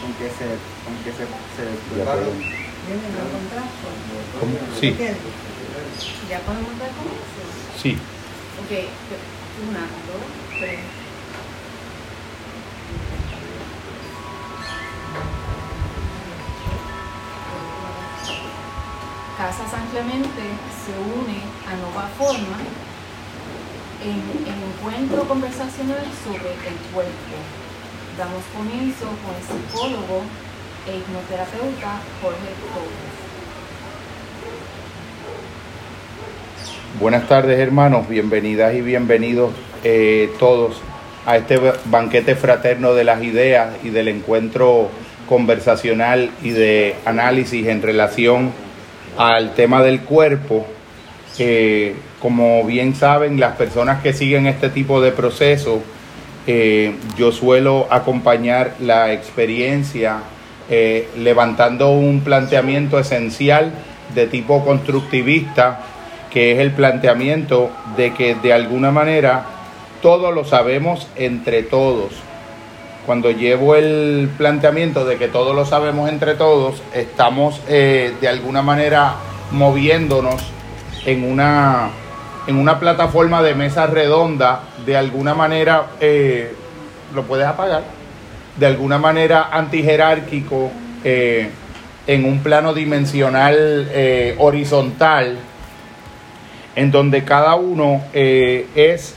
con que se, con que se, se. ¿Cómo? Sí, ¿Ya podemos dar con eso? sí. Ok, una, dos, tres. Casa San Clemente se une a Nova Forma en el encuentro conversacional sobre el cuerpo. Damos comienzo con el psicólogo e hipnoterapeuta Jorge Torres. Buenas tardes hermanos, bienvenidas y bienvenidos eh, todos a este ba- banquete fraterno de las ideas y del encuentro conversacional y de análisis en relación al tema del cuerpo. Eh, como bien saben, las personas que siguen este tipo de proceso, eh, yo suelo acompañar la experiencia eh, levantando un planteamiento esencial de tipo constructivista, que es el planteamiento de que de alguna manera todo lo sabemos entre todos. Cuando llevo el planteamiento de que todo lo sabemos entre todos, estamos eh, de alguna manera moviéndonos en una, en una plataforma de mesa redonda, de alguna manera, eh, ¿lo puedes apagar? De alguna manera antijerárquico, eh, en un plano dimensional eh, horizontal, en donde cada uno eh, es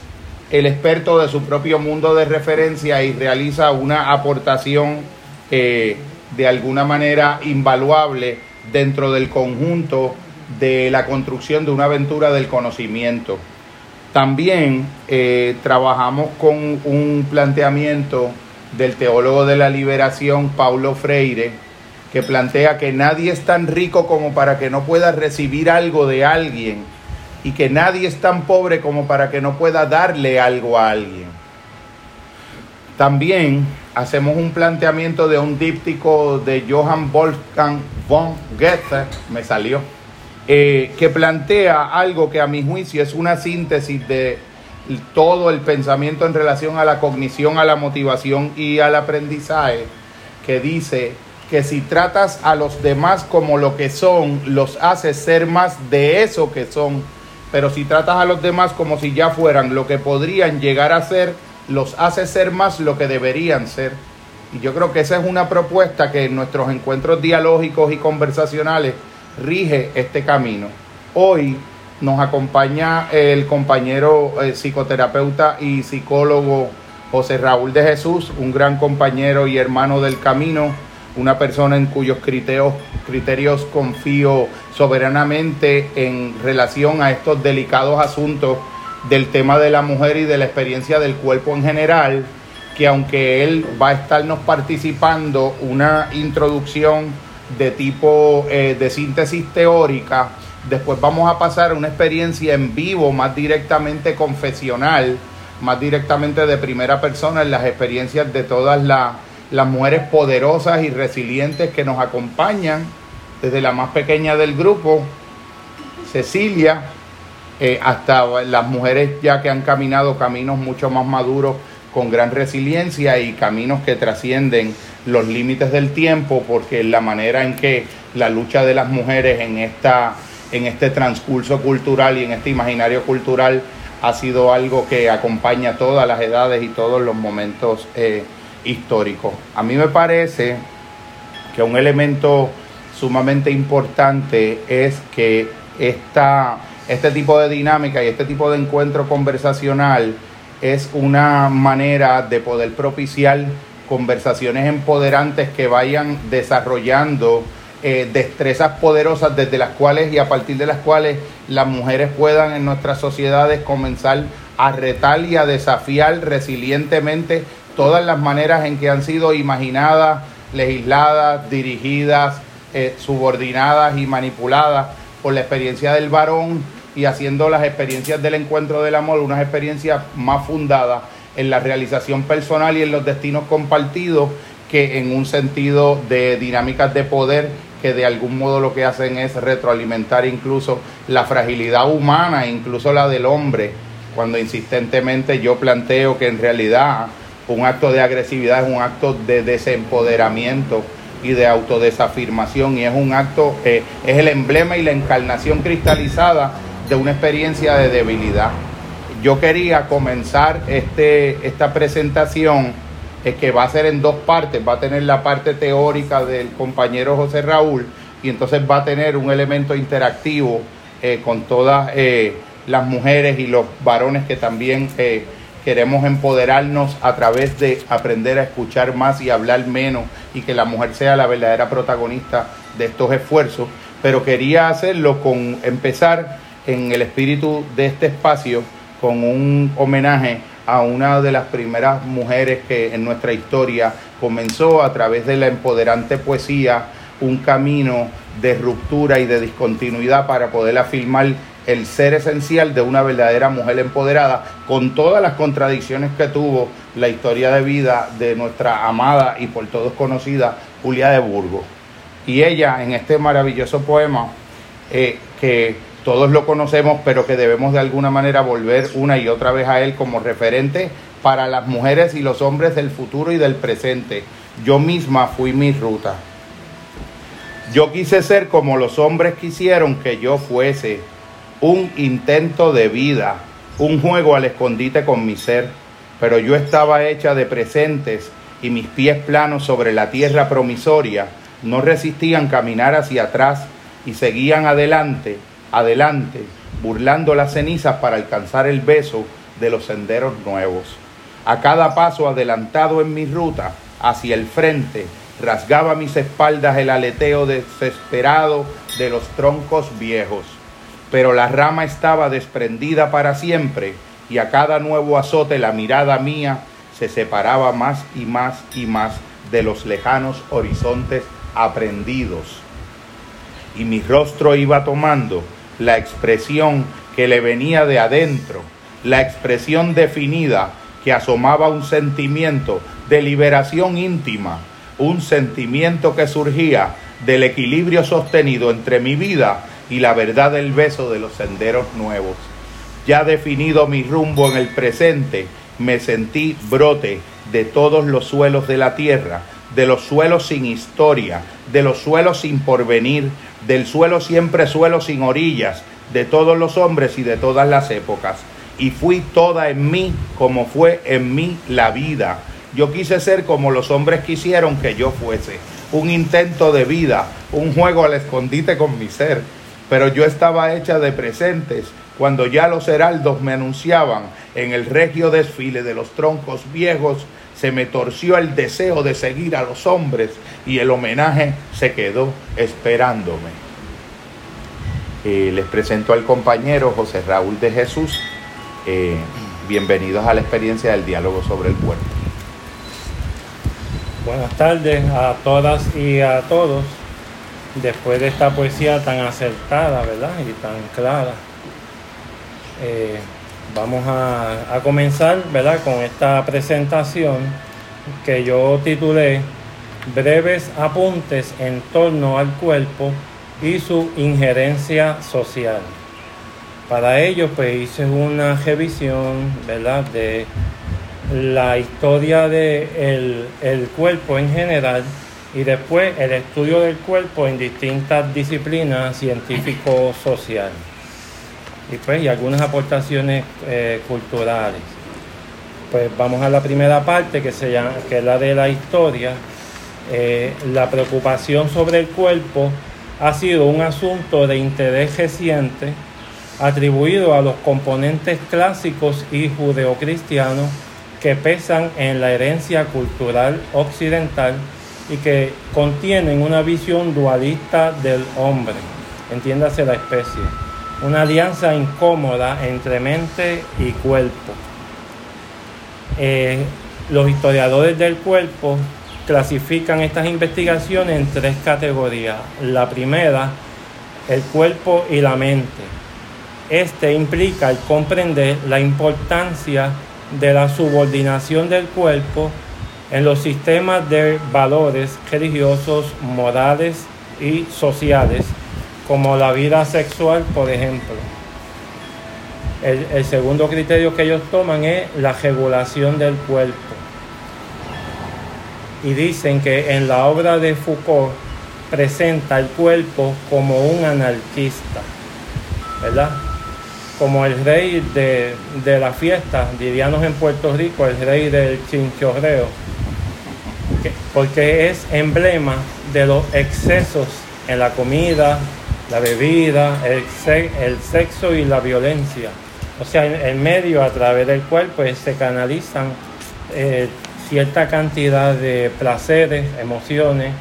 el experto de su propio mundo de referencia y realiza una aportación de alguna manera invaluable dentro del conjunto de la construcción de una aventura del conocimiento. También eh, trabajamos con un planteamiento del teólogo de la liberación, Paulo Freire, que plantea que nadie es tan rico como para que no pueda recibir algo de alguien y que nadie es tan pobre como para que no pueda darle algo a alguien. También hacemos un planteamiento de un díptico de Johann Wolfgang von Goethe, me salió, eh, que plantea algo que a mi juicio es una síntesis de todo el pensamiento en relación a la cognición, a la motivación y al aprendizaje, que dice que si tratas a los demás como lo que son, los haces ser más de eso que son, pero si tratas a los demás como si ya fueran lo que podrían llegar a ser, los haces ser más lo que deberían ser. Y yo creo que esa es una propuesta que en nuestros encuentros dialógicos y conversacionales rige este camino. Hoy nos acompaña el compañero eh, psicoterapeuta y psicólogo José Raúl de Jesús, un gran compañero y hermano del camino, una persona en cuyos criterios, criterios confío soberanamente en relación a estos delicados asuntos del tema de la mujer y de la experiencia del cuerpo en general, que aunque él va a estarnos participando una introducción de tipo eh, de síntesis teórica, después vamos a pasar a una experiencia en vivo más directamente confesional, más directamente de primera persona en las experiencias de todas la- las mujeres poderosas y resilientes que nos acompañan, desde la más pequeña del grupo, Cecilia, eh, hasta las mujeres ya que han caminado caminos mucho más maduros con gran resiliencia y caminos que trascienden los límites del tiempo, porque la manera en que la lucha de las mujeres en, esta, en este transcurso cultural y en este imaginario cultural ha sido algo que acompaña todas las edades y todos los momentos eh, históricos. A mí me parece que un elemento sumamente importante es que esta, este tipo de dinámica y este tipo de encuentro conversacional es una manera de poder propiciar conversaciones empoderantes que vayan desarrollando eh, destrezas poderosas desde las cuales y a partir de las cuales las mujeres puedan en nuestras sociedades comenzar a retar y a desafiar resilientemente todas las maneras en que han sido imaginadas, legisladas, dirigidas, eh, subordinadas y manipuladas por la experiencia del varón y haciendo las experiencias del encuentro del amor unas experiencias más fundadas en la realización personal y en los destinos compartidos que en un sentido de dinámicas de poder que de algún modo lo que hacen es retroalimentar incluso la fragilidad humana, incluso la del hombre, cuando insistentemente yo planteo que en realidad un acto de agresividad, es un acto de desempoderamiento y de autodesafirmación y es un acto, eh, es el emblema y la encarnación cristalizada de una experiencia de debilidad. Yo quería comenzar este, esta presentación eh, que va a ser en dos partes, va a tener la parte teórica del compañero José Raúl y entonces va a tener un elemento interactivo eh, con todas las mujeres y los varones que también queremos empoderarnos a través de aprender a escuchar más y hablar menos y que la mujer sea la verdadera protagonista de estos esfuerzos, pero quería hacerlo con empezar en el espíritu de este espacio con un homenaje a una de las primeras mujeres que en nuestra historia comenzó a través de la empoderante poesía un camino de ruptura y de discontinuidad para poder afirmar el ser esencial de una verdadera mujer empoderada, con todas las contradicciones que tuvo la historia de vida de nuestra amada y por todos conocida Julia de Burgos. Y ella en este maravilloso poema, eh, que todos lo conocemos, pero que debemos de alguna manera volver una y otra vez a él como referente para las mujeres y los hombres del futuro y del presente. Yo misma fui mi ruta. Yo quise ser como los hombres quisieron que yo fuese un intento de vida, un juego al escondite con mi ser, pero yo estaba hecha de presentes y mis pies planos sobre la tierra promisoria no resistían caminar hacia atrás y seguían adelante, adelante, burlando las cenizas para alcanzar el beso de los senderos nuevos. A cada paso adelantado en mi ruta hacia el frente, rasgaba mis espaldas el aleteo desesperado de los troncos viejos pero la rama estaba desprendida para siempre y a cada nuevo azote la mirada mía se separaba más y más y más de los lejanos horizontes aprendidos. Y mi rostro iba tomando la expresión que le venía de adentro, la expresión definida que asomaba un sentimiento de liberación íntima, un sentimiento que surgía del equilibrio sostenido entre mi vida y la verdad del beso de los senderos nuevos. Ya definido mi rumbo en el presente, me sentí brote de todos los suelos de la tierra, de los suelos sin historia, de los suelos sin porvenir, del suelo siempre suelo sin orillas, de todos los hombres y de todas las épocas. Y fui toda en mí como fue en mí la vida. Yo quise ser como los hombres quisieron que yo fuese. Un intento de vida, un juego al escondite con mi ser pero yo estaba hecha de presentes cuando ya los heraldos me anunciaban en el regio desfile de los troncos viejos, se me torció el deseo de seguir a los hombres y el homenaje se quedó esperándome. Eh, les presento al compañero José Raúl de Jesús. Eh, bienvenidos a la experiencia del diálogo sobre el cuerpo. Buenas tardes a todas y a todos después de esta poesía tan acertada, ¿verdad? Y tan clara, eh, vamos a, comenzar, ¿verdad? Con esta presentación que yo titulé Breves apuntes en torno al cuerpo y su injerencia social. Para ello, pues hice una revisión, ¿verdad? De la historia del el cuerpo en general y después el estudio del cuerpo en distintas disciplinas científico-sociales y pues y algunas aportaciones eh, culturales. Pues vamos a la primera parte que, se llama, que es la de la historia. Eh, la preocupación sobre el cuerpo ha sido un asunto de interés reciente atribuido a los componentes clásicos y judeocristianos que pesan en la herencia cultural occidental y que contienen una visión dualista del hombre, entiéndase la especie, una alianza incómoda entre mente y cuerpo. Eh, los historiadores del cuerpo clasifican estas investigaciones en tres categorías. La primera, el cuerpo y la mente. Este implica el comprender la importancia de la subordinación del cuerpo en los sistemas de valores religiosos, morales y sociales, como la vida sexual, por ejemplo. El, segundo criterio que ellos toman es la regulación del cuerpo. y dicen que en la obra de Foucault presenta el cuerpo como un anarquista, ¿verdad? Como el rey de, la fiesta, diríamos en Puerto Rico, el rey del chinchorreo, porque es emblema de los excesos en la comida, la bebida, el, sexo y la violencia. O sea, en, medio, a través del cuerpo, pues, se canalizan eh, cierta cantidad de placeres, emociones,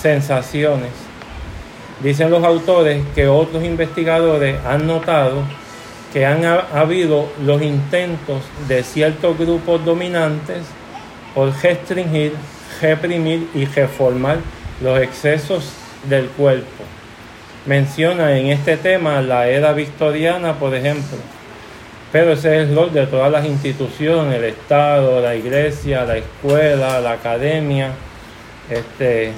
sensaciones. Dicen los autores que otros investigadores han notado que han habido los intentos de ciertos grupos dominantes por restringir, reprimir y reformar los excesos del cuerpo. Menciona en este tema la era victoriana, por ejemplo, pero ese es el rol de todas las instituciones, el Estado, la iglesia, la escuela, la academia, este,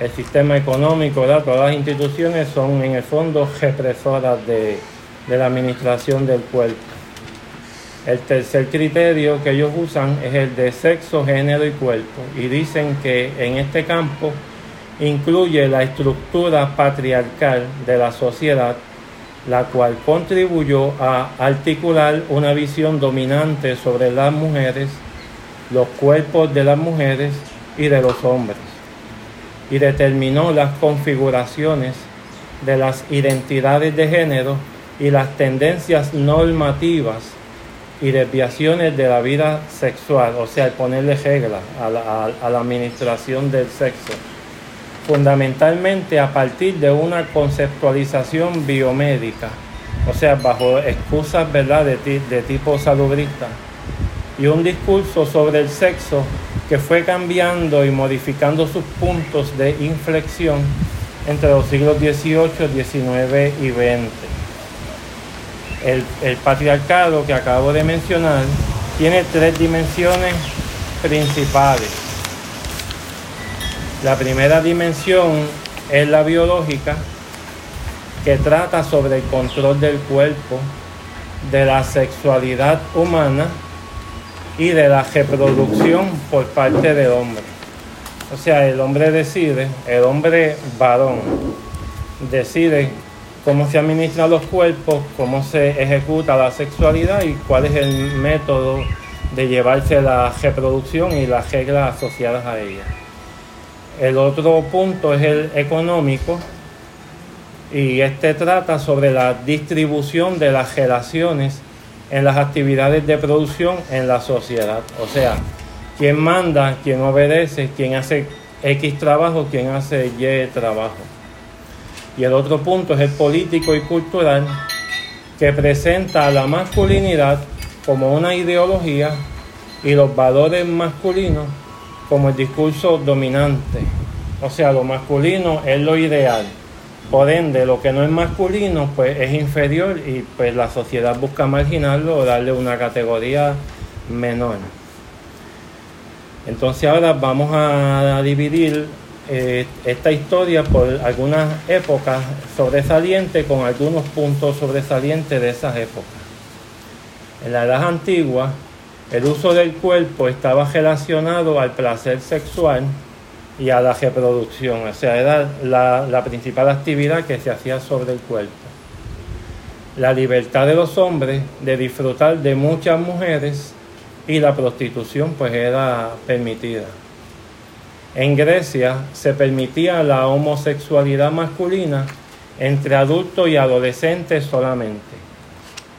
el sistema económico, todas las instituciones son en el fondo represoras de, de la administración del cuerpo. El tercer criterio que ellos usan es el de sexo, género y cuerpo. Y dicen que en este campo incluye la estructura patriarcal de la sociedad la cual contribuyó a articular una visión dominante sobre las mujeres, los cuerpos de las mujeres y de los hombres, y determinó las configuraciones de las identidades de género y las tendencias normativas y desviaciones de la vida sexual, o sea, el ponerle reglas a la, a la administración del sexo fundamentalmente a partir de una conceptualización biomédica, o sea, bajo excusas ¿verdad? De, tipo salubrista, y un discurso sobre el sexo que fue cambiando y modificando sus puntos de inflexión entre los siglos XVIII, XIX y XX. El, el patriarcado que acabo de mencionar tiene tres dimensiones principales la primera dimensión es la biológica, que trata sobre el control del cuerpo, de la sexualidad humana y de la reproducción por parte del hombre. O sea, el hombre decide, el hombre varón decide cómo se administran los cuerpos, cómo se ejecuta la sexualidad y cuál es el método de llevarse la reproducción y las reglas asociadas a ella. El otro punto es el económico y este trata sobre la distribución de las relaciones en las actividades de producción en la sociedad. O sea, quién manda, quién obedece, quién hace X trabajo, quién hace Y trabajo. Y el otro punto es el político y cultural que presenta a la masculinidad como una ideología y los valores masculinos como el discurso dominante. O sea, lo masculino es lo ideal. Por ende, lo que no es masculino, pues es inferior y pues la sociedad busca marginarlo o darle una categoría menor. Entonces ahora vamos a dividir eh, esta historia por algunas épocas sobresalientes con algunos puntos sobresalientes de esas épocas. En la edad antigua, el uso del cuerpo estaba relacionado al placer sexual y a la reproducción, o sea, era la, principal actividad que se hacía sobre el cuerpo. La libertad de los hombres de disfrutar de muchas mujeres y la prostitución pues era permitida. En Grecia se permitía la homosexualidad masculina entre adultos y adolescentes solamente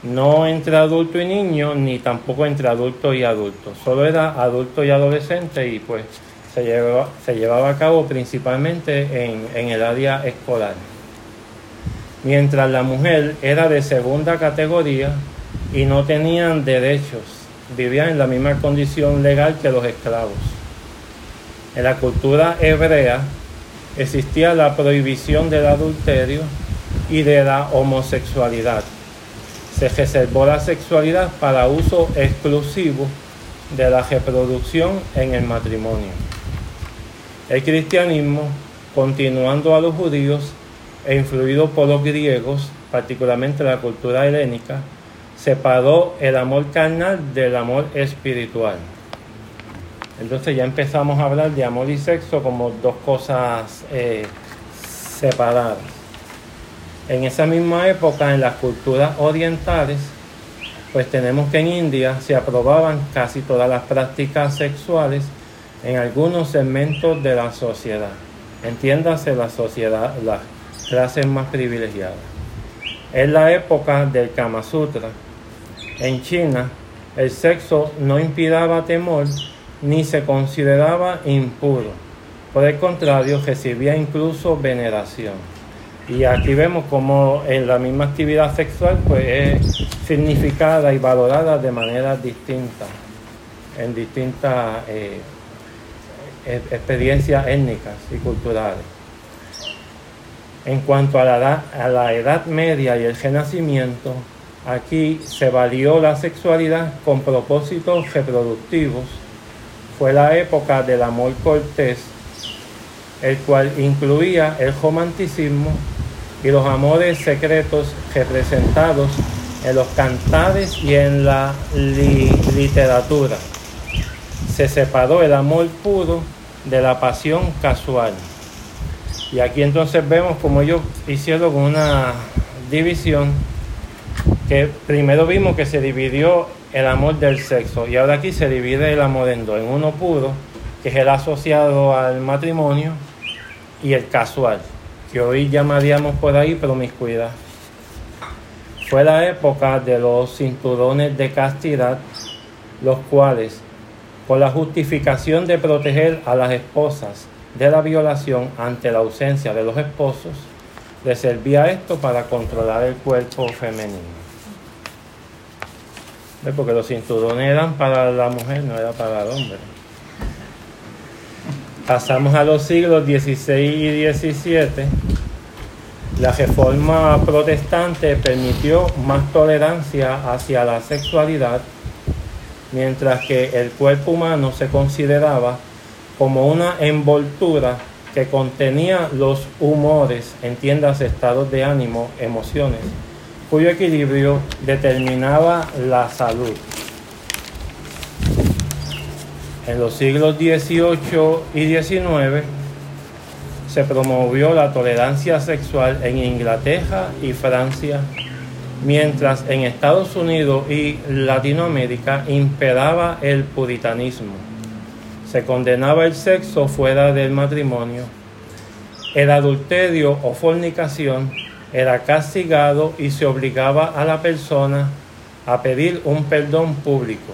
no entre adulto y niño, ni tampoco entre adulto y adulto. Solo era adulto y adolescente y pues se llevaba, se llevaba a cabo principalmente en, en el área escolar. Mientras la mujer era de segunda categoría y no tenían derechos, vivían en la misma condición legal que los esclavos. En la cultura hebrea existía la prohibición del adulterio y de la homosexualidad se reservó la sexualidad para uso exclusivo de la reproducción en el matrimonio. El cristianismo, continuando a los judíos e influido por los griegos, particularmente la cultura helénica, separó el amor carnal del amor espiritual. Entonces ya empezamos a hablar de amor y sexo como dos cosas eh, separadas. En esa misma época, en las culturas orientales, pues tenemos que en India se aprobaban casi todas las prácticas sexuales en algunos segmentos de la sociedad. Entiéndase la sociedad, las clases más privilegiadas. Es la época del Kama Sutra. En China, el sexo no inspiraba temor ni se consideraba impuro. Por el contrario, recibía incluso veneración. Y aquí vemos como en la misma actividad sexual pues es significada y valorada de manera distinta, en distintas eh, e, experiencias étnicas y culturales. En cuanto a la, edad, a la edad media y el renacimiento, aquí se valió la sexualidad con propósitos reproductivos. Fue la época del amor cortés, el cual incluía el romanticismo y los amores secretos representados en los cantares y en la literatura. Se separó el amor puro de la pasión casual. Y aquí entonces vemos como ellos hicieron una división que primero vimos que se dividió el amor del sexo y ahora aquí se divide el amor en dos, en uno puro, que es el asociado al matrimonio, y el casual, que hoy llamaríamos por ahí promiscuidad. Fue la época de los cinturones de castidad, los cuales, por la justificación de proteger a las esposas de la violación ante la ausencia de los esposos, le servía esto para controlar el cuerpo femenino. Porque los cinturones eran para la mujer, no era para el hombre. Pasamos a los siglos XVI y XVII. La reforma protestante permitió más tolerancia hacia la sexualidad, mientras que el cuerpo humano se consideraba como una envoltura que contenía los humores, entiendas estados de ánimo, emociones, cuyo equilibrio determinaba la salud. En los siglos XVIII y XIX se promovió la tolerancia sexual en Inglaterra y Francia, mientras en Estados Unidos y Latinoamérica imperaba el puritanismo. Se condenaba el sexo fuera del matrimonio. El adulterio o fornicación era castigado y se obligaba a la persona a pedir un perdón público.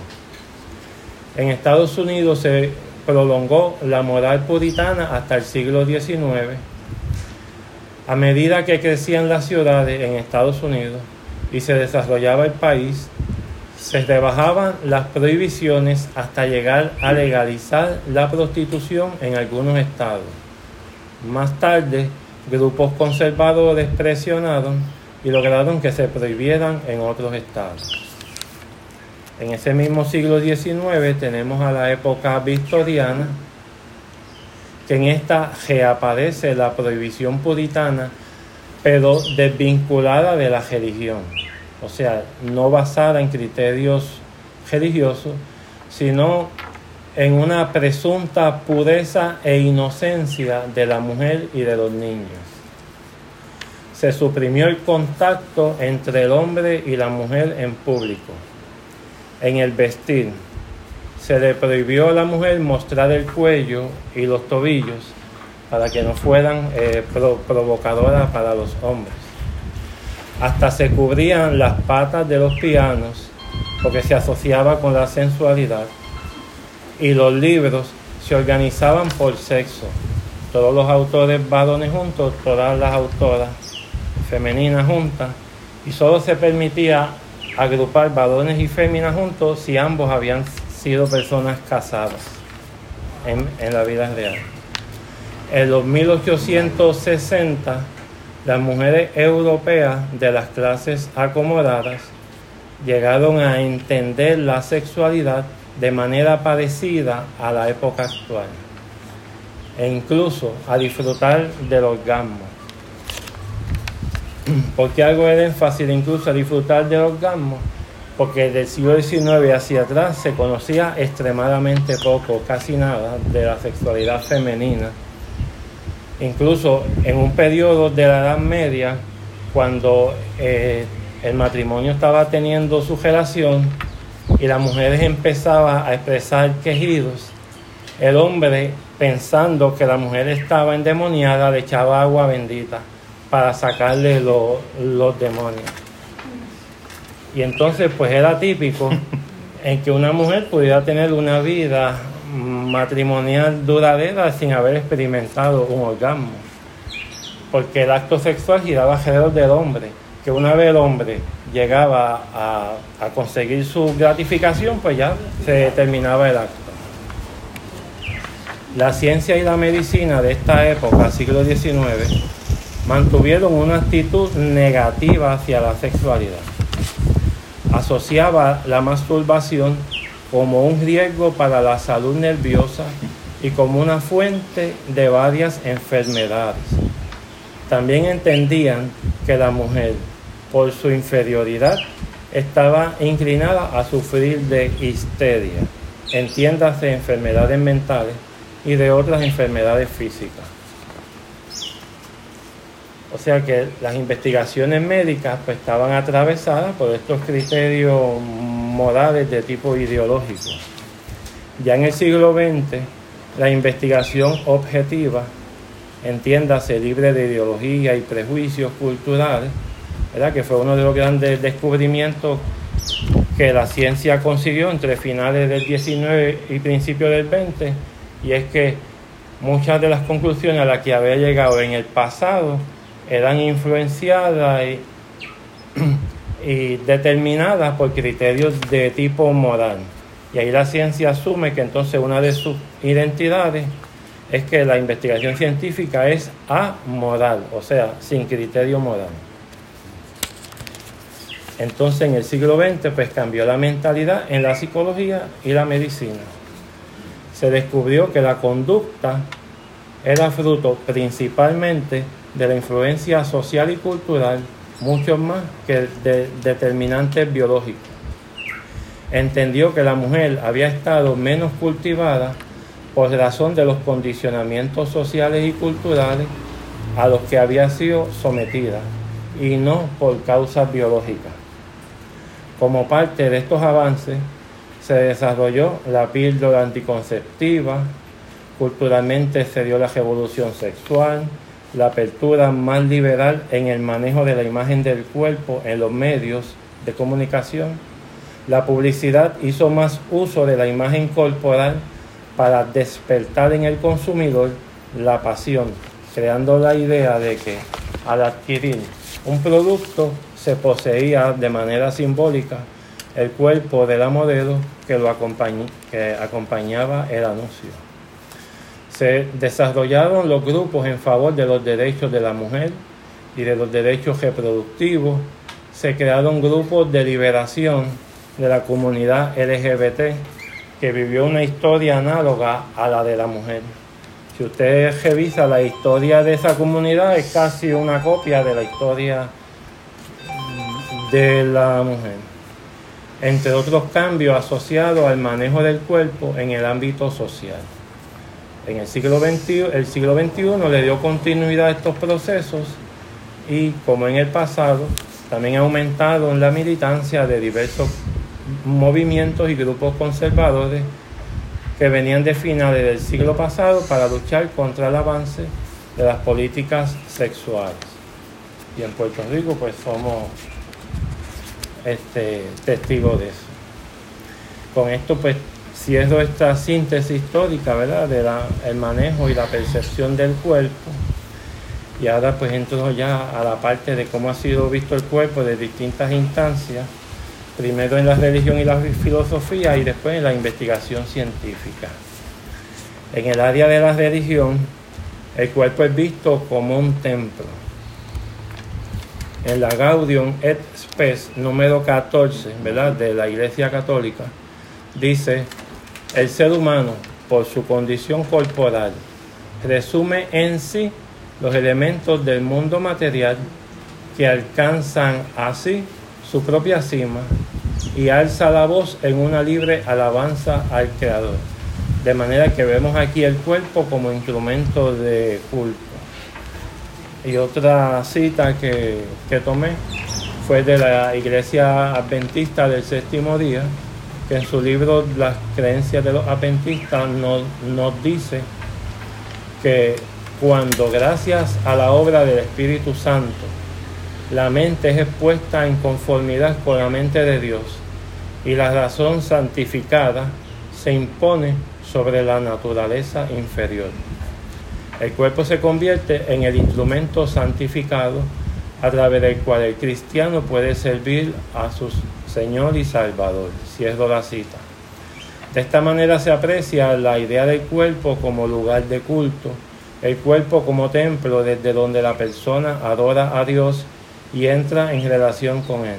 En Estados Unidos se prolongó la moral puritana hasta el siglo XIX. A medida que crecían las ciudades en Estados Unidos y se desarrollaba el país, se rebajaban las prohibiciones hasta llegar a legalizar la prostitución en algunos estados. Más tarde, grupos conservadores presionaron y lograron que se prohibieran en otros estados. En ese mismo siglo XIX tenemos a la época victoriana, que en esta reaparece la prohibición puritana, pero desvinculada de la religión, o sea, no basada en criterios religiosos, sino en una presunta pureza e inocencia de la mujer y de los niños. Se suprimió el contacto entre el hombre y la mujer en público en el vestir. Se le prohibió a la mujer mostrar el cuello y los tobillos para que no fueran eh, provocadoras para los hombres. Hasta se cubrían las patas de los pianos porque se asociaba con la sensualidad. Y los libros se organizaban por sexo. Todos los autores varones juntos, todas las autoras femeninas juntas. Y solo se permitía agrupar varones y féminas juntos si ambos habían sido personas casadas en, la vida real. En los 1860, las mujeres europeas de las clases acomodadas llegaron a entender la sexualidad de manera parecida a la época actual e incluso a disfrutar del orgasmo porque algo de énfasis incluso a disfrutar del orgasmo, porque del siglo XIX hacia atrás se conocía extremadamente poco, casi nada, de la sexualidad femenina. Incluso en un periodo de la Edad Media, cuando eh, el matrimonio estaba teniendo su relación y las mujeres empezaban a expresar quejidos, el hombre, pensando que la mujer estaba endemoniada, le echaba agua bendita para sacarle los demonios. Y entonces pues era típico en que una mujer pudiera tener una vida matrimonial duradera sin haber experimentado un orgasmo. Porque el acto sexual giraba alrededor del hombre, que una vez el hombre llegaba a, a conseguir su gratificación, pues ya se terminaba el acto. La ciencia y la medicina de esta época, siglo XIX, mantuvieron una actitud negativa hacia la sexualidad asociaba la masturbación como un riesgo para la salud nerviosa y como una fuente de varias enfermedades. También entendían que la mujer, por su inferioridad, estaba inclinada a sufrir de histeria, entiéndase enfermedades mentales y de otras enfermedades físicas. O sea que las investigaciones médicas pues, estaban atravesadas por estos criterios morales de tipo ideológico. Ya en el siglo XX, la investigación objetiva, entiéndase libre de ideología y prejuicios culturales, ¿verdad? que fue uno de los grandes descubrimientos que la ciencia consiguió entre finales del 19 y principios del 20, y es que muchas de las conclusiones a las que había llegado en el pasado eran influenciadas y, determinadas por criterios de tipo moral. Y ahí la ciencia asume que entonces una de sus identidades es que la investigación científica es amoral, o sea, sin criterio moral. Entonces en el siglo XX pues cambió la mentalidad en la psicología y la medicina. Se descubrió que la conducta era fruto principalmente de la influencia social y cultural mucho más que de determinantes biológicos. Entendió que la mujer había estado menos cultivada por razón de los condicionamientos sociales y culturales a los que había sido sometida y no por causas biológicas. Como parte de estos avances se desarrolló la píldora anticonceptiva, culturalmente se dio la revolución sexual, la apertura más liberal en el manejo de la imagen del cuerpo en los medios de comunicación. La publicidad hizo más uso de la imagen corporal para despertar en el consumidor la pasión, creando la idea de que al adquirir un producto se poseía de manera simbólica el cuerpo de la modelo que lo que acompañaba el anuncio se desarrollaron los grupos en favor de los derechos de la mujer y de los derechos reproductivos, se crearon grupos de liberación de la comunidad LGBT que vivió una historia análoga a la de la mujer. Si usted revisa la historia de esa comunidad, es casi una copia de la historia de la mujer. Entre otros cambios asociados al manejo del cuerpo en el ámbito social. En el siglo XXI, el siglo XXI le dio continuidad a estos procesos y como en el pasado, también ha aumentado en la militancia de diversos movimientos y grupos conservadores que venían de finales del siglo pasado para luchar contra el avance de las políticas sexuales. Y en Puerto Rico pues somos este, testigos de eso. Con esto pues cierro esta síntesis histórica, ¿verdad? De el manejo y la percepción del cuerpo. Y ahora pues entro ya a la parte de cómo ha sido visto el cuerpo de distintas instancias, primero en la religión y la filosofía y después en la investigación científica. En el área de la religión, el cuerpo es visto como un templo. En la Gaudium et Spes número 14, ¿verdad? De la Iglesia Católica, dice el ser humano, por su condición corporal, resume en sí los elementos del mundo material que alcanzan así su propia cima y alza la voz en una libre alabanza al Creador. De manera que vemos aquí el cuerpo como instrumento de culto. Y otra cita que, que tomé fue de la Iglesia Adventista del Séptimo Día, que en su libro Las creencias de los adventistas nos, nos dice que cuando gracias a la obra del Espíritu Santo la mente es expuesta en conformidad con la mente de Dios y la razón santificada se impone sobre la naturaleza inferior. El cuerpo se convierte en el instrumento santificado a través del cual el cristiano puede servir a su Señor y Salvador. Cierro la cita. De esta manera se aprecia la idea del cuerpo como lugar de culto, el cuerpo como templo desde donde la persona adora a Dios y entra en relación con Él.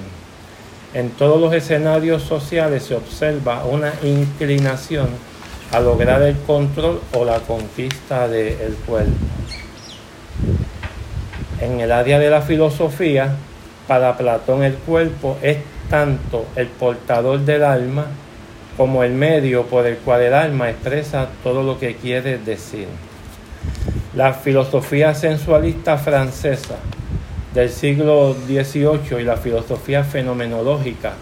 En todos los escenarios sociales se observa una inclinación a lograr el control o la conquista del cuerpo. En el área de la filosofía, para Platón el cuerpo es tanto el portador del alma como el medio por el cual el alma expresa todo lo que quiere decir. La filosofía sensualista francesa del siglo XVIII y la filosofía fenomenológica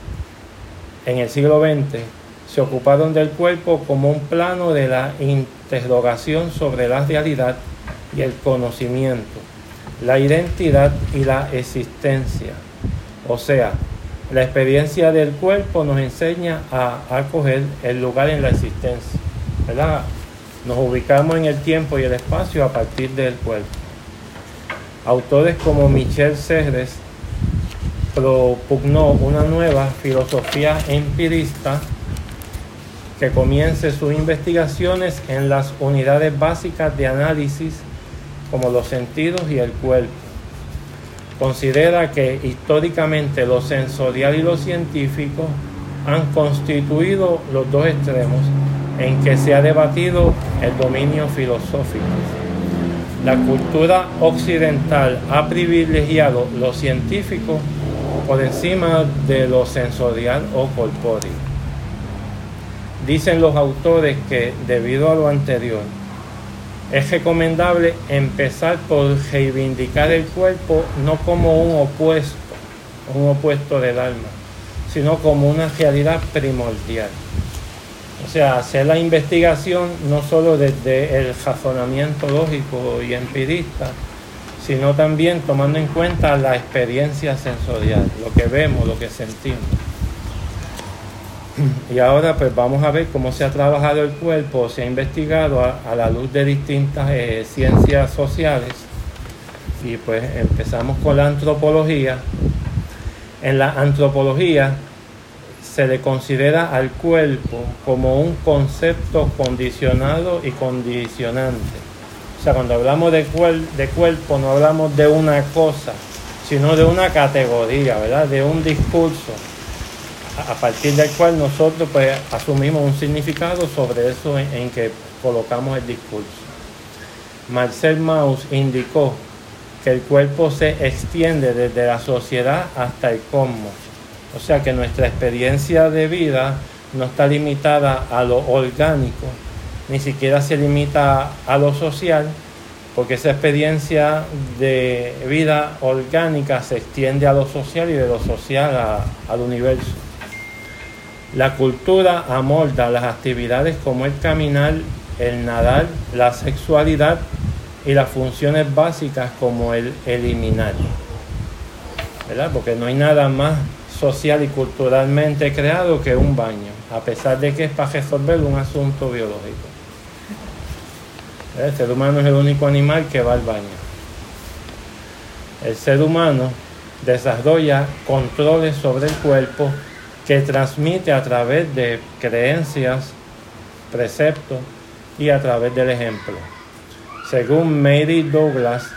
en el siglo XX se ocuparon del cuerpo como un plano de la interrogación sobre la realidad y el conocimiento, la identidad y la existencia. O sea, la experiencia del cuerpo nos enseña a acoger el lugar en la existencia. ¿verdad? Nos ubicamos en el tiempo y el espacio a partir del cuerpo. Autores como Michel Serres propugnó una nueva filosofía empirista que comience sus investigaciones en las unidades básicas de análisis como los sentidos y el cuerpo. Considera que históricamente lo sensorial y lo científico han constituido los dos extremos en que se ha debatido el dominio filosófico. La cultura occidental ha privilegiado lo científico por encima de lo sensorial o corpóreo. Dicen los autores que debido a lo anterior, es recomendable empezar por reivindicar el cuerpo no como un opuesto, un opuesto del alma, sino como una realidad primordial. O sea, hacer la investigación no solo desde el razonamiento lógico y empirista, sino también tomando en cuenta la experiencia sensorial, lo que vemos, lo que sentimos. Y ahora pues vamos a ver cómo se ha trabajado el cuerpo, se ha investigado a, la luz de distintas eh, ciencias sociales. Y pues empezamos con la antropología. En la antropología se le considera al cuerpo como un concepto condicionado y condicionante. O sea, cuando hablamos de, de cuerpo no hablamos de una cosa, sino de una categoría, ¿verdad? De un discurso a partir del cual nosotros pues asumimos un significado sobre eso en, en que colocamos el discurso. Marcel Mauss indicó que el cuerpo se extiende desde la sociedad hasta el cosmos o sea que nuestra experiencia de vida no está limitada a lo orgánico, ni siquiera se limita a lo social, porque esa experiencia de vida orgánica se extiende a lo social y de lo social al universo. La cultura amolda las actividades como el caminar, el nadar, la sexualidad y las funciones básicas como el eliminar. ¿Verdad? Porque no hay nada más social y culturalmente creado que un baño, a pesar de que es para resolver un asunto biológico. El ser humano es el único animal que va al baño. El ser humano desarrolla controles sobre el cuerpo que transmite a través de creencias, preceptos y a través del ejemplo. Según Mary Douglas,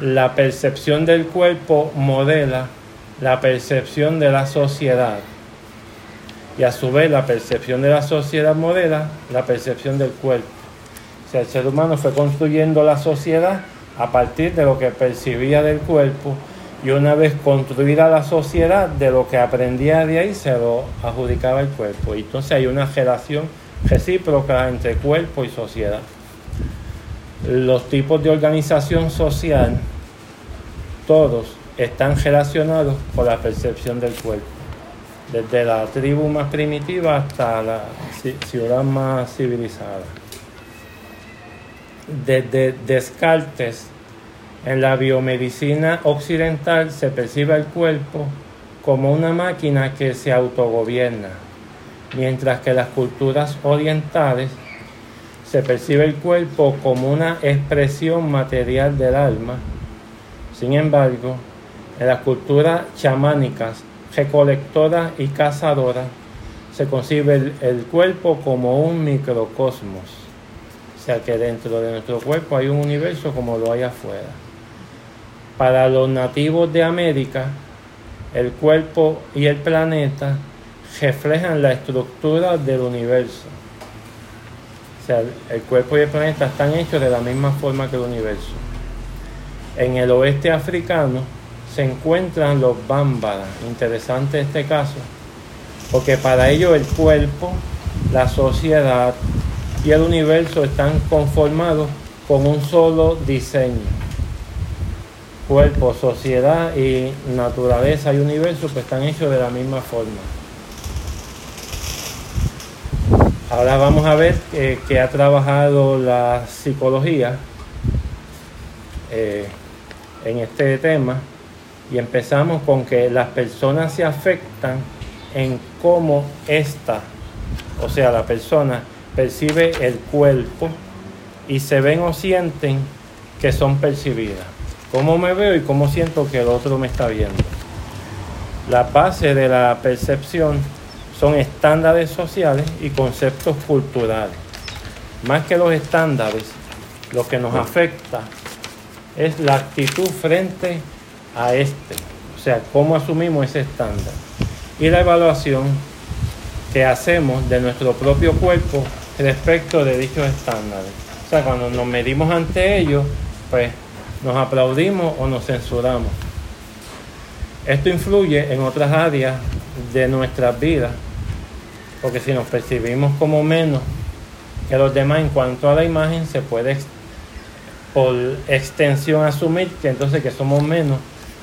la percepción del cuerpo modela la percepción de la sociedad. Y a su vez la percepción de la sociedad modela la percepción del cuerpo. O sea, el ser humano fue construyendo la sociedad a partir de lo que percibía del cuerpo y una vez construida la sociedad, de lo que aprendía de ahí se lo adjudicaba el cuerpo. Y entonces hay una relación recíproca entre cuerpo y sociedad. Los tipos de organización social, todos están relacionados con la percepción del cuerpo. Desde la tribu más primitiva hasta la ciudad más civilizada. Desde Descartes en la biomedicina occidental se percibe el cuerpo como una máquina que se autogobierna, mientras que las culturas orientales se percibe el cuerpo como una expresión material del alma. Sin embargo, en las culturas chamánicas, recolectoras y cazadoras, se concibe el, el cuerpo como un microcosmos, o sea que dentro de nuestro cuerpo hay un universo como lo hay afuera. Para los nativos de América, el cuerpo y el planeta reflejan la estructura del universo. O sea, el cuerpo y el planeta están hechos de la misma forma que el universo. En el oeste africano se encuentran los bámbaras. Interesante este caso, porque para ellos el cuerpo, la sociedad y el universo están conformados con un solo diseño cuerpo, sociedad y naturaleza y universo pues están hechos de la misma forma. Ahora vamos a ver eh, que ha trabajado la psicología eh, en este tema y empezamos con que las personas se afectan en cómo esta, o sea, la persona percibe el cuerpo y se ven o sienten que son percibidas cómo me veo y cómo siento que el otro me está viendo. La base de la percepción son estándares sociales y conceptos culturales. Más que los estándares, lo que nos afecta es la actitud frente a este, o sea, cómo asumimos ese estándar. Y la evaluación que hacemos de nuestro propio cuerpo respecto de dichos estándares. O sea, cuando nos medimos ante ellos, pues nos aplaudimos o nos censuramos. Esto influye en otras áreas de nuestras vidas, porque si nos percibimos como menos que los demás en cuanto a la imagen, se puede por extensión asumir que entonces que somos menos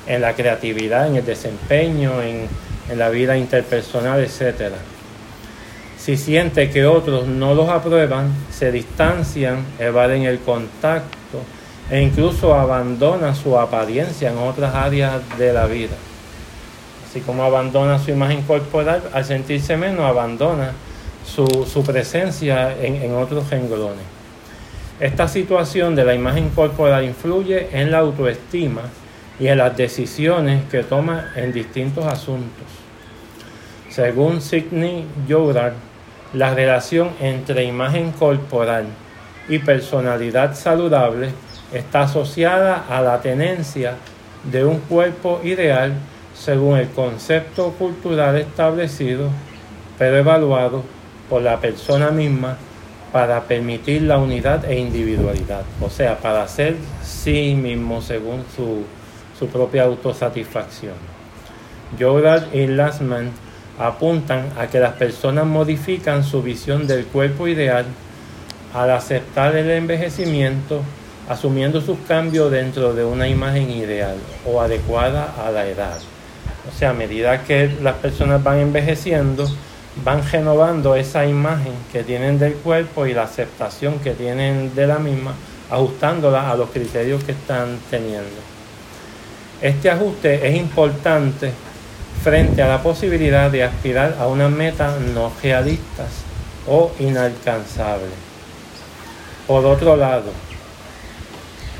en la creatividad, en el desempeño, en, en la vida interpersonal, etc. Si siente que otros no los aprueban, se distancian, evaden el contacto, e incluso abandona su apariencia en otras áreas de la vida. Así como abandona su imagen corporal, al sentirse menos, abandona su, presencia en, en otros renglones. Esta situación de la imagen corporal influye en la autoestima y en las decisiones que toma en distintos asuntos. Según Sidney Joudard, la relación entre imagen corporal y personalidad saludable está asociada a la tenencia de un cuerpo ideal según el concepto cultural establecido, pero evaluado por la persona misma para permitir la unidad e individualidad, o sea, para ser sí mismo según su, su propia autosatisfacción. Jordan y Lassman apuntan a que las personas modifican su visión del cuerpo ideal al aceptar el envejecimiento asumiendo sus cambios dentro de una imagen ideal o adecuada a la edad. O sea, a medida que las personas van envejeciendo, van renovando esa imagen que tienen del cuerpo y la aceptación que tienen de la misma, ajustándola a los criterios que están teniendo. Este ajuste es importante frente a la posibilidad de aspirar a unas metas no realistas o inalcanzables. Por otro lado,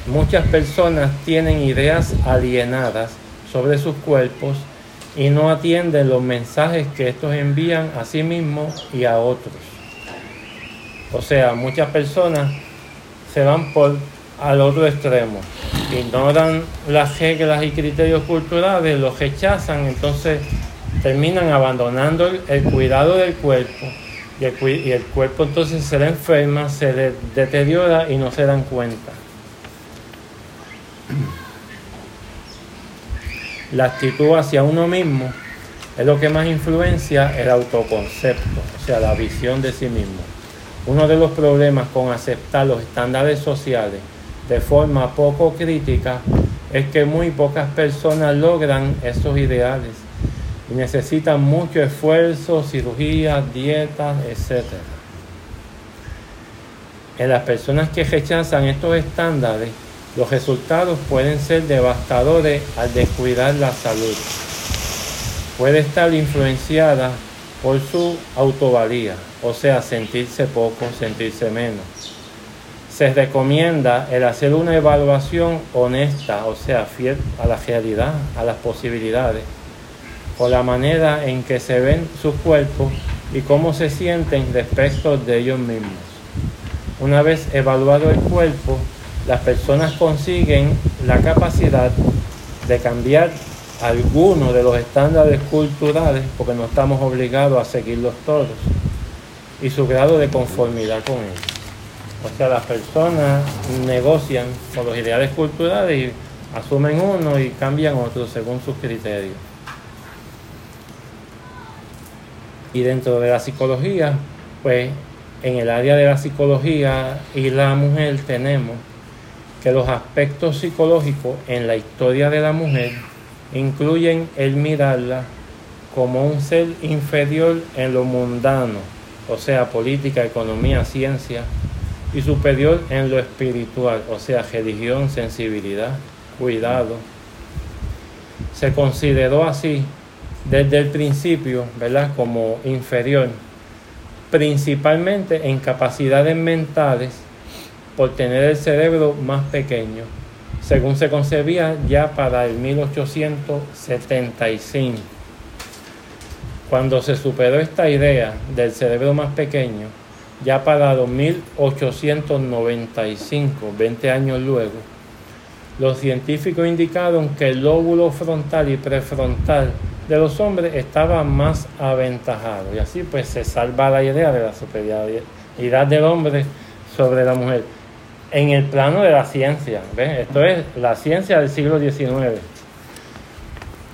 Muchas personas tienen ideas alienadas sobre sus cuerpos y no atienden los mensajes que estos envían a sí mismos y a otros. O sea, muchas personas se van por al otro extremo, ignoran las reglas y criterios culturales, los rechazan, entonces terminan abandonando el, cuidado del cuerpo y el, y el cuerpo entonces se le enferma, se le deteriora y no se dan cuenta. La actitud hacia uno mismo es lo que más influencia el autoconcepto, o sea, la visión de sí mismo. Uno de los problemas con aceptar los estándares sociales de forma poco crítica es que muy pocas personas logran esos ideales y necesitan mucho esfuerzo, cirugías, dietas, etc. En las personas que rechazan estos estándares, los resultados pueden ser devastadores al descuidar la salud. Puede estar influenciada por su autovalía, o sea, sentirse poco, sentirse menos. Se recomienda el hacer una evaluación honesta, o sea, fiel a la realidad, a las posibilidades, o la manera en que se ven sus cuerpos y cómo se sienten respecto de ellos mismos. Una vez evaluado el cuerpo, las personas consiguen la capacidad de cambiar algunos de los estándares culturales, porque no estamos obligados a seguirlos todos, y su grado de conformidad con ellos. O sea, las personas negocian con los ideales culturales y asumen uno y cambian otro según sus criterios. Y dentro de la psicología, pues en el área de la psicología y la mujer tenemos que los aspectos psicológicos en la historia de la mujer incluyen el mirarla como un ser inferior en lo mundano, o sea, política, economía, ciencia, y superior en lo espiritual, o sea, religión, sensibilidad, cuidado. Se consideró así desde el principio, ¿verdad?, como inferior, principalmente en capacidades mentales por tener el cerebro más pequeño, según se concebía ya para el 1875. Cuando se superó esta idea del cerebro más pequeño, ya para 1895, 20 años luego, los científicos indicaron que el lóbulo frontal y prefrontal de los hombres estaba más aventajado y así pues se salva la idea de la superioridad del hombre sobre la mujer en el plano de la ciencia. Esto es la ciencia del siglo XIX.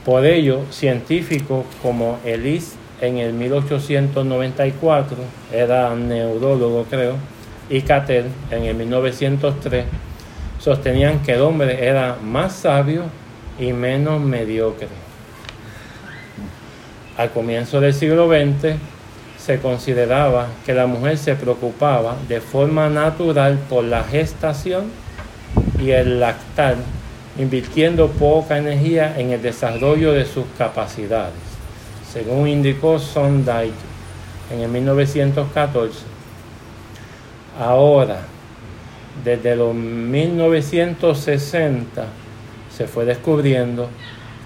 Por ello, científicos como Ellis en el 1894, era neurólogo creo, y Cattell en el 1903, sostenían que el hombre era más sabio y menos mediocre. Al comienzo del siglo XX, se consideraba que la mujer se preocupaba de forma natural por la gestación y el lactar, invirtiendo poca energía en el desarrollo de sus capacidades. Según indicó Sondage en el 1914, ahora, desde los 1960, se fue descubriendo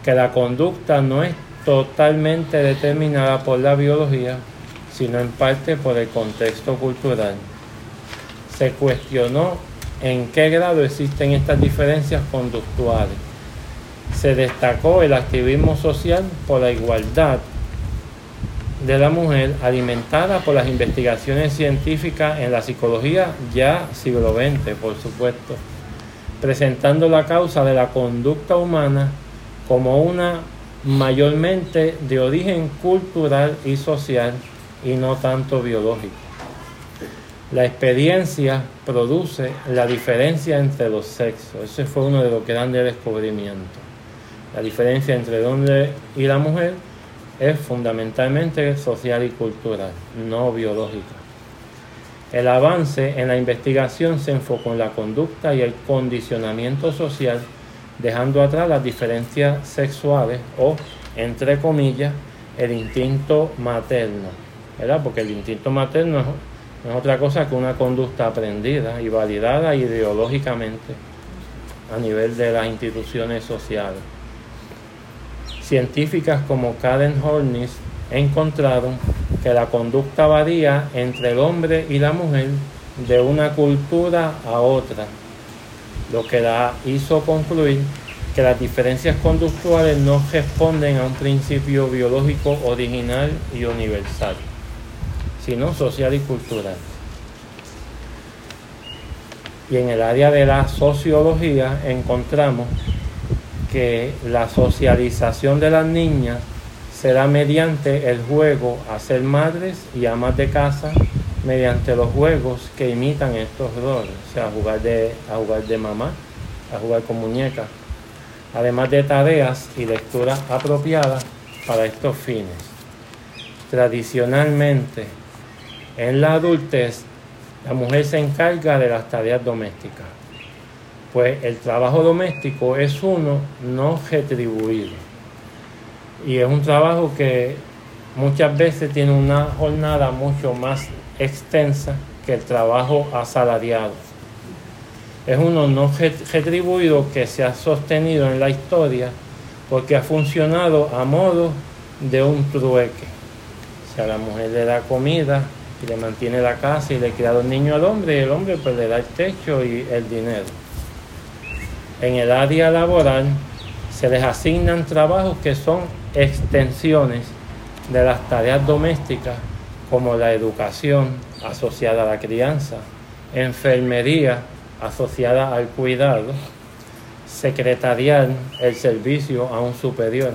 que la conducta no es totalmente determinada por la biología, sino en parte por el contexto cultural. Se cuestionó en qué grado existen estas diferencias conductuales. Se destacó el activismo social por la igualdad de la mujer alimentada por las investigaciones científicas en la psicología ya siglo XX, por supuesto, presentando la causa de la conducta humana como una mayormente de origen cultural y social y no tanto biológico. La experiencia produce la diferencia entre los sexos. Ese fue uno de los grandes descubrimientos. La diferencia entre el hombre y la mujer es fundamentalmente social y cultural, no biológica. El avance en la investigación se enfocó en la conducta y el condicionamiento social, dejando atrás las diferencias sexuales o, entre comillas, el instinto materno Porque el instinto materno no es otra cosa que una conducta aprendida y validada ideológicamente a nivel de las instituciones sociales. Científicas como Karen Hornis encontraron que la conducta varía entre el hombre y la mujer de una cultura a otra, lo que la hizo concluir que las diferencias conductuales no responden a un principio biológico original y universal sino social y cultural. Y en el área de la sociología encontramos que la socialización de las niñas será mediante el juego a ser madres y amas de casa, mediante los juegos que imitan estos roles, o sea, jugar de, a jugar de mamá, a jugar con muñecas, además de tareas y lecturas apropiadas para estos fines. Tradicionalmente, en la adultez, la mujer se encarga de las tareas domésticas, pues el trabajo doméstico es uno no retribuido. Y es un trabajo que muchas veces tiene una jornada mucho más extensa que el trabajo asalariado. Es uno no retribuido que se ha sostenido en la historia porque ha funcionado a modo de un trueque. O sea, la mujer le da comida, y le mantiene la casa y le cría a los niños al hombre y el hombre pues le da el techo y el dinero. En el área laboral se les asignan trabajos que son extensiones de las tareas domésticas como la educación asociada a la crianza, enfermería asociada al cuidado, secretarial el servicio a un superior.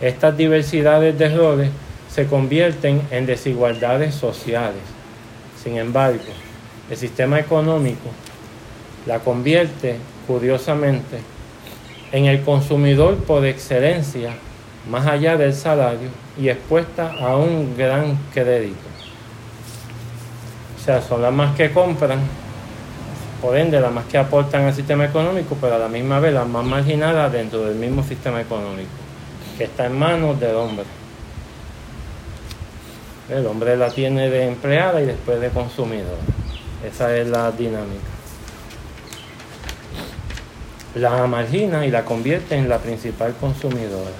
Estas diversidades de roles se convierten en desigualdades sociales. Sin embargo, el sistema económico la convierte, curiosamente, en el consumidor por excelencia, más allá del salario, y expuesta a un gran crédito. O sea, son las más que compran, por ende las más que aportan al sistema económico, pero a la misma vez las más marginadas dentro del mismo sistema económico, que está en manos del hombre. El hombre la tiene de empleada y después de consumidor. Esa es la dinámica. La margina y la convierte en la principal consumidora.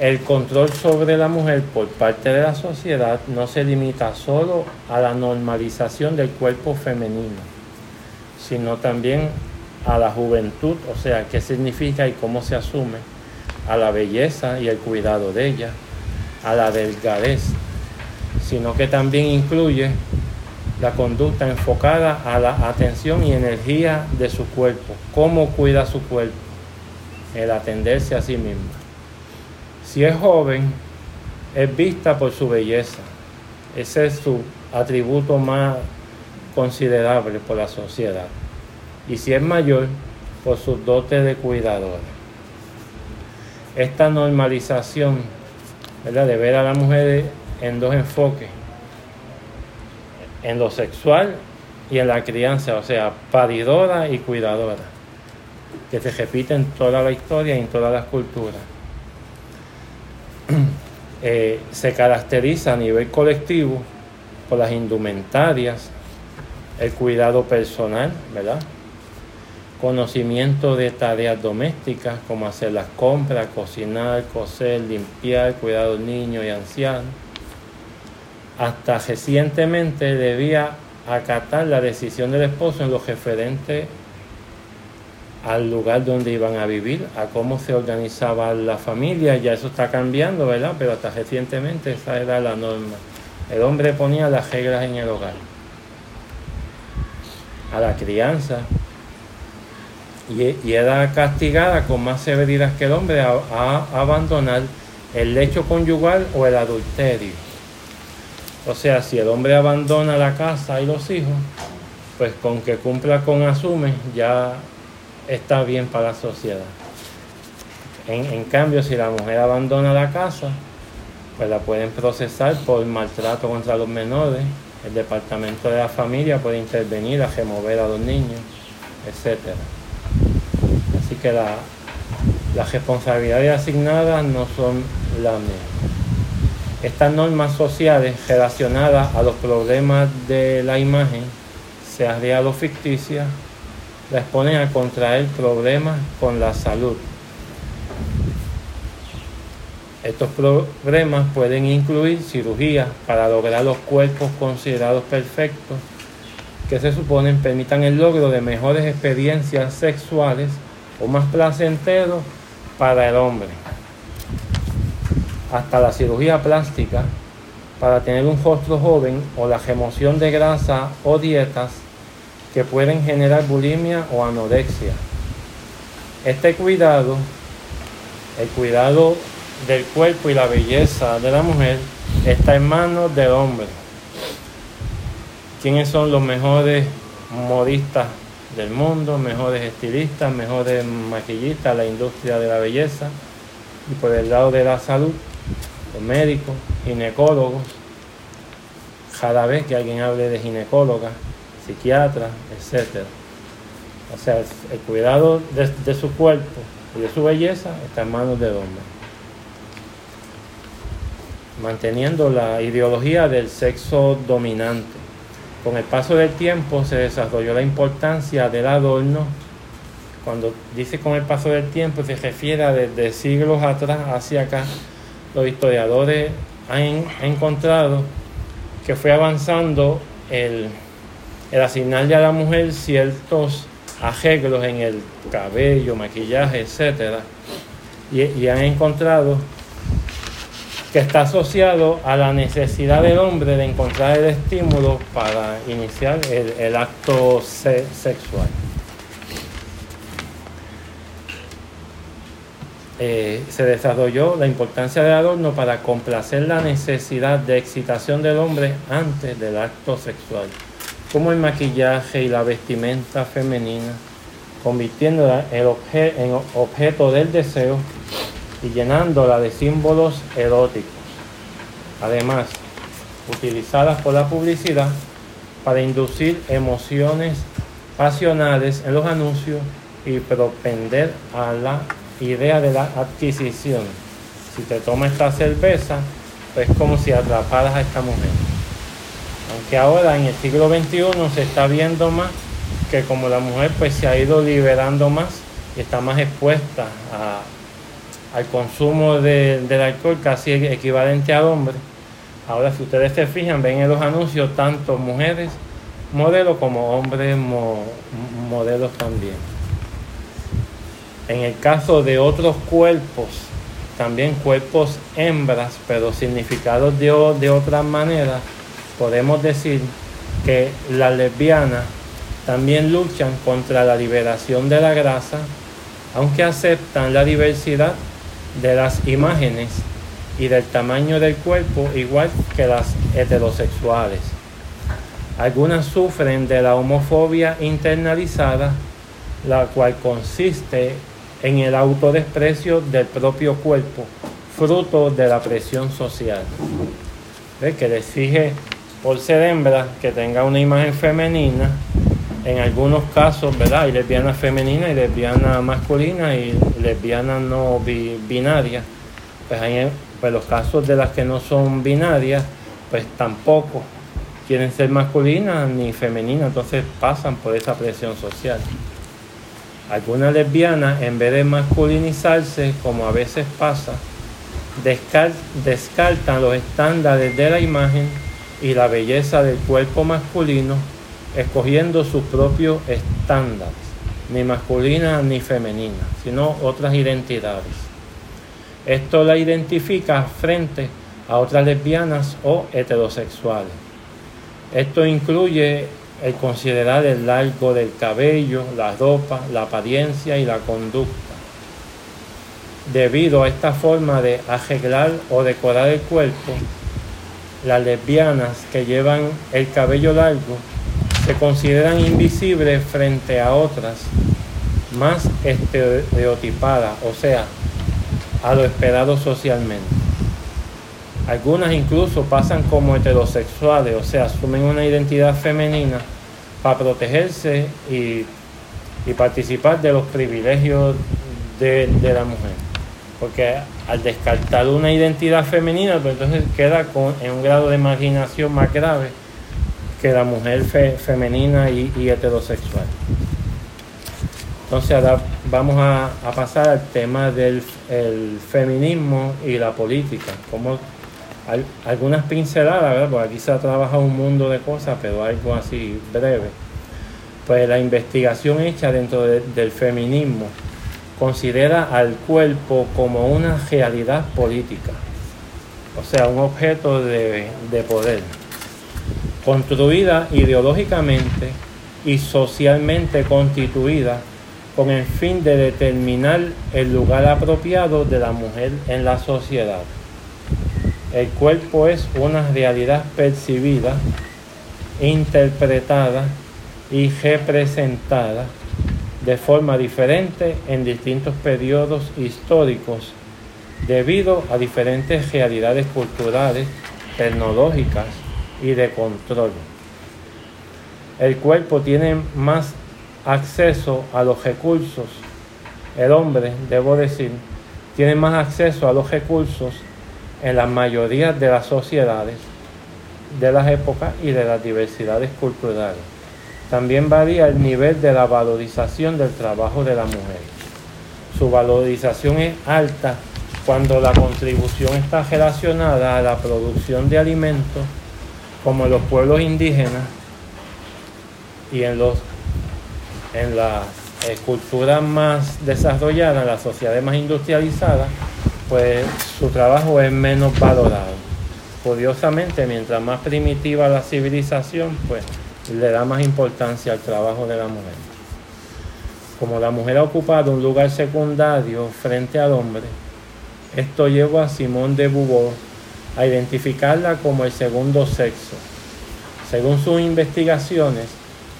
El control sobre la mujer por parte de la sociedad no se limita solo a la normalización del cuerpo femenino, sino también a la juventud, o sea, qué significa y cómo se asume, a la belleza y el cuidado de ella, a la delgadez, sino que también incluye la conducta enfocada a la atención y energía de su cuerpo, cómo cuida su cuerpo, el atenderse a sí misma. Si es joven, es vista por su belleza, ese es su atributo más considerable por la sociedad. Y si es mayor, por sus dotes de cuidadora. Esta normalización de ver a la mujer en dos enfoques, en lo sexual y en la crianza, o sea, paridora y cuidadora, que se repite en toda la historia y en todas las culturas. Eh, se caracteriza a nivel colectivo por las indumentarias, el cuidado personal, ¿verdad? Conocimiento de tareas domésticas como hacer las compras, cocinar, coser, limpiar, cuidar a los niños y ancianos hasta recientemente debía acatar la decisión del esposo en lo referente al lugar donde iban a vivir, a cómo se organizaba la familia, ya eso está cambiando, ¿verdad? Pero hasta recientemente esa era la norma. El hombre ponía las reglas en el hogar. A la crianza. Y, era castigada con más severidad que el hombre a abandonar el lecho conyugal o el adulterio. O sea, si el hombre abandona la casa y los hijos, pues con que cumpla con asume ya está bien para la sociedad. En, cambio, si la mujer abandona la casa, pues la pueden procesar por maltrato contra los menores, el departamento de la familia puede intervenir a remover a los niños, etc. Así que las responsabilidades asignadas no son las mismas. Estas normas sociales relacionadas a los problemas de la imagen, sea real o ficticia, la exponen a contraer problemas con la salud. Estos problemas pueden incluir cirugías para lograr los cuerpos considerados perfectos, que se suponen permitan el logro de mejores experiencias sexuales o más placenteros para el hombre hasta la cirugía plástica para tener un rostro joven o la remoción de grasa o dietas que pueden generar bulimia o anorexia. Este cuidado, el cuidado del cuerpo y la belleza de la mujer, está en manos del hombre. ¿Quiénes son los mejores modistas del mundo, mejores estilistas, mejores maquillistas, la industria de la belleza? Y por el lado de la salud, los médicos, ginecólogos, cada vez que alguien hable de ginecóloga, psiquiatra, etc. O sea, el cuidado de, su cuerpo y de su belleza está en manos del hombre manteniendo la ideología del sexo dominante. Con el paso del tiempo se desarrolló la importancia del adorno. Cuando dice con el paso del tiempo se refiere a desde siglos atrás hacia acá. Los historiadores han encontrado que fue avanzando el, el asignarle a la mujer ciertos arreglos en el cabello, maquillaje, etc. Y, y han encontrado que está asociado a la necesidad del hombre de encontrar el estímulo para iniciar el, acto sexual. Eh, se desarrolló la importancia del adorno para complacer la necesidad de excitación del hombre antes del acto sexual, como el maquillaje y la vestimenta femenina, convirtiéndola en objeto del deseo y llenándola de símbolos eróticos. Además, utilizadas por la publicidad para inducir emociones pasionales en los anuncios y propender a la idea de la adquisición. Si te tomas esta cerveza, pues es como si atraparas a esta mujer. Aunque ahora en el siglo XXI se está viendo más que como la mujer pues se ha ido liberando más y está más expuesta al consumo del alcohol casi equivalente al hombre. Ahora, si ustedes se fijan, ven en los anuncios tanto mujeres modelos como hombres modelos también. En el caso de otros cuerpos, también cuerpos hembras, pero significados de, de otra manera, podemos decir que las lesbianas también luchan contra la liberación de la grasa, aunque aceptan la diversidad de las imágenes y del tamaño del cuerpo igual que las heterosexuales. Algunas sufren de la homofobia internalizada, la cual consiste en el autodesprecio del propio cuerpo, fruto de la presión social. ¿Ve? Que les exige por ser hembra que tenga una imagen femenina en algunos casos, ¿verdad? Hay lesbiana femenina y lesbiana masculina y lesbiana no binaria. Pues hay pues los casos de las que no son binarias, pues tampoco quieren ser masculinas ni femeninas, entonces pasan por esa presión social. Algunas lesbianas, en vez de masculinizarse, como a veces pasa, descartan los estándares de la imagen y la belleza del cuerpo masculino escogiendo sus propios estándares, ni masculina ni femenina, sino otras identidades. Esto la identifica frente a otras lesbianas o heterosexuales. Esto incluye el considerar el largo del cabello, la ropa, la apariencia y la conducta. Debido a esta forma de arreglar o decorar el cuerpo, las lesbianas que llevan el cabello largo se consideran invisibles frente a otras más estereotipadas, o sea, a lo esperado socialmente. Algunas incluso pasan como heterosexuales, o sea, asumen una identidad femenina para protegerse y, participar de los privilegios de, la mujer. Porque al descartar una identidad femenina, pues entonces queda con, en un grado de marginación más grave que la mujer femenina y, heterosexual. Entonces ahora vamos a, pasar al tema del feminismo y la política. Como algunas pinceladas. Porque aquí se ha trabajado un mundo de cosas, pero algo así breve. Pues la investigación hecha dentro del feminismo considera al cuerpo como una realidad política, o sea, un objeto de poder construida ideológicamente y socialmente constituida con el fin de determinar el lugar apropiado de la mujer en la sociedad. El cuerpo es una realidad percibida, interpretada y representada de forma diferente en distintos periodos históricos debido a diferentes realidades culturales, tecnológicas y de control. El cuerpo tiene más acceso a los recursos, el hombre, debo decir, tiene más acceso a los recursos en la mayoría de las sociedades de las épocas y de las diversidades culturales. También varía el nivel de la valorización del trabajo de la mujer. Su valorización es alta cuando la contribución está relacionada a la producción de alimentos, como en los pueblos indígenas y en, los, en las culturas más desarrolladas, en las sociedades más industrializadas, pues su trabajo es menos valorado. Curiosamente, mientras más primitiva la civilización, pues le da más importancia al trabajo de la mujer. Como la mujer ha ocupado un lugar secundario frente al hombre, esto llevó a Simón de Beauvoir a identificarla como el segundo sexo. Según sus investigaciones,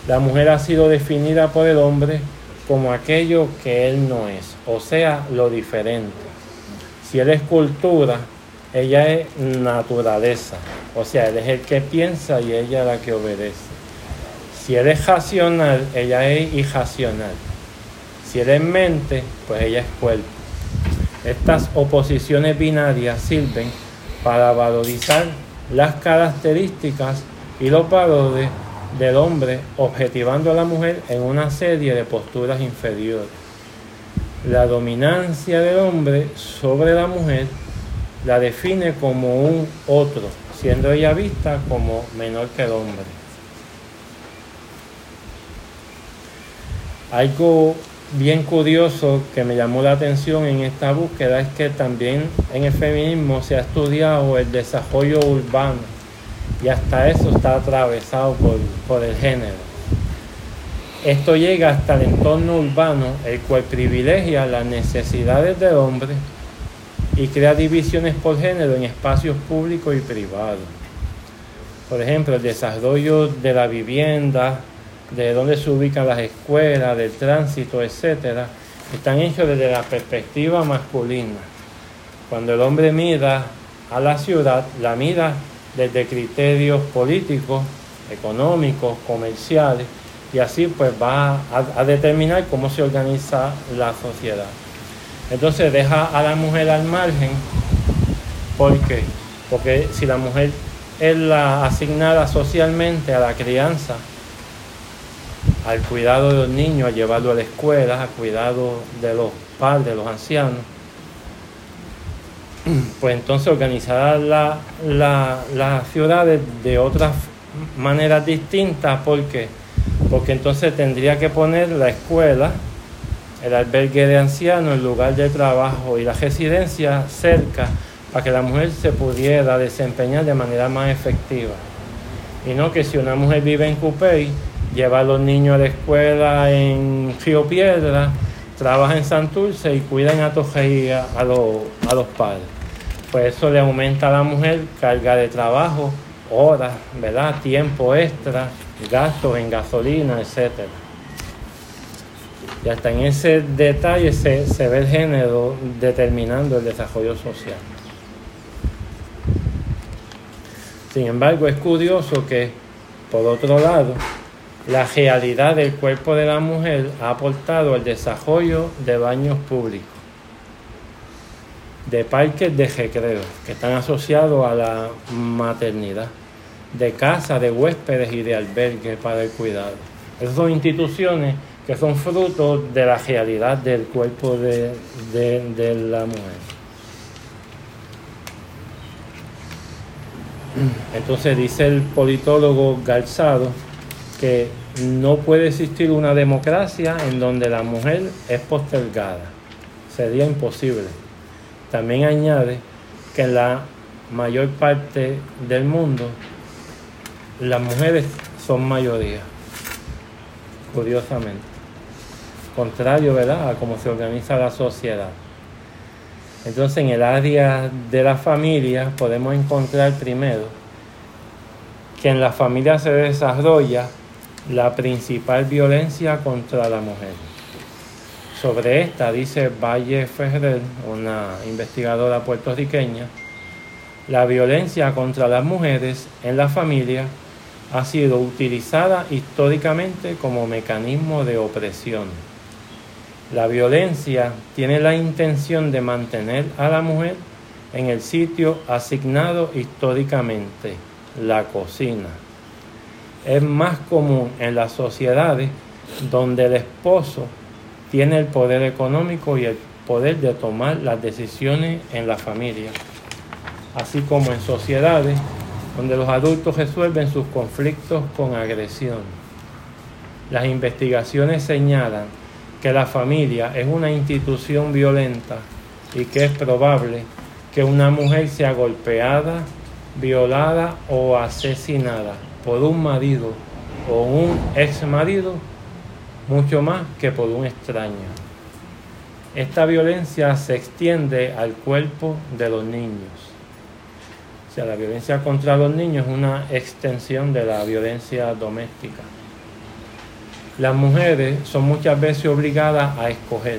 la mujer ha sido definida por el hombre como aquello que él no es, o sea, lo diferente. Si él es cultura, ella es naturaleza, o sea, él es el que piensa y ella la que obedece. Si él es racional, ella es irracional. Si él es mente, pues ella es cuerpo. Estas oposiciones binarias sirven para valorizar las características y los valores del hombre, objetivando a la mujer en una serie de posturas inferiores. La dominancia del hombre sobre la mujer la define como un otro, siendo ella vista como menor que el hombre. Algo bien curioso que me llamó la atención en esta búsqueda es que también en el feminismo se ha estudiado el desarrollo urbano y hasta eso está atravesado por, por el género. Esto llega hasta el entorno urbano, el cual privilegia las necesidades del hombre y crea divisiones por género en espacios públicos y privados. Por ejemplo, el desarrollo de la vivienda, de dónde se ubican las escuelas, del tránsito, etcétera, están hechos desde la perspectiva masculina. Cuando el hombre mira a la ciudad, la mira desde criterios políticos, económicos, comerciales, y así pues va a, determinar cómo se organiza la sociedad. Entonces deja a la mujer al margen. ¿Por qué? Porque si la mujer es la asignada socialmente a la crianza, al cuidado de los niños, a llevarlo a la escuela, al cuidado de los padres, de los ancianos, pues entonces organizará las la, ciudades de otras maneras distintas. ¿Por qué? Porque entonces tendría que poner la escuela, el albergue de ancianos, el lugar de trabajo y la residencia cerca para que la mujer se pudiera desempeñar de manera más efectiva. Y no que si una mujer vive en Cupey, lleva a los niños a la escuela en Río Piedra, trabaja en Santurce y cuida en Atojeía a, los, a los padres. Pues eso le aumenta a la mujer carga de trabajo, horas, ¿verdad? Tiempo extra, gastos en gasolina, etc. Y hasta en ese detalle se, se ve el género determinando el desarrollo social. Sin embargo, es curioso que, por otro lado, la realidad del cuerpo de la mujer ha aportado al desarrollo de baños públicos, de parques de recreo que están asociados a la maternidad, de casas de huéspedes y de albergues para el cuidado. Esas son instituciones que son fruto de la realidad del cuerpo de, de la mujer. Entonces dice el politólogo Galzado, que no puede existir una democracia en donde la mujer es postergada. Sería imposible. También añade que la mayor parte del mundo las mujeres son mayoría, curiosamente. contrario ¿verdad? a cómo se organiza la sociedad. Entonces en el área de la familia podemos encontrar primero que en la familia se desarrolla la principal violencia contra la mujer. Sobre esta dice Valle Ferrer, una investigadora puertorriqueña, la violencia contra las mujeres en la familia ha sido utilizada históricamente como mecanismo de opresión. La violencia tiene la intención de mantener a la mujer en el sitio asignado históricamente, la cocina. Es más común en las sociedades donde el esposo tiene el poder económico y el poder de tomar las decisiones en la familia, así como en sociedades donde los adultos resuelven sus conflictos con agresión. Las investigaciones señalan que la familia es una institución violenta y que es probable que una mujer sea golpeada, violada o asesinada por un marido o un ex marido mucho más que por un extraño. Esta violencia se extiende al cuerpo de los niños. O sea, la violencia contra los niños es una extensión de la violencia doméstica. Las mujeres son muchas veces obligadas a escoger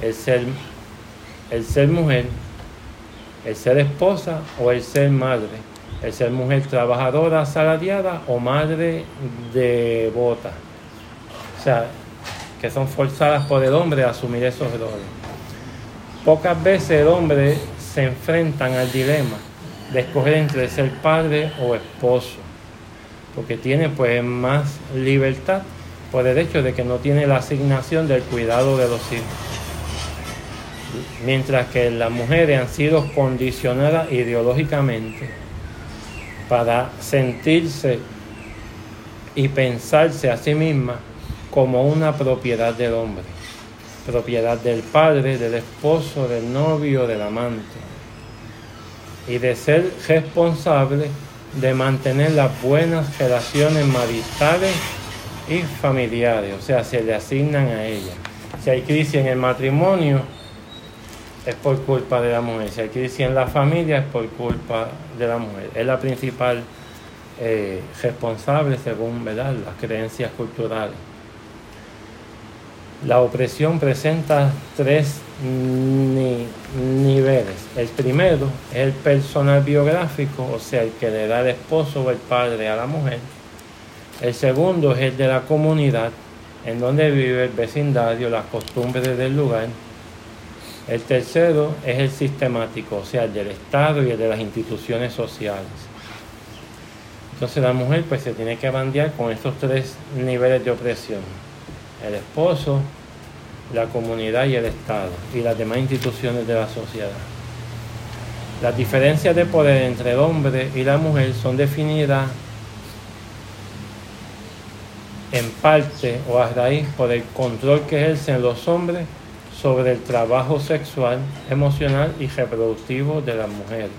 el ser, el ser mujer, el ser esposa o el ser madre, el ser mujer trabajadora asalariada o madre devota. O sea, que son forzadas por el hombre a asumir esos roles. Pocas veces el hombre se enfrentan al dilema de escoger entre ser padre o esposo, porque tiene pues más libertad por el hecho de que no tiene la asignación del cuidado de los hijos. Mientras que las mujeres han sido condicionadas ideológicamente para sentirse y pensarse a sí mismas como una propiedad del hombre, propiedad del padre, del esposo, del novio, del amante, y de ser responsable de mantener las buenas relaciones maritales y familiares, o sea, se le asignan a ella. Si hay crisis en el matrimonio, es por culpa de la mujer. Si hay crisis en la familia, es por culpa de la mujer. Es la principal eh, responsable según ¿verdad? las creencias culturales. La opresión presenta tres niveles. El primero es el personal biográfico, o sea, el que le da el esposo o el padre a la mujer. El segundo es el de la comunidad, en donde vive el vecindario, las costumbres del lugar. El tercero es el sistemático, o sea, el del Estado y el de las instituciones sociales. Entonces la mujer pues se tiene que bandear con estos tres niveles de opresión el esposo, la comunidad y el Estado y las demás instituciones de la sociedad. Las diferencias de poder entre el hombre y la mujer son definidas en parte o a raíz por el control que ejercen los hombres sobre el trabajo sexual, emocional y reproductivo de las mujeres.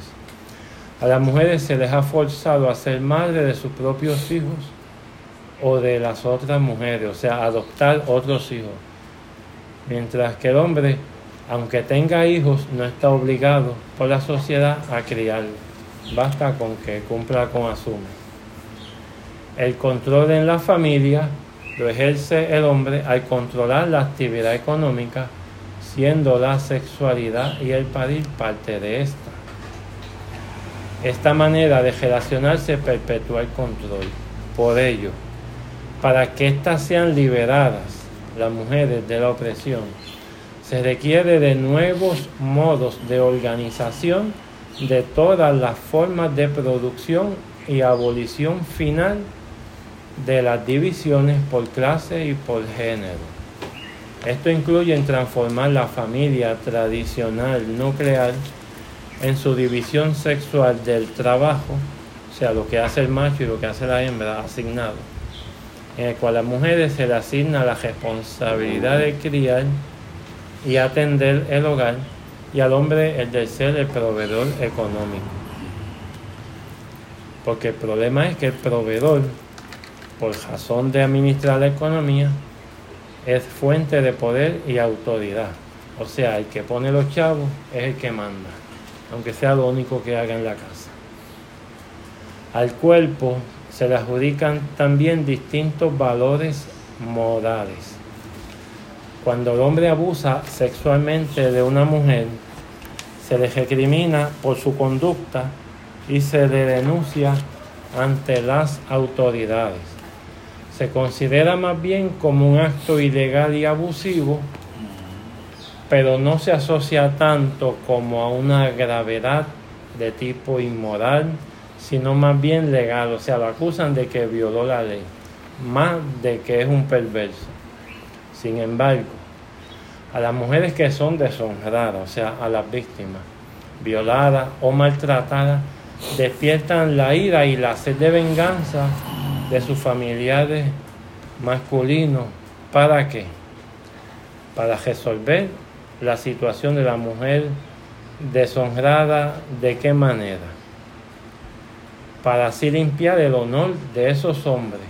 A las mujeres se les ha forzado a ser madre de sus propios hijos o de las otras mujeres, o sea, adoptar otros hijos. Mientras que el hombre, aunque tenga hijos, no está obligado por la sociedad a criarlos. Basta con que cumpla con asume. El control en la familia lo ejerce el hombre al controlar la actividad económica, siendo la sexualidad y el parir parte de esta. Esta manera de relacionarse perpetúa el control. Por ello, para que éstas sean liberadas, las mujeres, de la opresión, se requiere de nuevos modos de organización de todas las formas de producción y abolición final de las divisiones por clase y por género. Esto incluye en transformar la familia tradicional nuclear en su división sexual del trabajo, o sea, lo que hace el macho y lo que hace la hembra asignado en el cual a las mujeres se le asigna la responsabilidad de criar y atender el hogar y al hombre el de ser el proveedor económico. Porque el problema es que el proveedor, por razón de administrar la economía, es fuente de poder y autoridad. O sea, el que pone los chavos es el que manda, aunque sea lo único que haga en la casa. Al cuerpo se le adjudican también distintos valores morales. Cuando el hombre abusa sexualmente de una mujer, se le recrimina por su conducta y se le denuncia ante las autoridades. Se considera más bien como un acto ilegal y abusivo, pero no se asocia tanto como a una gravedad de tipo inmoral, sino más bien legal. O sea, lo acusan de que violó la ley, más de que es un perverso. Sin embargo, a las mujeres que son deshonradas, o sea, a las víctimas, violadas o maltratadas, despiertan la ira y la sed de venganza de sus familiares masculinos. ¿Para qué? Para resolver la situación de la mujer deshonrada, ¿de qué manera? Para así limpiar el honor de esos hombres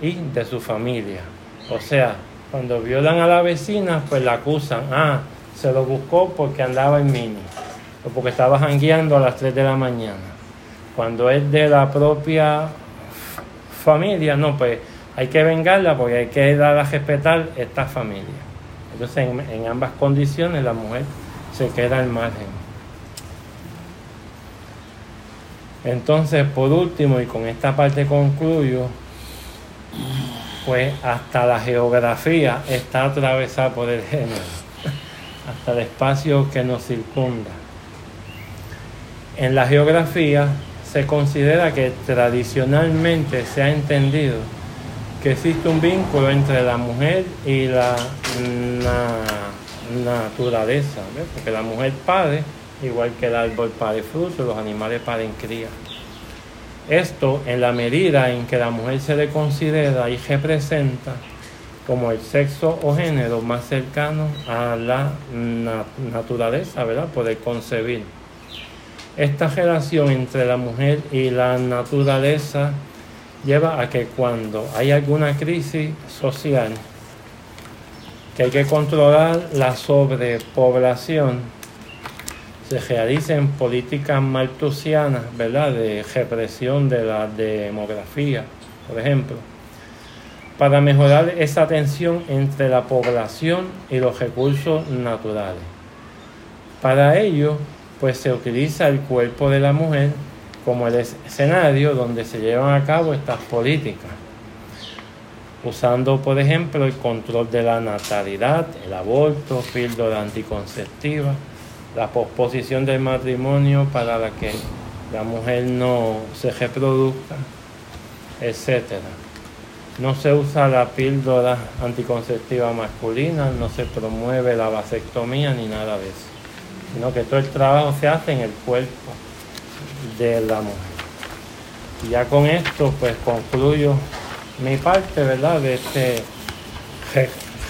y de su familia. O sea, cuando violan a la vecina, pues la acusan. Ah, se lo buscó porque andaba en mini o porque estaba jangueando a las 3 de la mañana. Cuando es de la propia familia, no, pues hay que vengarla porque hay que dar a respetar esta familia. Entonces, en, en ambas condiciones, la mujer se queda al margen. Entonces, por último, y con esta parte concluyo, pues hasta la geografía está atravesada por el género, hasta el espacio que nos circunda. En la geografía se considera que tradicionalmente se ha entendido que existe un vínculo entre la mujer y la naturaleza, porque la mujer pare, igual que el árbol pare fruto, los animales paren cría. Esto en la medida en que la mujer se le considera y representa como el sexo o género más cercano a la naturaleza, ¿verdad? Poder concebir. Esta relación entre la mujer y la naturaleza lleva a que cuando hay alguna crisis social, que hay que controlar la sobrepoblación, se realicen políticas maltusianas, ¿verdad?, de represión de la demografía, por ejemplo, para mejorar esa tensión entre la población y los recursos naturales. Para ello, pues se utiliza el cuerpo de la mujer como el escenario donde se llevan a cabo estas políticas, usando por ejemplo el control de la natalidad, el aborto, píldora anticonceptiva, la posposición del matrimonio para la que la mujer no se reproduzca, etc. No se usa la píldora anticonceptiva masculina, no se promueve la vasectomía ni nada de eso, sino que todo el trabajo se hace en el cuerpo de la mujer. Y ya con esto pues concluyo mi parte, ¿verdad? De este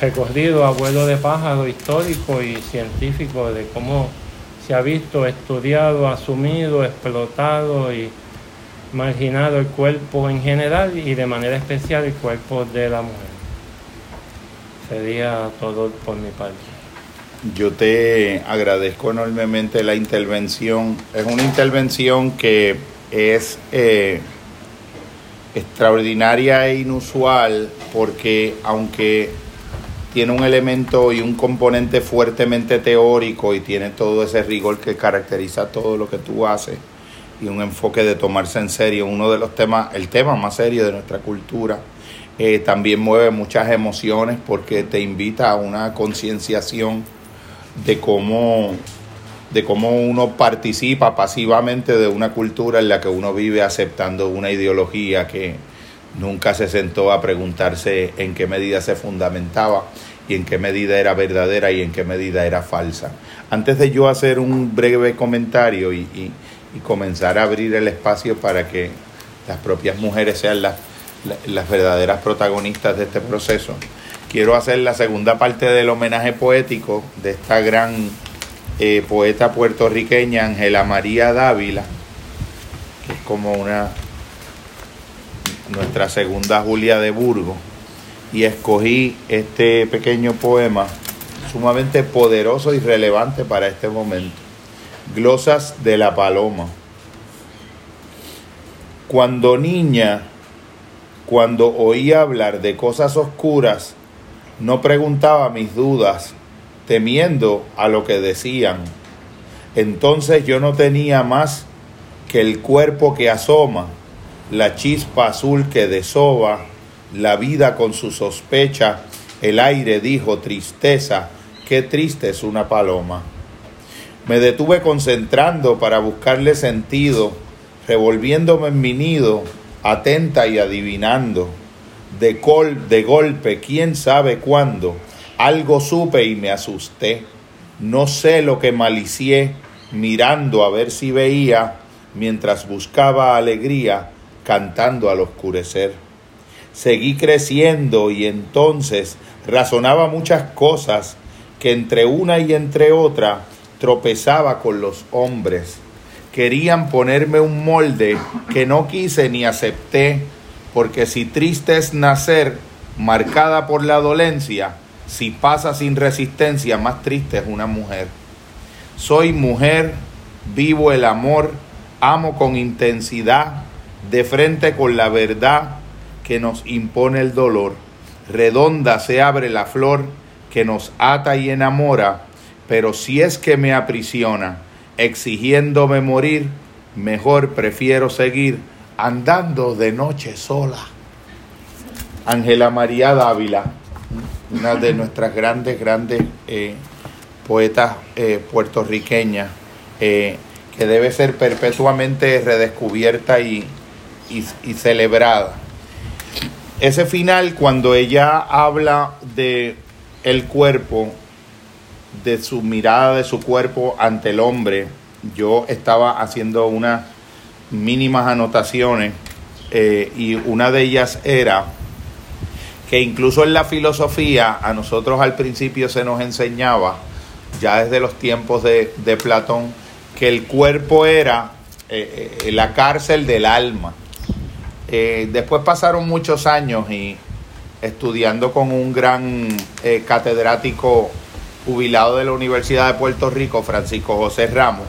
recorrido abuelo de pájaro histórico y científico de cómo se ha visto estudiado, asumido, explotado y marginado el cuerpo en general y de manera especial el cuerpo de la mujer. Sería todo por mi parte. Yo te agradezco enormemente la intervención. Es una intervención que es eh, extraordinaria e inusual porque aunque tiene un elemento y un componente fuertemente teórico y tiene todo ese rigor que caracteriza todo lo que tú haces y un enfoque de tomarse en serio, uno de los temas, el tema más serio de nuestra cultura, eh, también mueve muchas emociones porque te invita a una concienciación de cómo de cómo uno participa pasivamente de una cultura en la que uno vive aceptando una ideología que nunca se sentó a preguntarse en qué medida se fundamentaba y en qué medida era verdadera y en qué medida era falsa. Antes de yo hacer un breve comentario y, comenzar a abrir el espacio para que las propias mujeres sean las, las verdaderas protagonistas de este proceso, quiero hacer la segunda parte del homenaje poético de esta gran eh, poeta puertorriqueña Ángela María Dávila, que es como una nuestra segunda Julia de Burgos. y escogí este pequeño poema sumamente poderoso y relevante para este momento. Glosas de la Paloma. Cuando niña, cuando oía hablar de cosas oscuras, no preguntaba mis dudas, temiendo a lo que decían. Entonces yo no tenía más que el cuerpo que asoma, la chispa azul que desova, la vida con su sospecha, el aire dijo tristeza, qué triste es una paloma. Me detuve concentrando para buscarle sentido, revolviéndome en mi nido, atenta y adivinando. De, de golpe, quién sabe cuándo, algo supe y me asusté. No sé lo que malicié, mirando a ver si veía, mientras buscaba alegría, cantando al oscurecer. Seguí creciendo y entonces razonaba muchas cosas que entre una y entre otra tropezaba con los hombres. Querían ponerme un molde que no quise ni acepté, porque si triste es nacer, marcada por la dolencia, si pasa sin resistencia, más triste es una mujer. Soy mujer, vivo el amor, amo con intensidad, de frente con la verdad que nos impone el dolor. Redonda se abre la flor que nos ata y enamora, pero si es que me aprisiona, exigiéndome morir, mejor prefiero seguir andando de noche sola. Ángela María Dávila, una de nuestras grandes, grandes eh, poetas eh, puertorriqueñas, eh, que debe ser perpetuamente redescubierta y, y celebrada. Ese final, cuando ella habla de el cuerpo, de su mirada de su cuerpo ante el hombre, yo estaba haciendo unas mínimas anotaciones eh, y una de ellas era que incluso en la filosofía a nosotros al principio se nos enseñaba, ya desde los tiempos de, Platón, que el cuerpo era eh, eh, la cárcel del alma. Después pasaron muchos años y estudiando con un gran catedrático jubilado de la Universidad de Puerto Rico, Francisco José Ramos,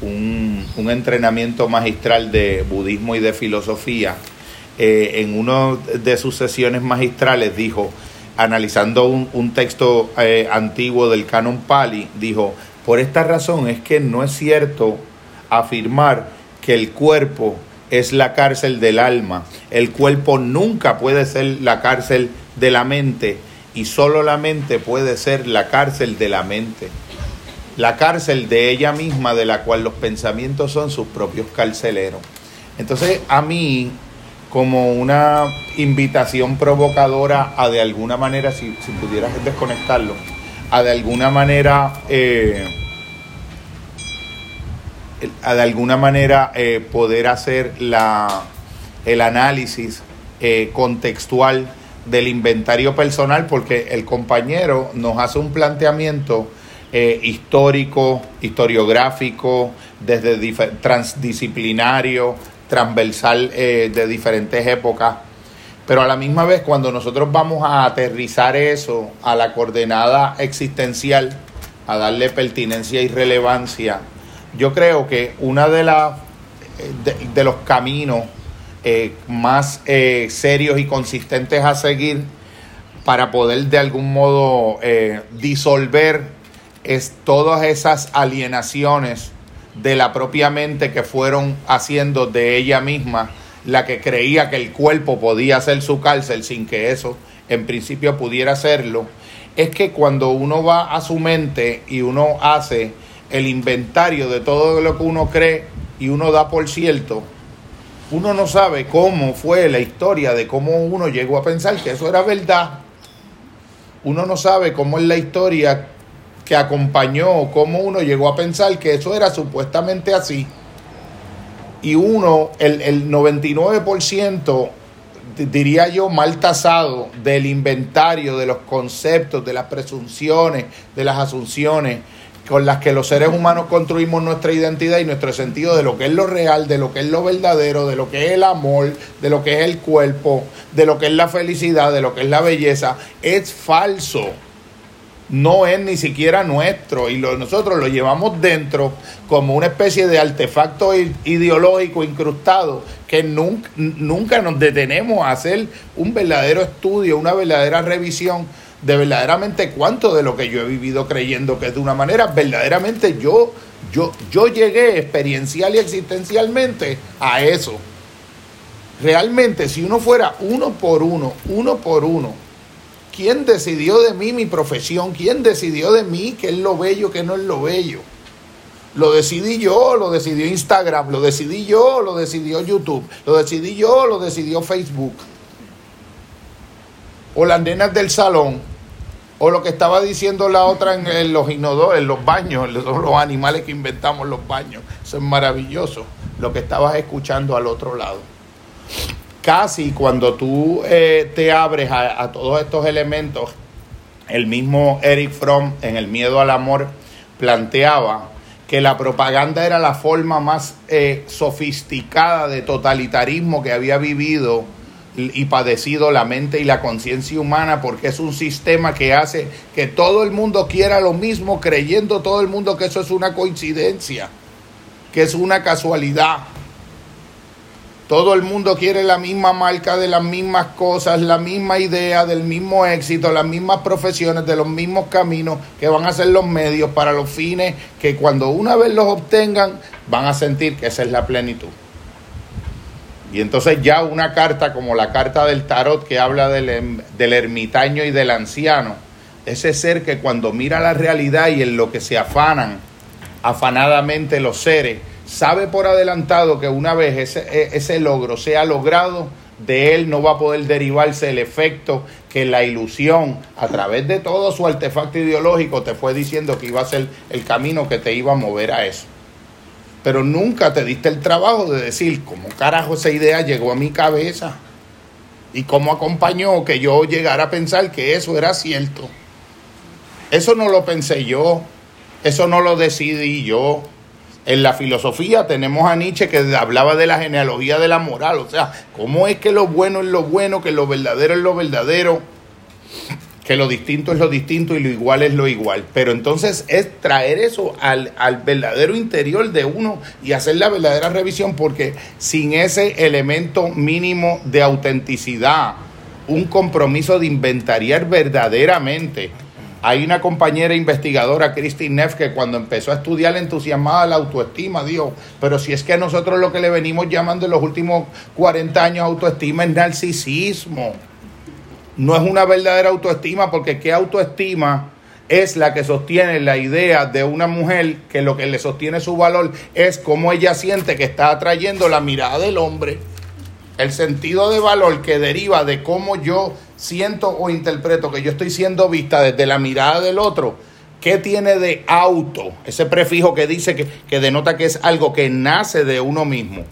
un, entrenamiento magistral de budismo y de filosofía. Eh, en una de sus sesiones magistrales dijo, analizando un, texto eh, antiguo del canon Pali, dijo, por esta razón es que no es cierto afirmar que el cuerpo es la cárcel del alma. El cuerpo nunca puede ser la cárcel de la mente y solo la mente puede ser la cárcel de la mente, la cárcel de ella misma de la cual los pensamientos son sus propios carceleros. Entonces a mí, como una invitación provocadora a de alguna manera, si, pudieras desconectarlo, a de alguna manera... Eh, de alguna manera eh, poder hacer la, el análisis eh, contextual del inventario personal porque el compañero nos hace un planteamiento eh, histórico, historiográfico, desde transdisciplinario, transversal de diferentes épocas. Pero a la misma vez, cuando nosotros vamos a aterrizar eso a la coordenada existencial, a darle pertinencia y relevancia, yo creo que una de las de los caminos eh, más eh, serios y consistentes a seguir para poder de algún modo eh, disolver es todas esas alienaciones de la propia mente que fueron haciendo de ella misma la que creía que el cuerpo podía ser su cárcel sin que eso en principio pudiera serlo, es que cuando uno va a su mente y uno hace el inventario de todo lo que uno cree y uno da por cierto, uno no sabe cómo fue la historia de cómo uno llegó a pensar que eso era verdad. Uno no sabe cómo es la historia que acompañó, cómo uno llegó a pensar que eso era supuestamente así. Y uno, el, el 99%, diría yo, mal tasado del inventario, de los conceptos, de las presunciones, de las asunciones con las que los seres humanos construimos nuestra identidad y nuestro sentido de lo que es lo real, de lo que es lo verdadero, de lo que es el amor, de lo que es el cuerpo, de lo que es la felicidad, de lo que es la belleza, es falso. No es ni siquiera nuestro y lo, nosotros lo llevamos dentro como una especie de artefacto ideológico incrustado que nunca, nunca nos detenemos a hacer un verdadero estudio, una verdadera revisión de verdaderamente cuánto de lo que yo he vivido creyendo que es de una manera, verdaderamente yo, yo, yo llegué experiencial y existencialmente a eso. Realmente, si uno fuera uno por uno, uno por uno, ¿quién decidió de mí mi profesión? ¿Quién decidió de mí qué es lo bello, qué no es lo bello? Lo decidí yo, lo decidió Instagram, lo decidí yo, lo decidió YouTube, lo decidí yo, lo decidió Facebook o las nenas del salón, o lo que estaba diciendo la otra en, los inodores, en los baños, los, animales que inventamos los baños. Eso es maravilloso, lo que estabas escuchando al otro lado. Casi cuando tú eh, te abres a, todos estos elementos, el mismo Eric Fromm en El miedo al amor planteaba que la propaganda era la forma más eh, sofisticada de totalitarismo que había vivido y padecido la mente y la conciencia humana porque es un sistema que hace que todo el mundo quiera lo mismo creyendo todo el mundo que eso es una coincidencia, que es una casualidad. Todo el mundo quiere la misma marca de las mismas cosas, la misma idea del mismo éxito, las mismas profesiones, de los mismos caminos que van a ser los medios para los fines que cuando una vez los obtengan van a sentir que esa es la plenitud. Y entonces ya una carta como la carta del tarot que habla del, em, del, ermitaño y del anciano, ese ser que cuando mira la realidad y en lo que se afanan afanadamente los seres, sabe por adelantado que una vez ese, e, ese logro sea logrado, de él no va a poder derivarse el efecto que la ilusión, a través de todo su artefacto ideológico, te fue diciendo que iba a ser el camino que te iba a mover a eso pero nunca te diste el trabajo de decir cómo carajo esa idea llegó a mi cabeza y cómo acompañó que yo llegara a pensar que eso era cierto. Eso no lo pensé yo, eso no lo decidí yo. En la filosofía tenemos a Nietzsche que hablaba de la genealogía de la moral, o sea, cómo es que lo bueno es lo bueno, que lo verdadero es lo verdadero que lo distinto es lo distinto y lo igual es lo igual. Pero entonces es traer eso al, verdadero interior de uno y hacer la verdadera revisión, porque sin ese elemento mínimo de autenticidad, un compromiso de inventariar verdaderamente. Hay una compañera investigadora, Christine Neff, que cuando empezó a estudiar entusiasmada la autoestima, dijo, pero si es que a nosotros lo que le venimos llamando en los últimos 40 años autoestima es narcisismo no es una verdadera autoestima porque qué autoestima es la que sostiene la idea de una mujer que lo que le sostiene su valor es cómo ella siente que está atrayendo la mirada del hombre. El sentido de valor que deriva de cómo yo siento o interpreto que yo estoy siendo vista desde la mirada del otro. ¿Qué tiene de auto? Ese prefijo que dice que, que denota que es algo que nace de uno mismo.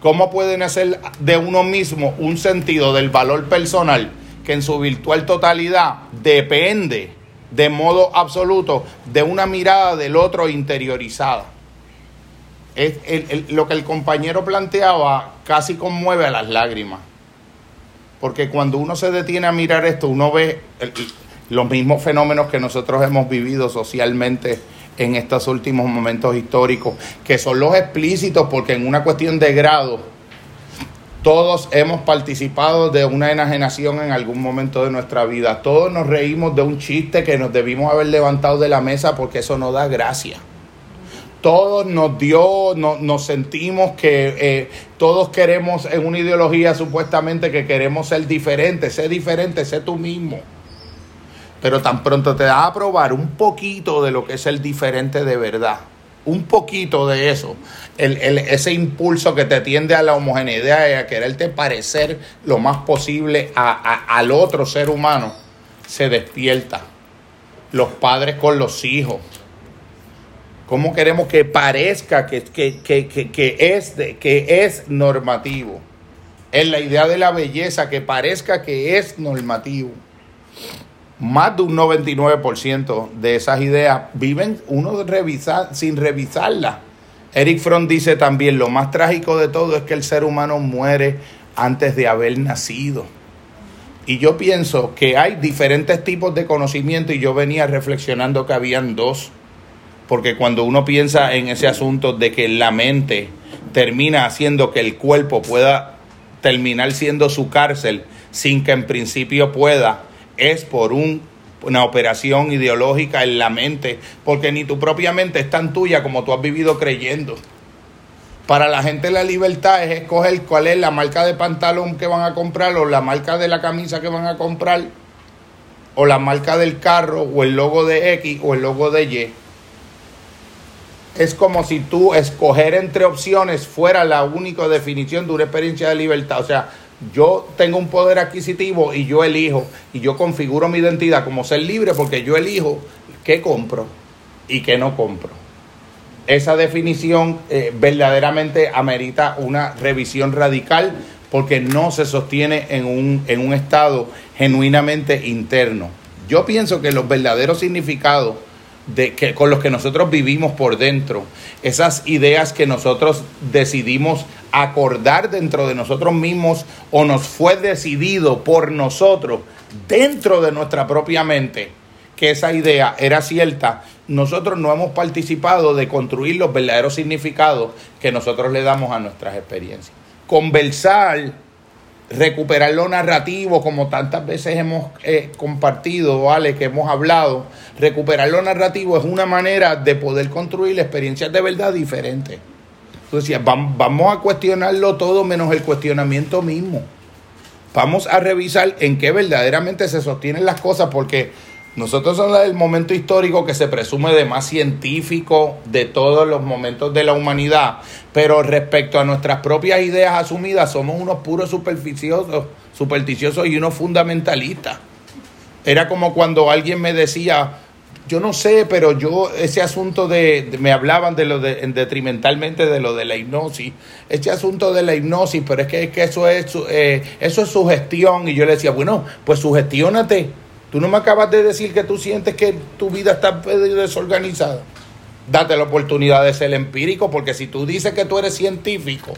¿Cómo puede nacer de uno mismo un sentido del valor personal? Que en su virtual totalidad depende de modo absoluto de una mirada del otro interiorizada. Es lo que el compañero planteaba casi conmueve a las lágrimas. Porque cuando uno se detiene a mirar esto, uno ve los mismos fenómenos que nosotros hemos vivido socialmente en estos últimos momentos históricos, que son los explícitos, porque en una cuestión de grado, todos hemos participado de una enajenación en algún momento de nuestra vida. Todos nos reímos de un chiste que nos debimos haber levantado de la mesa porque eso no da gracia. Todos nos dio, nos sentimos que eh, todos queremos en una ideología supuestamente que queremos ser diferentes. Sé diferente, sé tú mismo. Pero tan pronto te da a probar un poquito de lo que es el diferente de verdad un poquito de eso, el, ese impulso que te tiende a la homogeneidad y a quererte parecer lo más posible al otro ser humano, se despierta. Los padres con los hijos. ¿Cómo queremos que parezca que, que, es, que es normativo? Es la idea de la belleza, que parezca que es normativo. Más de un 99% de esas ideas viven uno sin revisarlas. Eric Fromm dice también, lo más trágico de todo es que el ser humano muere antes de haber nacido. Y yo pienso que hay diferentes tipos de conocimiento y yo venía reflexionando que habían dos. Porque cuando uno piensa en ese asunto de que la mente termina haciendo que el cuerpo pueda terminar siendo su cárcel sin que en principio pueda, es por un, una operación ideológica en la mente, porque ni tu propia mente es tan tuya como tú has vivido creyendo. Para la gente la libertad es escoger cuál es la marca de pantalón que van a comprar o la marca de la camisa que van a comprar o la marca del carro o el logo de X o el logo de Y. Es como si tú escoger entre opciones fuera la única definición de una experiencia de libertad. O sea, yo tengo un poder adquisitivo y yo elijo y yo configuro mi identidad como ser libre porque yo elijo qué compro y qué no compro esa definición eh, verdaderamente amerita una revisión radical porque no se sostiene en un, en un estado genuinamente interno. Yo pienso que los verdaderos significados de que, con los que nosotros vivimos por dentro, esas ideas que nosotros decidimos acordar dentro de nosotros mismos o nos fue decidido por nosotros dentro de nuestra propia mente, que esa idea era cierta, nosotros no hemos participado de construir los verdaderos significados que nosotros le damos a nuestras experiencias. Conversar, recuperar lo narrativo, como tantas veces hemos eh, compartido, ¿vale? Que hemos hablado, recuperar lo narrativo es una manera de poder construir experiencias de verdad diferentes. Entonces, vamos a cuestionarlo todo menos el cuestionamiento mismo. Vamos a revisar en qué verdaderamente se sostienen las cosas, porque nosotros somos el momento histórico que se presume de más científico de todos los momentos de la humanidad, pero respecto a nuestras propias ideas asumidas somos unos puros superficiosos, supersticiosos y unos fundamentalistas. Era como cuando alguien me decía, yo no sé, pero yo ese asunto de, me hablaban de lo de detrimentalmente de lo de la hipnosis, ese asunto de la hipnosis, pero es que, que eso es eh, eso es sugestión y yo le decía, bueno, pues sugestiónate Tú no me acabas de decir que tú sientes que tu vida está desorganizada. Date la oportunidad de ser empírico, porque si tú dices que tú eres científico,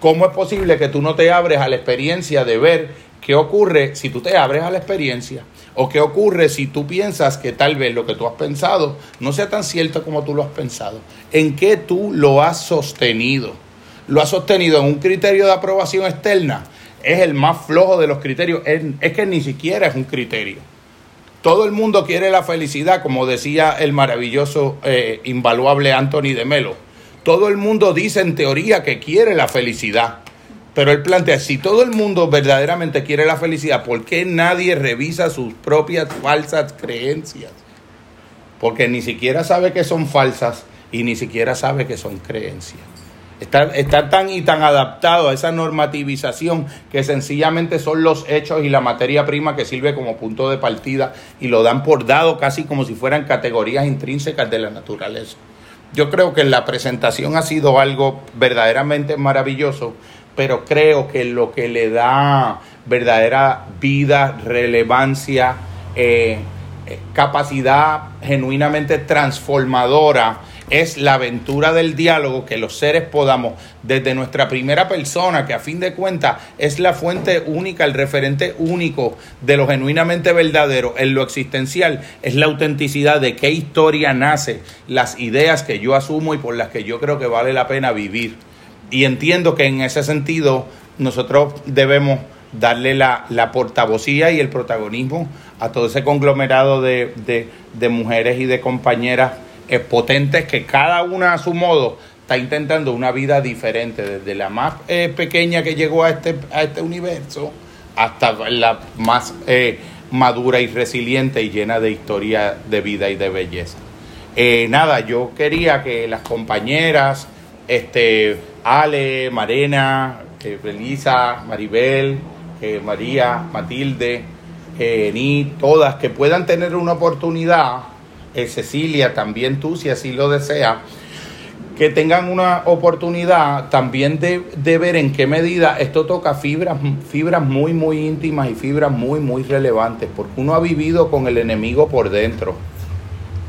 ¿cómo es posible que tú no te abres a la experiencia de ver qué ocurre si tú te abres a la experiencia? ¿O qué ocurre si tú piensas que tal vez lo que tú has pensado no sea tan cierto como tú lo has pensado? ¿En qué tú lo has sostenido? ¿Lo has sostenido en un criterio de aprobación externa? Es el más flojo de los criterios. Es, que ni siquiera es un criterio todo el mundo quiere la felicidad, como decía el maravilloso, eh, invaluable Anthony de Melo. Todo el mundo dice en teoría que quiere la felicidad. Pero él plantea, si todo el mundo verdaderamente quiere la felicidad, ¿por qué nadie revisa sus propias falsas creencias? Porque ni siquiera sabe que son falsas y ni siquiera sabe que son creencias. Está, tan y tan adaptado a esa normativización que sencillamente son los hechos y la materia prima que sirve como punto de partida y lo dan por dado casi como si fueran categorías intrínsecas de la naturaleza. Yo creo que la presentación ha sido algo verdaderamente maravilloso, pero creo que lo que le da verdadera vida, relevancia, eh, eh, capacidad genuinamente transformadora, es la aventura del diálogo que los seres podamos desde nuestra primera persona, que a fin de cuentas es la fuente única, el referente único de lo genuinamente verdadero en lo existencial, es la autenticidad de qué historia nace, las ideas que yo asumo y por las que yo creo que vale la pena vivir. Y entiendo que en ese sentido nosotros debemos darle la, portavocía y el protagonismo a todo ese conglomerado de, de mujeres y de compañeras potentes que cada una a su modo está intentando una vida diferente, desde la más eh, pequeña que llegó a este, a este universo hasta la más eh, madura y resiliente y llena de historia de vida y de belleza. Eh, nada, yo quería que las compañeras, este, Ale, Marena, Elisa, Maribel, María, Matilde, Ni, todas, que puedan tener una oportunidad eh, Cecilia, también tú, si así lo deseas, que tengan una oportunidad también de, de, ver en qué medida esto toca fibras, fibras muy, muy íntimas y fibras muy, muy relevantes, porque uno ha vivido con el enemigo por dentro.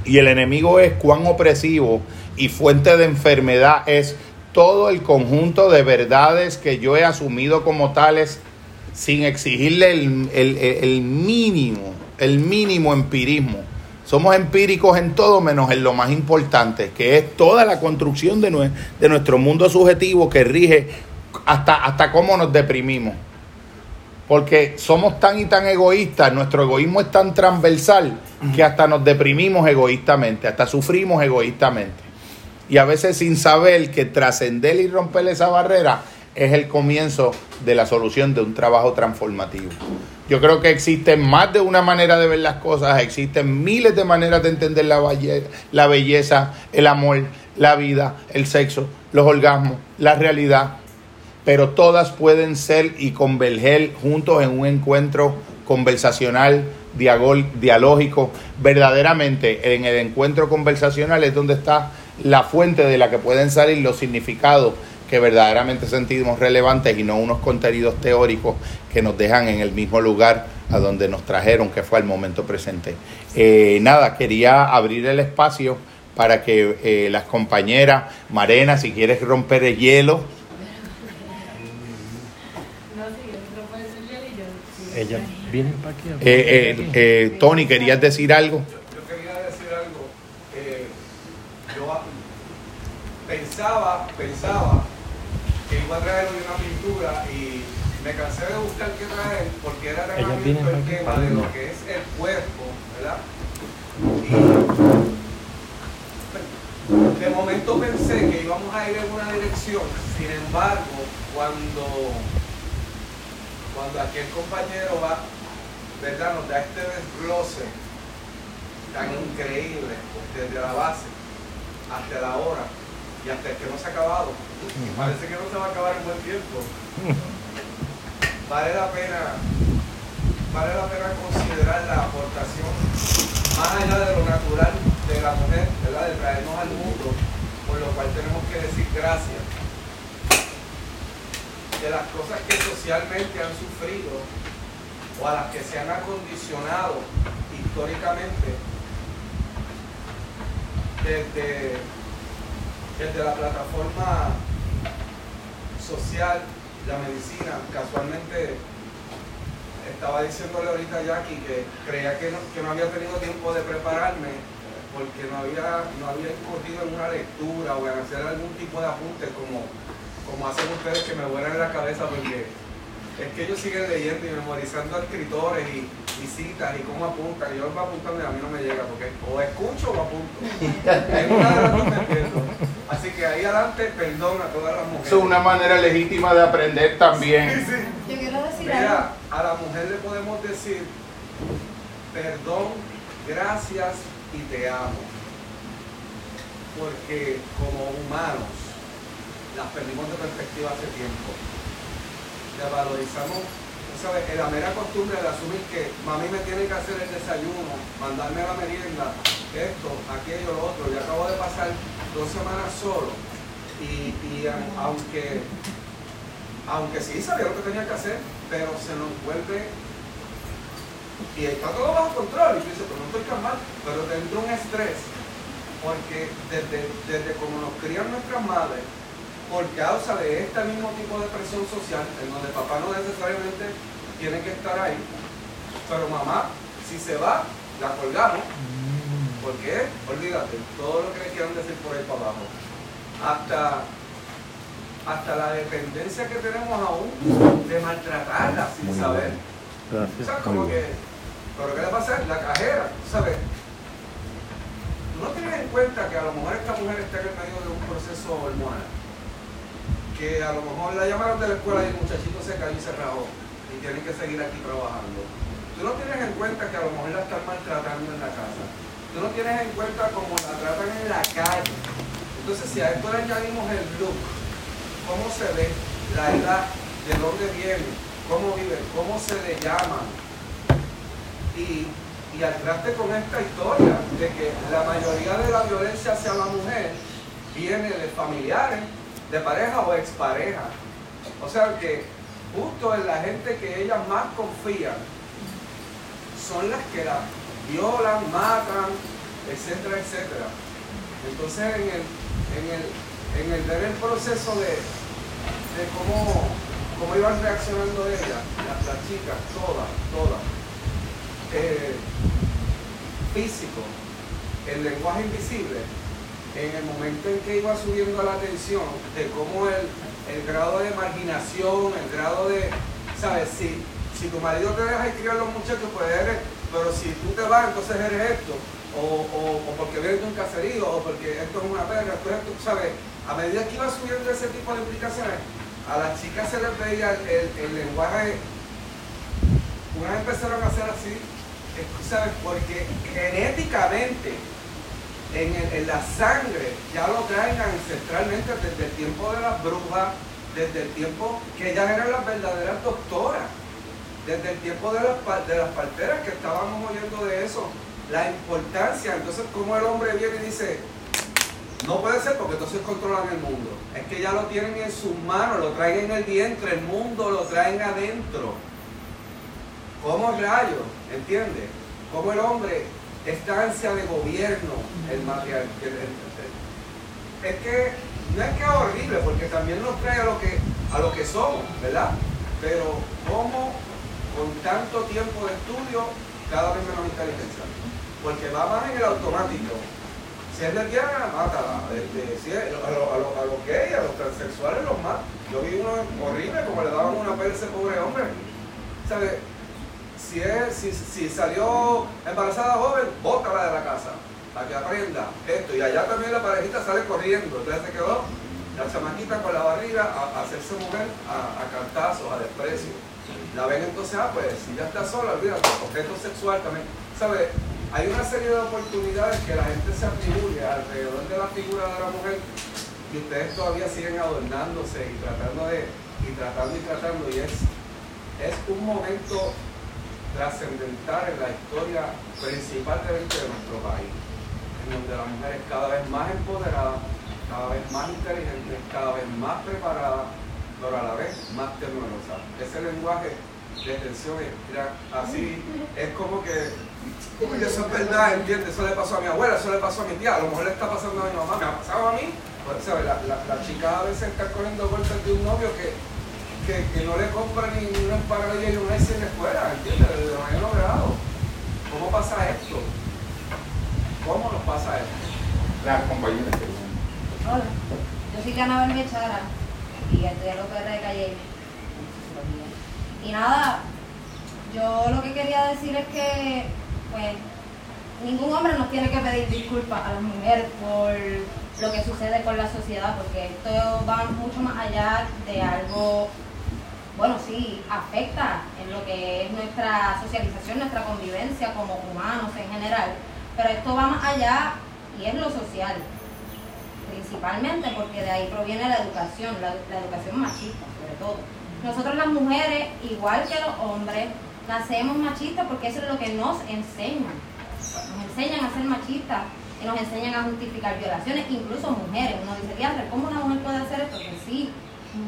Y el enemigo es cuán opresivo y fuente de enfermedad es todo el conjunto de verdades que yo he asumido como tales sin exigirle el, el, el mínimo, el mínimo empirismo somos empíricos en todo menos en lo más importante, que es toda la construcción de, de nuestro mundo subjetivo que rige hasta, hasta cómo nos deprimimos. Porque somos tan y tan egoístas, nuestro egoísmo es tan transversal que hasta nos deprimimos egoístamente, hasta sufrimos egoístamente. Y a veces sin saber que trascender y romper esa barrera es el comienzo de la solución de un trabajo transformativo. Yo creo que existen más de una manera de ver las cosas, existen miles de maneras de entender la, la belleza, el amor, la vida, el sexo, los orgasmos, la realidad, pero todas pueden ser y converger juntos en un encuentro conversacional, dialógico. Verdaderamente, en el encuentro conversacional es donde está la fuente de la que pueden salir los significados que verdaderamente sentimos relevantes y no unos contenidos teóricos que nos dejan en el mismo lugar a donde nos trajeron, que fue al momento presente. Eh, nada, quería abrir el espacio para que eh, las compañeras, Marena, si quieres romper el hielo. Ella viene para aquí. Eh, Tony, ¿querías decir algo? Yo, quería decir algo. yo pensaba, pensaba que iba a traer una pintura y me cansé de buscar qué traer porque era realmente el tema de lo que es el cuerpo, ¿verdad? Y de momento pensé que íbamos a ir en una dirección, sin embargo, cuando, cuando aquel compañero va, ¿verdad? Nos da este desglose tan increíble desde la base hasta la hora y hasta el que no se ha acabado. Parece que no se va a acabar en buen tiempo. Vale la pena, vale la pena considerar la aportación más allá de lo natural de la mujer, ¿verdad? De traernos al mundo, por lo cual tenemos que decir gracias. De las cosas que socialmente han sufrido o a las que se han acondicionado históricamente desde desde la plataforma social, la medicina, casualmente estaba diciéndole ahorita a Jackie que creía que no, que no había tenido tiempo de prepararme porque no había, no había en una lectura o en hacer algún tipo de apunte como, como hacen ustedes que me vuelan en la cabeza porque es que ellos siguen leyendo y memorizando escritores y, citas y cómo apuntan. Y yo voy apuntando y a mí no me llega porque o escucho o apunto. es una de las dos Así que ahí adelante, perdón a todas las mujeres. es una manera legítima de aprender también. Sí, sí. Yo quiero decir Mira, a la mujer le podemos decir perdón, gracias y te amo. Porque como humanos las perdimos de perspectiva hace tiempo le valorizamos, ¿sabes? La mera costumbre de asumir que mami me tiene que hacer el desayuno, mandarme a la merienda, esto, aquello, lo otro. Y acabo de pasar dos semanas solo. Y, aunque, aunque sí sabía lo que tenía que hacer, pero se nos vuelve y está todo bajo control. Y tú dices, pero no estoy calmado, pero dentro un estrés, porque desde, desde como nos crían nuestras madres, por causa de este mismo tipo de presión social, en donde papá no necesariamente tiene que estar ahí, pero mamá, si se va, la colgamos. ¿Por qué? Olvídate, todo lo que le quieran decir por ahí para abajo. Hasta, hasta la dependencia que tenemos aún de maltratarla sin saber. O sea, como que, pero ¿qué le pasa? La cajera, ¿sabes? no tienes en cuenta que a lo mejor esta mujer está en el medio de un proceso hormonal que a lo mejor la llamaron de la escuela y el muchachito se cayó y se rajó y tienen que seguir aquí trabajando. Tú no tienes en cuenta que a lo mejor la están maltratando en la casa. Tú no tienes en cuenta cómo la tratan en la calle. Entonces, si a esto le añadimos el look, cómo se ve, la edad, de dónde viene, cómo vive, cómo se le llama, y, y al traste con esta historia de que la mayoría de la violencia hacia la mujer viene de familiares, de pareja o expareja. O sea que justo en la gente que ellas más confían son las que la violan, matan, etcétera, etcétera. Entonces en el, en el, en el ver el proceso de, de cómo, cómo iban reaccionando ellas, las, chicas, todas, todas, eh, físico, el lenguaje invisible, en el momento en que iba subiendo la atención de cómo el, el grado de marginación, el grado de, ¿sabes? Si, si tu marido te deja criar los muchachos, pues eres, pero si tú te vas, entonces eres esto, o, o, o porque vienes de un caserío, o porque esto es una perra, esto es esto, ¿sabes? A medida que iba subiendo ese tipo de implicaciones, a las chicas se les veía el, el lenguaje, unas empezaron a hacer así, ¿sabes? Porque genéticamente, en, la sangre, ya lo traen ancestralmente desde el tiempo de las brujas, desde el tiempo que ellas eran las verdaderas doctoras, desde el tiempo de las, de las parteras que estábamos oyendo de eso, la importancia, entonces como el hombre viene y dice, no puede ser porque entonces controlan el mundo, es que ya lo tienen en sus manos, lo traen en el vientre, el mundo lo traen adentro. ¿Cómo rayos? ¿Entiendes? Cómo el hombre, esta ansia de gobierno, el material. el- el- es que no es que es horrible, porque también nos trae a lo que, a lo que somos, ¿verdad? Pero cómo con tanto tiempo de estudio, cada vez menos inteligencia. Porque va más en el automático. Si es lesbiana, mátala. Este, si a, los a, lo- a los gays, a los transexuales los más. Yo vi uno horrible como le daban una ese pobre hombre. ¿Sabes? Si, es, si, salió embarazada joven, bótala de la casa. Para que aprenda esto. Y allá también la parejita sale corriendo. Entonces se quedó la chamaquita con la barriga a, a hacerse mujer a, a cantazos, a desprecio. La ven entonces, ah, pues si ya está sola, olvídate, objeto sexual también. ¿Sabes? Hay una serie de oportunidades que la gente se atribuye alrededor de la figura de la mujer y ustedes todavía siguen adornándose y tratando de, y tratando y tratando, y es, es un momento trascendental en la historia principalmente de nuestro país, en donde la mujer es cada vez más empoderada, cada vez más inteligente, cada vez más preparada, pero a la vez más tecnolosa. Ese lenguaje de tensión así, es como que, uy, eso es verdad, ¿entiendes? Eso le pasó a mi abuela, eso le pasó a mi tía, a lo mejor le está pasando a mi mamá, me ha pasado a mí. Pues, ¿sabes? La, la, la chica a veces está cogiendo golpes de un novio que, que, que no le compra ni una empanadilla y un ice en la escuela, ¿entiendes? Desde noveno grado. ¿Cómo pasa esto? ¿Cómo nos pasa esto? Las compañeras que Hola, yo soy Canabel Mechara y estudié lo que de Calle Y nada, yo lo que quería decir es que, pues, ningún hombre nos tiene que pedir disculpas a las mujeres por lo que sucede con la sociedad, porque esto va mucho más allá de algo, bueno, sí, afecta en lo que es nuestra socialización, nuestra convivencia como humanos en general, pero esto va más allá y es lo social principalmente porque de ahí proviene la educación, la, educación machista sobre todo. Nosotros las mujeres, igual que los hombres, nacemos machistas porque eso es lo que nos enseñan. Nos enseñan a ser machistas y nos enseñan a justificar violaciones, incluso mujeres. Uno dice, ¿cómo una mujer puede hacer esto? Pues sí,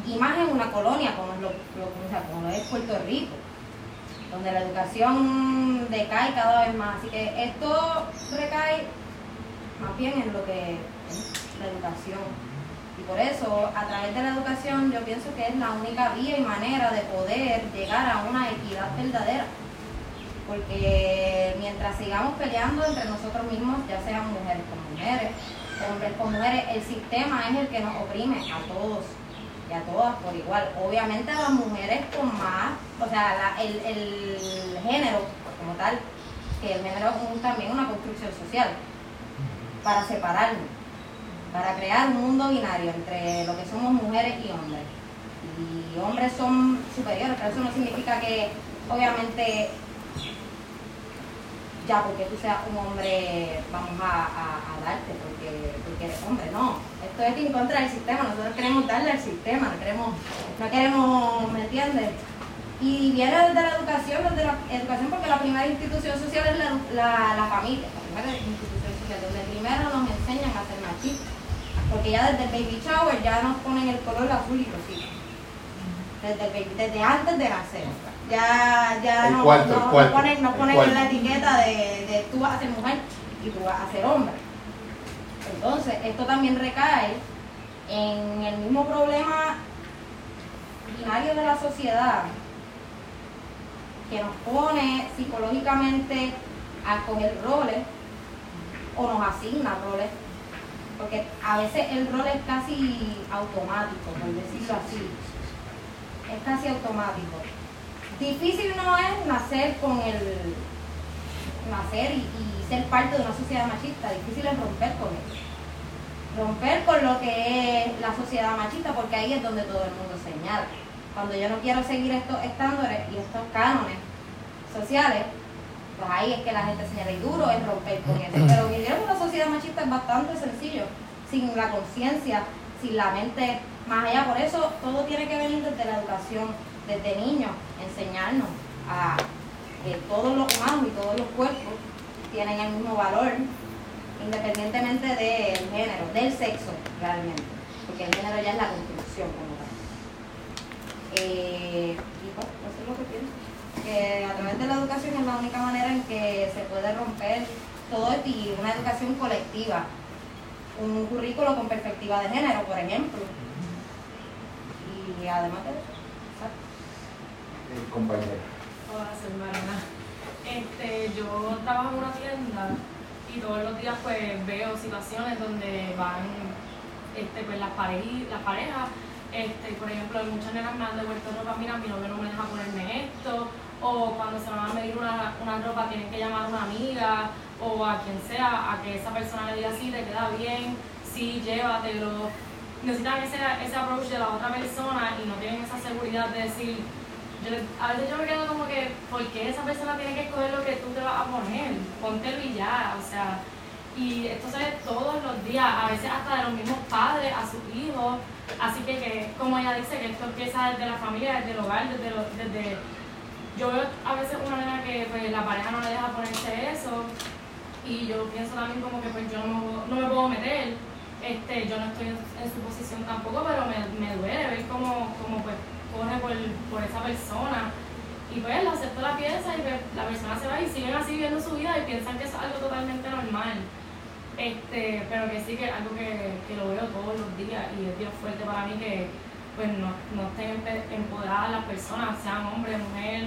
y más en una colonia como, es lo, lo- o como es Puerto Rico, donde la educación decae cada vez más. Así que esto recae más bien en lo que es la educación. Y por eso, a través de la educación, yo pienso que es la única vía y manera de poder llegar a una equidad verdadera. Porque mientras sigamos peleando entre nosotros mismos, ya sean mujeres con mujeres, hombres con mujeres, el sistema es el que nos oprime a todos y a todas por igual. Obviamente a las mujeres con más, o sea, el, el género como tal, que el género es también una construcción social para separarnos, para crear un mundo binario entre lo que somos mujeres y hombres. Y hombres son superiores, pero eso no significa que, obviamente, ya porque tú seas un hombre, vamos a darte porque, porque eres hombre, no. Esto es en contra del sistema, nosotros queremos darle al sistema, no queremos, no queremos, ¿me entiendes? Y viene desde la educación, desde la educación, porque la primera institución social es la, la, la familia, la primera institución social, donde primero nos enseñan a ser machistas. Porque ya desde el baby shower ya nos ponen el color azul y rosita. Desde, el baby- desde antes de nacer. Ya, ya El no, cuarto, no- el no cuarto, ponen, no ponen la etiqueta de, de tú vas a ser mujer y tú vas a ser hombre. Entonces, esto también recae en el mismo problema binario de la sociedad que nos pone psicológicamente a coger roles o nos asigna roles, porque a veces el rol es casi automático, por decirlo así, es casi automático. Difícil no es nacer con el, nacer y, y ser parte de una sociedad machista, difícil es romper con eso romper con lo que es la sociedad machista, porque ahí es donde todo el mundo señala. Cuando yo no quiero seguir estos estándares y estos cánones sociales, pues ahí es que la gente señala y duro es romper con eso. Pero vivir en una sociedad machista es bastante sencillo, sin la conciencia, sin la mente más allá. Por eso todo tiene que venir desde la educación, desde niños, enseñarnos a todos los humanos y todos los cuerpos tienen el mismo valor independientemente del género, del sexo realmente, porque el género ya es la construcción como tal. Eh, y pues, eso es lo que pienso, que a través de la educación es la única manera en que se puede romper todo esto y una educación colectiva, un currículo con perspectiva de género, por ejemplo. Y además de eso. Eh, compañera. Hola, soy Mariana. Este, yo trabajo en una tienda y todos los días pues veo situaciones donde van este, pues, las, pareji- las parejas, este, por ejemplo, muchas nenas me han devuelto ropa, mira, mi novio no me deja ponerme esto, o cuando se van a medir una, una ropa tienen que llamar a una amiga o a quien sea, a que esa persona le diga sí, te queda bien, sí, llévatelo. Necesitan ese, ese approach de la otra persona y no tienen esa seguridad de decir, yo a veces yo me quedo como que, ¿por qué esa persona tiene que escoger lo que tú te vas a poner? Póntelo y ya, o sea, y esto se ve todos los días, a veces hasta de los mismos padres a sus hijos, así que, que como ella dice, que esto empieza desde la familia, desde el hogar, desde, lo- desde yo veo a veces una nena que pues, la pareja no le deja ponerse eso y yo pienso también como que pues yo no, me puedo meter, este, yo no estoy en, su posición tampoco, pero me, me duele ver cómo, cómo pues por, esa persona y pues le acepto la pieza y pues, la persona se va y siguen así viviendo su vida y piensan que es algo totalmente normal. Este, pero que sí que es algo que, que lo veo todos los días y es bien fuerte para mí que pues no, no estén empoderadas las personas, sean hombre, mujer,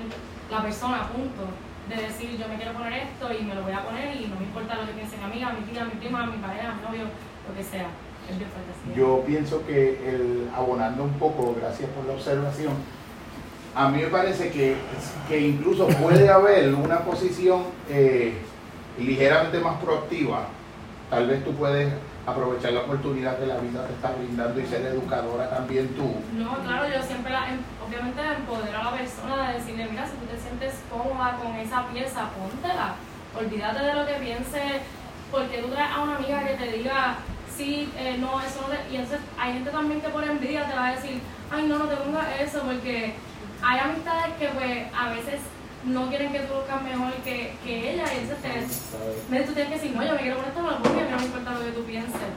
la persona, punto. De decir yo me quiero poner esto y me lo voy a poner y no me importa lo que piense mi amiga, mi tía, mi prima, mi pareja, mi novio, lo que sea. Yo pienso que el, abonando un poco, gracias por la observación, a mí me parece que, que incluso puede haber una posición eh, ligeramente más proactiva. Tal vez tú puedes aprovechar la oportunidad que la vida te está brindando y ser educadora también tú. No, claro, yo siempre, la, em- obviamente, empodero a la persona de decirle, mira, si tú te sientes cómoda con esa pieza, póntela. Olvídate de lo que piense, porque tú traes a una amiga que te diga, sí, eh, no, eso no te... Y entonces hay gente también que por envidia te va a decir, ay, no, no te pongas eso, porque hay amistades que, pues, a veces no quieren que tú buscas mejor que, que ella, y entonces te, tú tienes que decir, no, yo me quiero poner esto, me lo pongo y a mí no me importa lo que tú pienses.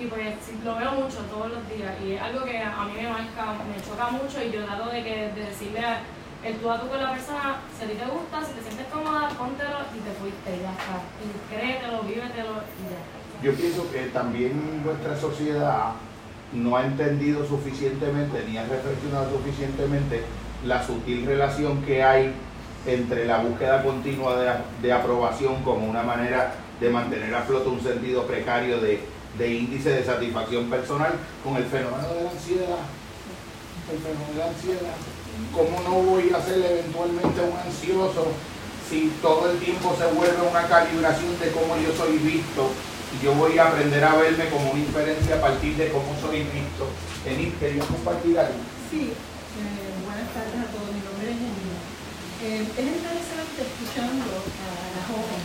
Y pues lo veo mucho todos los días y es algo que a mí me marca, me choca mucho y yo trato de, que, de decirle a- el tú a tú con la persona, si a ti te gusta, si te sientes cómoda, póntelo y te fuiste y ya está. Y créetelo, vívetelo y ya. Yo pienso que también nuestra sociedad no ha entendido suficientemente ni ha reflexionado suficientemente la sutil relación que hay entre la búsqueda continua de, de aprobación como una manera de mantener a flote un sentido precario de, de índice de satisfacción personal con el fenómeno de la ansiedad. El fenómeno de la ansiedad. ¿Cómo no voy a ser eventualmente un ansioso si todo el tiempo se vuelve una calibración de cómo yo soy visto? Y yo voy a aprender a verme como una inferencia a partir de cómo soy visto. Enid, ¿querías compartir algo? Sí, eh, buenas tardes a todos, mi nombre es Janina. Eh, es interesante escuchando a la joven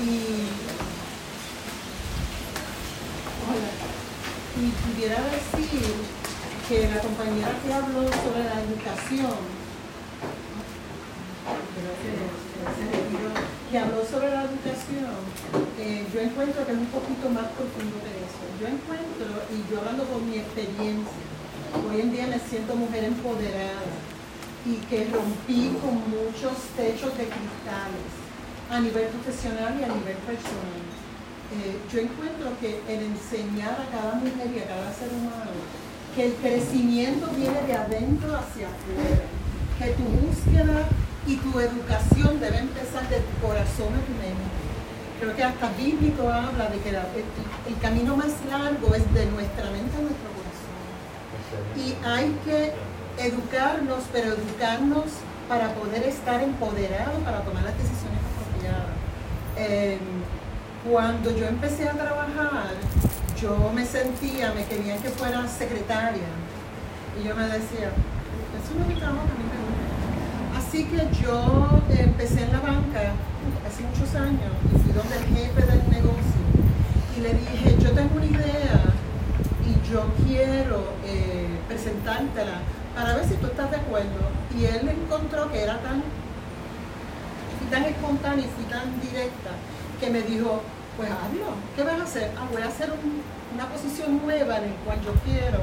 y, hola, y pudiera decir que la compañera que habló sobre la educación, creo que se retiró, que habló sobre la educación, eh, yo encuentro que es un poquito más profundo de eso. Yo encuentro, y yo hablando por mi experiencia, hoy en día me siento mujer empoderada y que rompí con muchos techos de cristales a nivel profesional y a nivel personal. Eh, yo encuentro que el enseñar a cada mujer y a cada ser humano que el crecimiento viene de adentro hacia afuera, que tu búsqueda y tu educación debe empezar de tu corazón a tu mente. Creo que hasta bíblico habla de que la- el, el camino más largo es de nuestra mente a nuestro corazón. Y hay que educarnos, pero educarnos para poder estar empoderados, para tomar las decisiones apropiadas. Eh, cuando yo empecé a trabajar, yo me sentía, me querían que fuera secretaria. Y yo me decía, eso no es mi trabajo, a mí me gusta. Así que yo empecé en la banca hace muchos años y fui donde el jefe del negocio y le dije, yo tengo una idea y yo quiero eh, presentártela para ver si tú estás de acuerdo. Y él encontró que era tan, tan espontánea y fui tan directa que me dijo, pues hazlo, ¿qué vas a hacer? Ah, voy a hacer un- una posición nueva en la cual yo quiero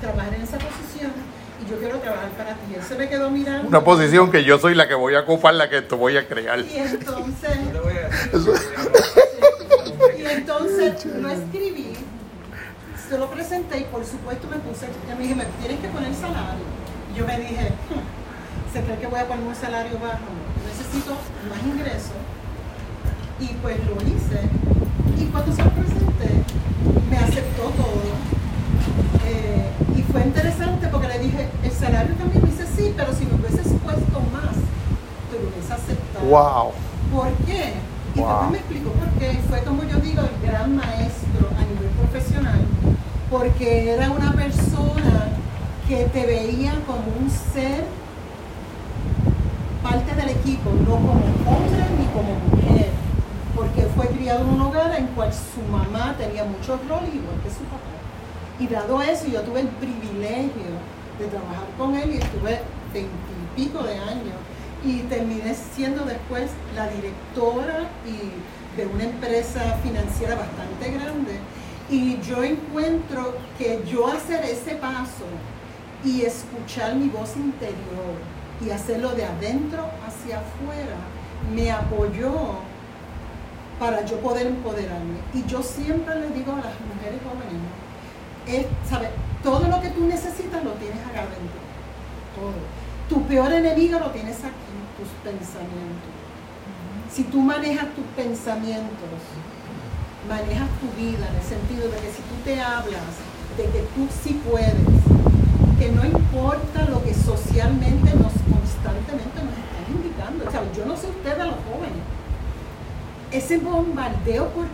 trabajar en esa posición y yo quiero trabajar para ti. Él se me quedó mirando. Una posición que yo soy la que voy a ocupar, la que te voy a crear. Y entonces, Yo te voy a decir. y entonces lo escribí, se lo presenté y por supuesto me puse, ya me dije, me tienes que poner salario. Y yo me dije, "Hmm, ¿se cree que voy a poner un salario bajo? Necesito más ingresos. Y pues lo hice. Y cuando se lo presenté, me aceptó todo. Eh, y fue interesante porque le dije, el salario también me dice sí, pero si me hubieses puesto más, te lo hubiese aceptado. Wow. ¿Por qué? Y Wow. después me explicó por qué. Fue como yo digo, el gran maestro a nivel profesional. Porque era una persona que te veía como un ser parte del equipo, no como hombre ni como mujer. Porque fue criado en un hogar en cual su mamá tenía muchos roles igual que su papá. Y dado eso, yo tuve el privilegio de trabajar con él y estuve veintipico de años. Y terminé siendo después la directora y de una empresa financiera bastante grande. Y yo encuentro que yo hacer ese paso y escuchar mi voz interior y hacerlo de adentro hacia afuera me apoyó para yo poder empoderarme. Y yo siempre le digo a las mujeres jóvenes, es, ¿sabe? todo lo que tú necesitas lo tienes acá adentro. Todo. Tu peor enemigo lo tienes aquí, tus pensamientos. Si tú manejas tus pensamientos, manejas tu vida en el sentido de que si tú te hablas de que tú sí puedes, que no importa lo que socialmente nos constantemente nos están indicando. O sea, yo no sé ustedes los jóvenes. Ese bombardeo por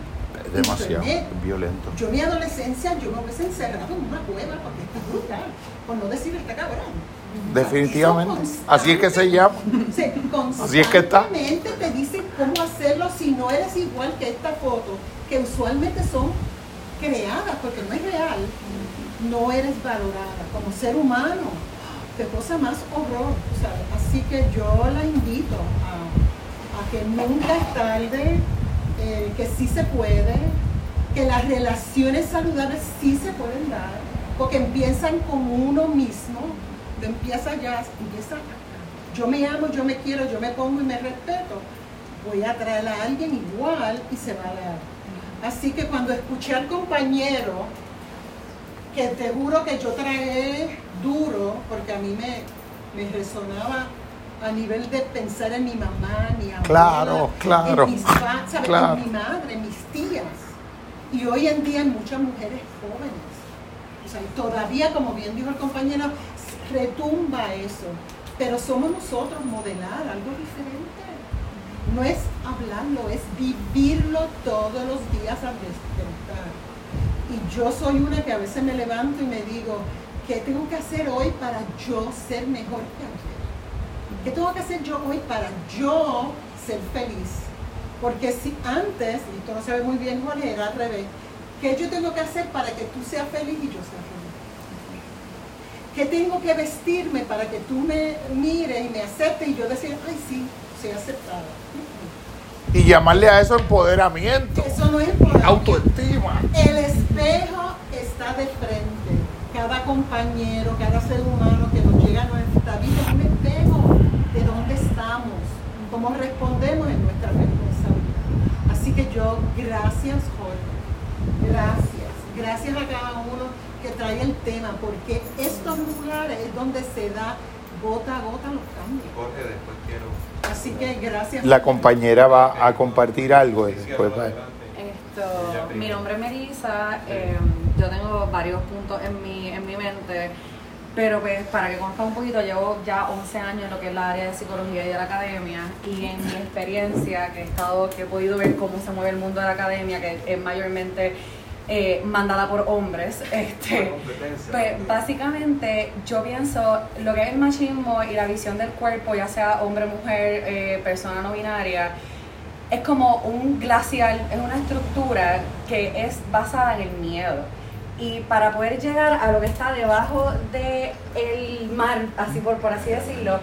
demasiado violento. yo mi adolescencia yo me hubiese encerrado en una cueva porque está brutal, por no decir está cabrón. Definitivamente. Así es que se llama. Sí, Así es que está. te dicen cómo hacerlo si no eres igual que esta foto, que usualmente son creadas porque no es real, no eres valorada como ser humano. Qué cosa más horror, ¿sabes? Así que yo la invito a, a que nunca es tarde, eh, que sí se puede, que las relaciones saludables sí se pueden dar, porque empiezan con uno mismo, empieza ya, empieza. Yo me amo, yo me quiero, yo me pongo y me respeto. Voy a traer a alguien igual y se va a dar. Así que cuando escuché al compañero, que te juro que yo tragué duro, porque a mí me, me resonaba a nivel de pensar en mi mamá, mi abuela, Claro, claro, en mis ¿sabes? claro. en mi madre, en mis tías. Y hoy en día en muchas mujeres jóvenes. O sea, y todavía, como bien dijo el compañero, retumba eso. Pero somos nosotros modelar algo diferente. No es hablarlo, es vivirlo todos los días al despertar. Y yo soy una que a veces me levanto y me digo, ¿qué tengo que hacer hoy para yo ser mejor que ayer? ¿Qué tengo que hacer yo hoy para yo ser feliz? Porque si antes, y esto lo sabe muy bien Jorge, era al revés, ¿qué yo tengo que hacer para que tú seas feliz y yo sea feliz? ¿Qué tengo que vestirme para que tú me mires y me aceptes y yo decir, ay sí, soy aceptada? Y llamarle a eso empoderamiento. Eso no es empoderamiento. Autoestima. El espejo está de frente. Cada compañero, cada ser humano que nos llega a nuestra vida es un espejo de dónde estamos, cómo respondemos en nuestra responsabilidad. Así que yo, gracias Jorge, gracias, gracias a cada uno que trae el tema, porque estos lugares es donde se da gota a gota los cambios. Jorge, después quiero. Así que gracias. La compañera va a compartir algo después. Esto, mi nombre es Melissa, eh, yo tengo varios puntos en mi, en mi mente, pero pues para que conozcan un poquito, llevo ya 11 años en lo que es la área de psicología y de la academia y en mi experiencia que he estado, que he podido ver cómo se mueve el mundo de la academia, que es mayormente eh, mandada por hombres, este, pues básicamente yo pienso lo que es el machismo y la visión del cuerpo, ya sea hombre, mujer, eh, persona no binaria, es como un glacial, es una estructura que es basada en el miedo. Y para poder llegar a lo que está debajo del mar, así por, por así decirlo,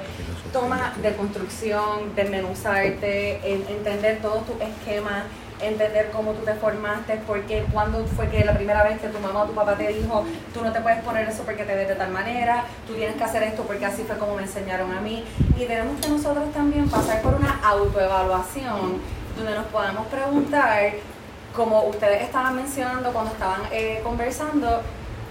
toma de construcción, desmenuzarte, en- entender todos tus esquemas, entender cómo tú te formaste, porque cuando fue que la primera vez que tu mamá o tu papá te dijo, tú no te puedes poner eso porque te ves de tal manera, tú tienes que hacer esto porque así fue como me enseñaron a mí. Y tenemos que nosotros también pasar por una autoevaluación donde nos podamos preguntar, como ustedes estaban mencionando cuando estaban eh, conversando,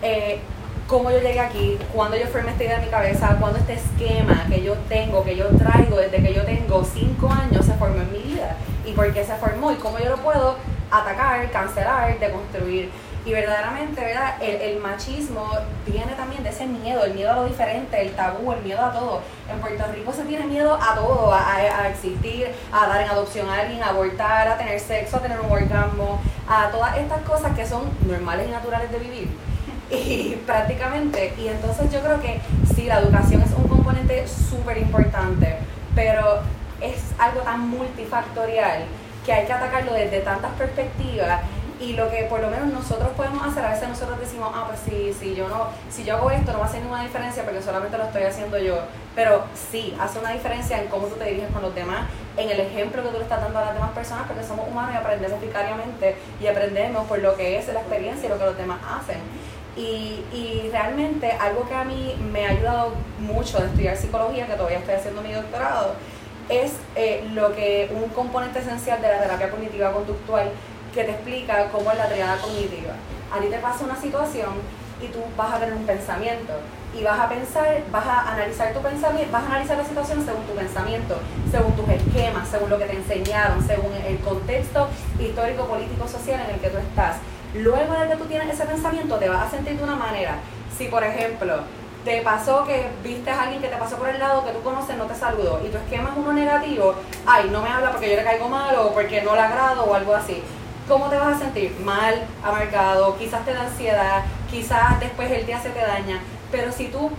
eh, cómo yo llegué aquí, cuándo yo formé esta idea en mi cabeza, cuándo este esquema que yo tengo, que yo traigo desde que yo tengo cinco años se formó en mi vida y por qué se formó y cómo yo lo puedo atacar, cancelar, deconstruir. Y verdaderamente, ¿verdad? El, machismo viene también de ese miedo, el miedo a lo diferente, el tabú, el miedo a todo. En Puerto Rico se tiene miedo a todo, a, a- a existir, a dar en adopción a alguien, a abortar, a tener sexo, a tener un orgasmo, a todas estas cosas que son normales y naturales de vivir. Y prácticamente, y entonces yo creo que sí, la educación es un componente súper importante, pero es algo tan multifactorial que hay que atacarlo desde tantas perspectivas y lo que por lo menos nosotros podemos hacer, a veces nosotros decimos, ah, pues sí, si yo no, si yo hago esto no va a hacer ninguna diferencia porque solamente lo estoy haciendo yo, pero sí, hace una diferencia en cómo tú te diriges con los demás, en el ejemplo que tú le estás dando a las demás personas, porque somos humanos y aprendemos vicariamente y aprendemos por lo que es la experiencia y lo que los demás hacen. Y, y realmente algo que a mí me ha ayudado mucho de estudiar psicología, que todavía estoy haciendo mi doctorado, es eh, lo que un componente esencial de la terapia cognitiva conductual que te explica cómo es la triada cognitiva. A ti te pasa una situación y tú vas a tener un pensamiento y vas a pensar, vas a analizar tu pensamiento, vas a analizar la situación según tu pensamiento, según tus esquemas, según lo que te enseñaron, según el contexto histórico, político, social en el que tú estás. Luego de que tú tienes ese pensamiento, te vas a sentir de una manera. Si, por ejemplo, te pasó que viste a alguien que te pasó por el lado que tú conoces, no te saludó, y tu esquema es uno negativo, ay, no me habla porque yo le caigo mal o porque no le agrado o algo así. ¿Cómo te vas a sentir? Mal, amargado, quizás te da ansiedad, quizás después el día se te daña, pero si tú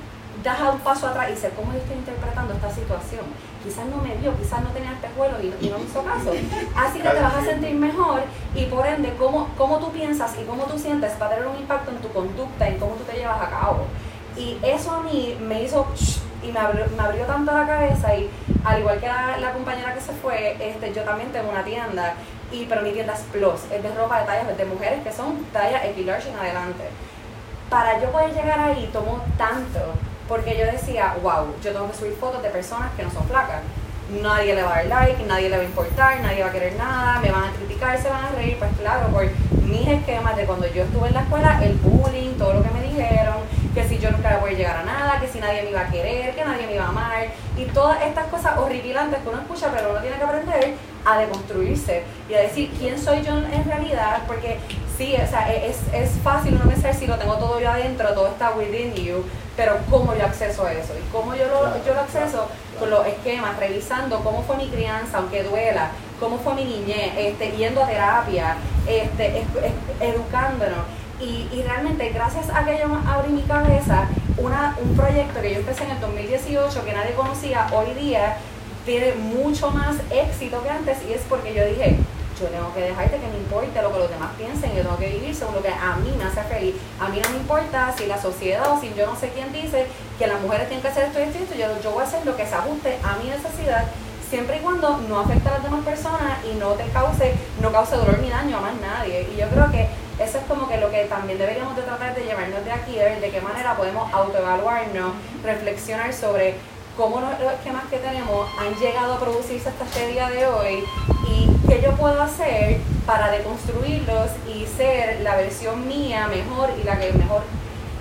das un paso atrás y dices, ¿cómo yo estoy interpretando esta situación? Quizás no me vio, quizás no tenía espejuelo y, y no me hizo caso. Así que te vas a sentir mejor y por ende, cómo, cómo tú piensas y cómo tú sientes va a tener un impacto en tu conducta, en cómo tú te llevas a cabo. Y eso a mí me hizo y me abrió, me abrió tanto la cabeza y al igual que la, la compañera que se fue, este, yo también tengo una tienda, y, pero mi plus, es de ropa de tallas de mujeres que son tallas X large en adelante. Para yo poder llegar ahí tomó tanto, porque yo decía, wow, yo tengo que subir fotos de personas que no son flacas. Nadie le va a dar like, nadie le va a importar, nadie va a querer nada, me van a criticar, se van a reír, pues claro, por mis esquemas de cuando yo estuve en la escuela, el bullying, todo lo que me dijeron, que si yo nunca iba a llegar a nada, que si nadie me iba a querer, que nadie me iba a amar, y todas estas cosas horripilantes que uno escucha, pero uno tiene que aprender a deconstruirse y a decir quién soy yo en realidad, porque sí, o sea, es, es fácil uno pensar si lo tengo todo yo adentro, todo está within you, pero cómo yo acceso a eso y cómo yo lo, yo lo acceso con los esquemas, revisando cómo fue mi crianza, aunque duela, cómo fue mi niñez, este, yendo a terapia, este, es- es- educándonos. Y, y realmente gracias a que yo abrí mi cabeza, una, un proyecto que yo empecé en el 2018 que nadie conocía, hoy día tiene mucho más éxito que antes y es porque yo dije, yo tengo que dejarte que me importe lo que los demás piensen, yo tengo que vivir según lo que a mí me hace feliz. A mí no me importa si la sociedad o si yo no sé quién dice que las mujeres tienen que hacer esto y esto, yo, yo voy a hacer lo que se ajuste a mi necesidad siempre y cuando no afecte a las demás personas y no te cause, no cause dolor ni daño a más nadie. Y yo creo que eso es como que lo que también deberíamos de tratar de llevarnos de aquí, de ver de qué manera podemos autoevaluarnos, reflexionar sobre cómo los, esquemas que tenemos han llegado a producirse hasta este día de hoy y qué yo puedo hacer para deconstruirlos y ser la versión mía mejor y la que mejor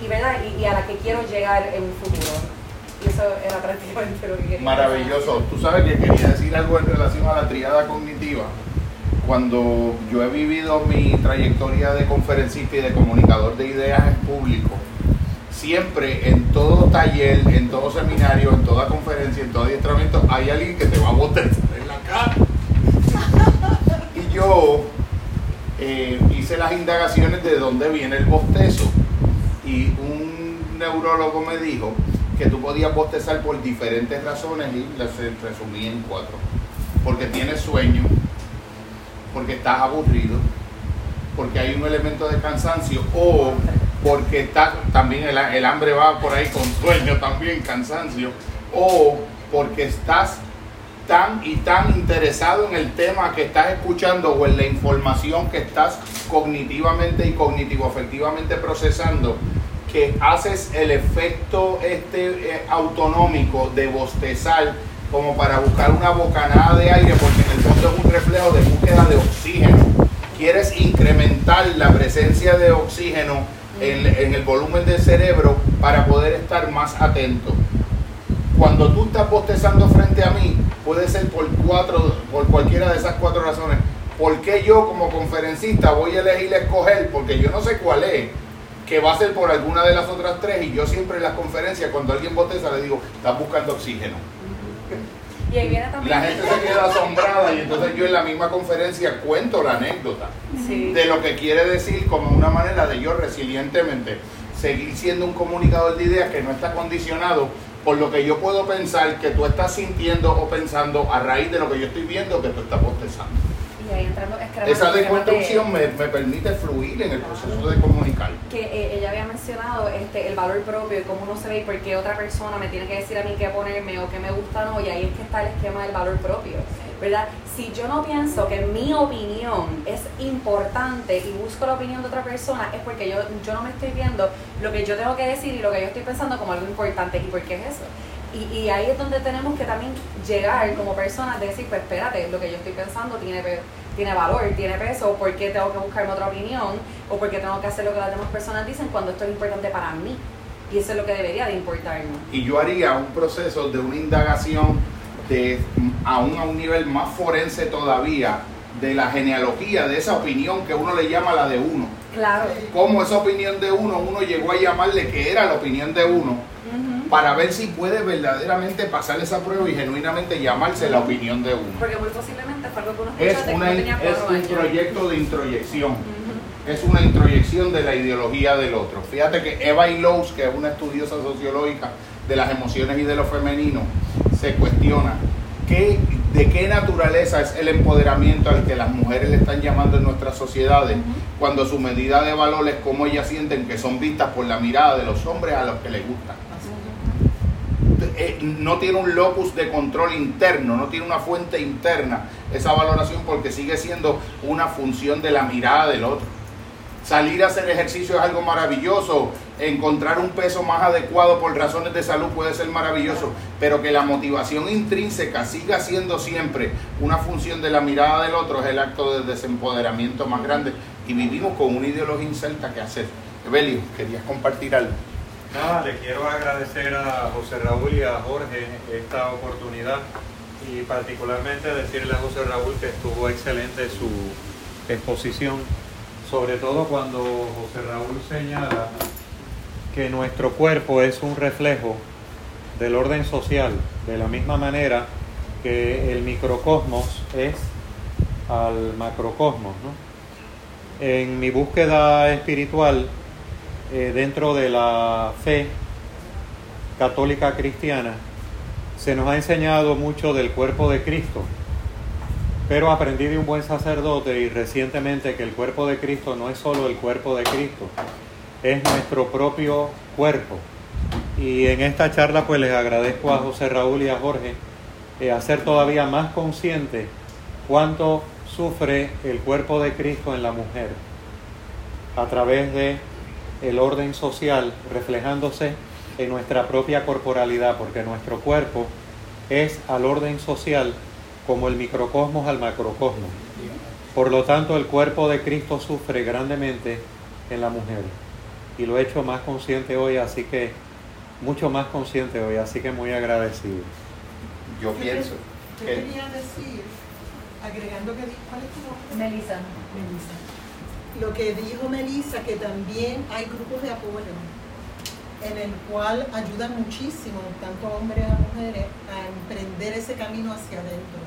y verdad y a la que quiero llegar en un futuro. Y eso era prácticamente lo que quería. Maravilloso. Tú sabes que quería decir algo en relación a la triada cognitiva. Cuando yo he vivido mi trayectoria de conferencista y de comunicador de ideas en público, siempre en todo taller, en todo seminario, en toda conferencia, en todo adiestramiento, hay alguien que te va a botar en la cara. Y yo eh, hice las indagaciones de dónde viene el bostezo. Y un neurólogo me dijo que tú podías bostezar por diferentes razones y las resumí en cuatro. Porque tienes sueño, porque estás aburrido, porque hay un elemento de cansancio o porque está, también el, el hambre va por ahí con sueño también, cansancio, o porque estás tan y tan interesado en el tema que estás escuchando o en la información que estás cognitivamente y cognitivo-afectivamente procesando que haces el efecto este eh, autonómico de bostezar como para buscar una bocanada de aire porque en el fondo es un reflejo de búsqueda de oxígeno. Quieres incrementar la presencia de oxígeno en, en el volumen del cerebro para poder estar más atento. Cuando tú estás bostezando frente a mí, puede ser por cuatro, por cualquiera de esas cuatro razones. ¿Por qué yo como conferencista voy a elegir escoger? Porque yo no sé cuál es, que va a ser por alguna de las otras tres. Y yo siempre en las conferencias, cuando alguien bosteza, le digo, estás buscando oxígeno. Y ahí viene también. La gente se queda asombrada y entonces yo en la misma conferencia cuento la anécdota Sí. de lo que quiere decir como una manera de yo resilientemente seguir siendo un comunicador de ideas que no está condicionado por lo que yo puedo pensar que tú estás sintiendo o pensando a raíz de lo que yo estoy viendo que tú estás bostezando. Ahí esquemas- Esa esquemas de- deconstrucción me, me permite fluir en el proceso de comunicar. que eh, ella había mencionado este, el valor propio y cómo uno se ve y por qué otra persona me tiene que decir a mí qué ponerme o qué me gusta no, y ahí es que está el esquema del valor propio, ¿verdad? Si yo no pienso que mi opinión es importante y busco la opinión de otra persona, es porque yo, yo no me estoy viendo lo que yo tengo que decir y lo que yo estoy pensando como algo importante. ¿Y por qué es eso? Y, y ahí es donde tenemos que también llegar como personas, de decir, pues espérate, lo que yo estoy pensando tiene, tiene valor, tiene peso, ¿por qué tengo que buscarme otra opinión? ¿O por qué tengo que hacer lo que las demás personas dicen cuando esto es importante para mí? Y eso es lo que debería de importarnos. Y yo haría un proceso de una indagación de, aún a un nivel más forense todavía de la genealogía de esa opinión que uno le llama la de uno. Claro. Cómo esa opinión de uno, uno llegó a llamarle que era la opinión de uno, Para ver si puede verdaderamente pasar esa prueba y genuinamente llamarse la opinión de uno. Porque muy posiblemente fue algo que uno Es, una, tenía es un años. proyecto de introyección. Es una introyección de la ideología del otro. Fíjate que Eva Illouz, que es una estudiosa sociológica de las emociones y de lo femenino, se cuestiona qué, de qué naturaleza es el empoderamiento al que las mujeres le están llamando en nuestras sociedades, cuando su medida de valor es cómo ellas sienten que son vistas por la mirada de los hombres a los que les gustan. Eh, no tiene un locus de control interno, no tiene una fuente interna esa valoración porque sigue siendo una función de la mirada del otro. Salir a hacer ejercicio es algo maravilloso, encontrar un peso más adecuado por razones de salud puede ser maravilloso, pero que la motivación intrínseca siga siendo siempre una función de la mirada del otro es el acto de desempoderamiento más grande y vivimos con una ideología incerta que hacer. Evelio, querías compartir algo. Nada, le quiero agradecer a José Raúl y a Jorge esta oportunidad y particularmente decirle a José Raúl que estuvo excelente su exposición, sobre todo cuando José Raúl señala que nuestro cuerpo es un reflejo del orden social, de la misma manera que el microcosmos es al macrocosmos. ¿no? En mi búsqueda espiritual, eh, dentro de la fe católica cristiana, se nos ha enseñado mucho del cuerpo de Cristo, pero aprendí de un buen sacerdote y recientemente que el cuerpo de Cristo no es solo el cuerpo de Cristo, es nuestro propio cuerpo. Y en esta charla pues les agradezco a José Raúl y a Jorge eh, hacer todavía más consciente cuánto sufre el cuerpo de Cristo en la mujer a través de el orden social reflejándose en nuestra propia corporalidad, porque nuestro cuerpo es al orden social como el microcosmos al macrocosmos. Por lo tanto, el cuerpo de Cristo sufre grandemente en la mujer. Y lo he hecho más consciente hoy, así que, mucho más consciente hoy, así que muy agradecido. Yo pienso Yo que quería decir, agregando que, ¿cuál es tu nombre? Melissa. Melissa. Lo que dijo Melissa, que también hay grupos de apoyo en el cual ayudan muchísimo, tanto hombres a mujeres, a emprender ese camino hacia adentro.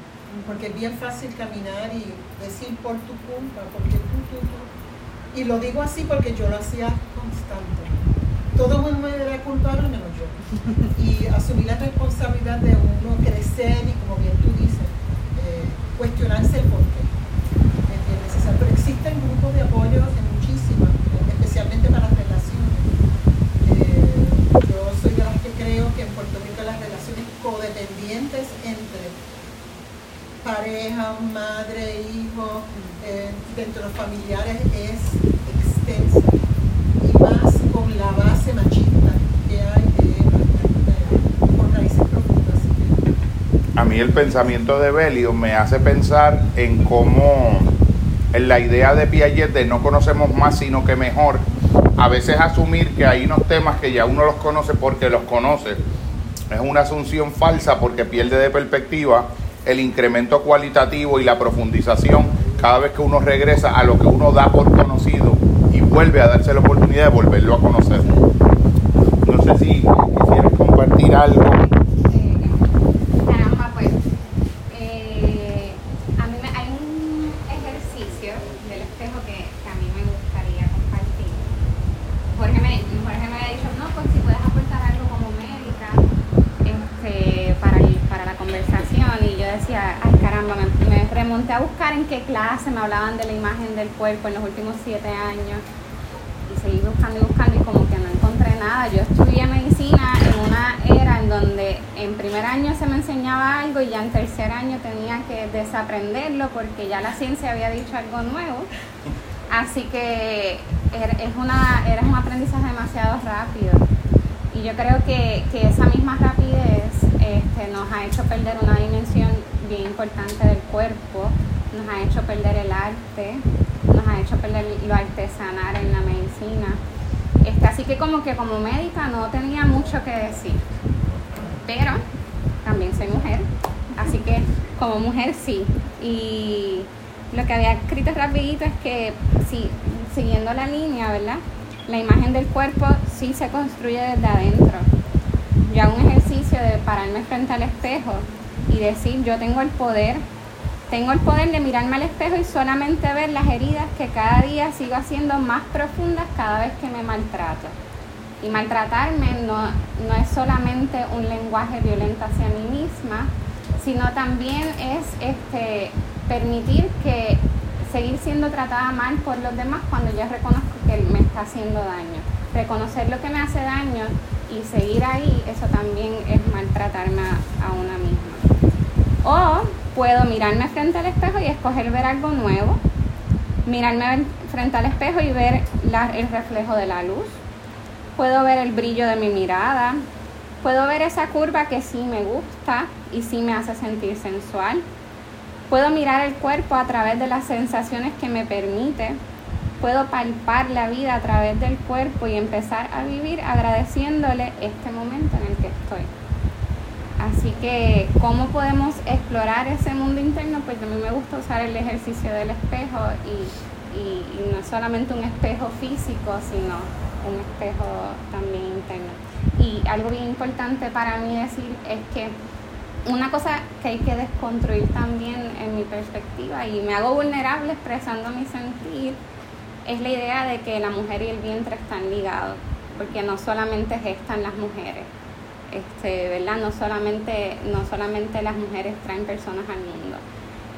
Porque es bien fácil caminar y decir por tu culpa, porque tú, tú, tú. Y lo digo así porque yo lo hacía constante. Todo mundo era culpable menos yo. Y asumir la responsabilidad de uno crecer y, como bien tú dices, eh, cuestionarse el porqué. Pero existen grupos de apoyo en muchísimas, especialmente para las relaciones. Eh, yo soy de las que creo que en Puerto Rico las relaciones codependientes entre pareja, madre, hijo, eh, dentro de los familiares es extensa. Y más con la base machista que hay por raíces profundas. a mí el pensamiento de Belio me hace pensar en cómo la idea de Piaget de no conocemos más sino que mejor, a veces asumir que hay unos temas que ya uno los conoce porque los conoce, es una asunción falsa porque pierde de perspectiva el incremento cualitativo y la profundización cada vez que uno regresa a lo que uno da por conocido y vuelve a darse la oportunidad de volverlo a conocer. No sé si quisieras compartir algo. Caramba, pues eh, a mí me, hay un ejercicio del espejo que, que a mí me gustaría compartir. Jorge me, Jorge me había dicho, no, pues si puedes aportar algo como médica este, para, el- para la conversación. Y yo decía, ay caramba, me, me remonté a buscar en qué clase me hablaban de la imagen del cuerpo en los últimos siete años y seguí buscando y buscando y como que no encontré nada. Yo estudié medicina en una era en donde en primer año se me enseñaba algo y ya en tercer año tenía que desaprenderlo porque ya la ciencia había dicho algo nuevo. Así que er- es una, era un aprendizaje demasiado rápido. Y yo creo que, que esa misma rapidez este, nos ha hecho perder una dimensión bien importante del cuerpo, nos ha hecho perder el arte, nos ha hecho perder lo artesanal en la medicina. Este, así que como que como médica no tenía mucho que decir, pero también soy mujer, así que como mujer sí. Y lo que había escrito rapidito es que sí, siguiendo la línea, ¿verdad? La imagen del cuerpo sí se construye desde adentro. Yo un ejercicio de pararme frente al espejo y decir, yo tengo el poder, tengo el poder de mirarme al espejo y solamente ver las heridas que cada día sigo haciendo más profundas cada vez que me maltrato. Y maltratarme no, no es solamente un lenguaje violento hacia mí misma, sino también es este, permitir que seguir siendo tratada mal por los demás cuando yo reconozco que me está haciendo daño. Reconocer lo que me hace daño y seguir ahí, eso también es maltratarme a, una misma. O puedo mirarme frente al espejo y escoger ver algo nuevo, mirarme frente al espejo y ver el reflejo de la luz. Puedo ver el brillo de mi mirada. Puedo ver esa curva que sí me gusta y sí me hace sentir sensual. Puedo mirar el cuerpo a través de las sensaciones que me permite. Puedo palpar la vida a través del cuerpo y empezar a vivir agradeciéndole este momento en el que estoy. Así que, ¿cómo podemos explorar ese mundo interno? Pues a mí me gusta usar el ejercicio del espejo y, y- no solamente un espejo físico, sino un espejo también interno. Y algo bien importante para mí decir es que una cosa que hay que desconstruir también en mi perspectiva y me hago vulnerable expresando mi sentir es la idea de que la mujer y el vientre están ligados, porque no solamente gestan las mujeres, este, ¿verdad? No solamente, no solamente las mujeres traen personas al mundo.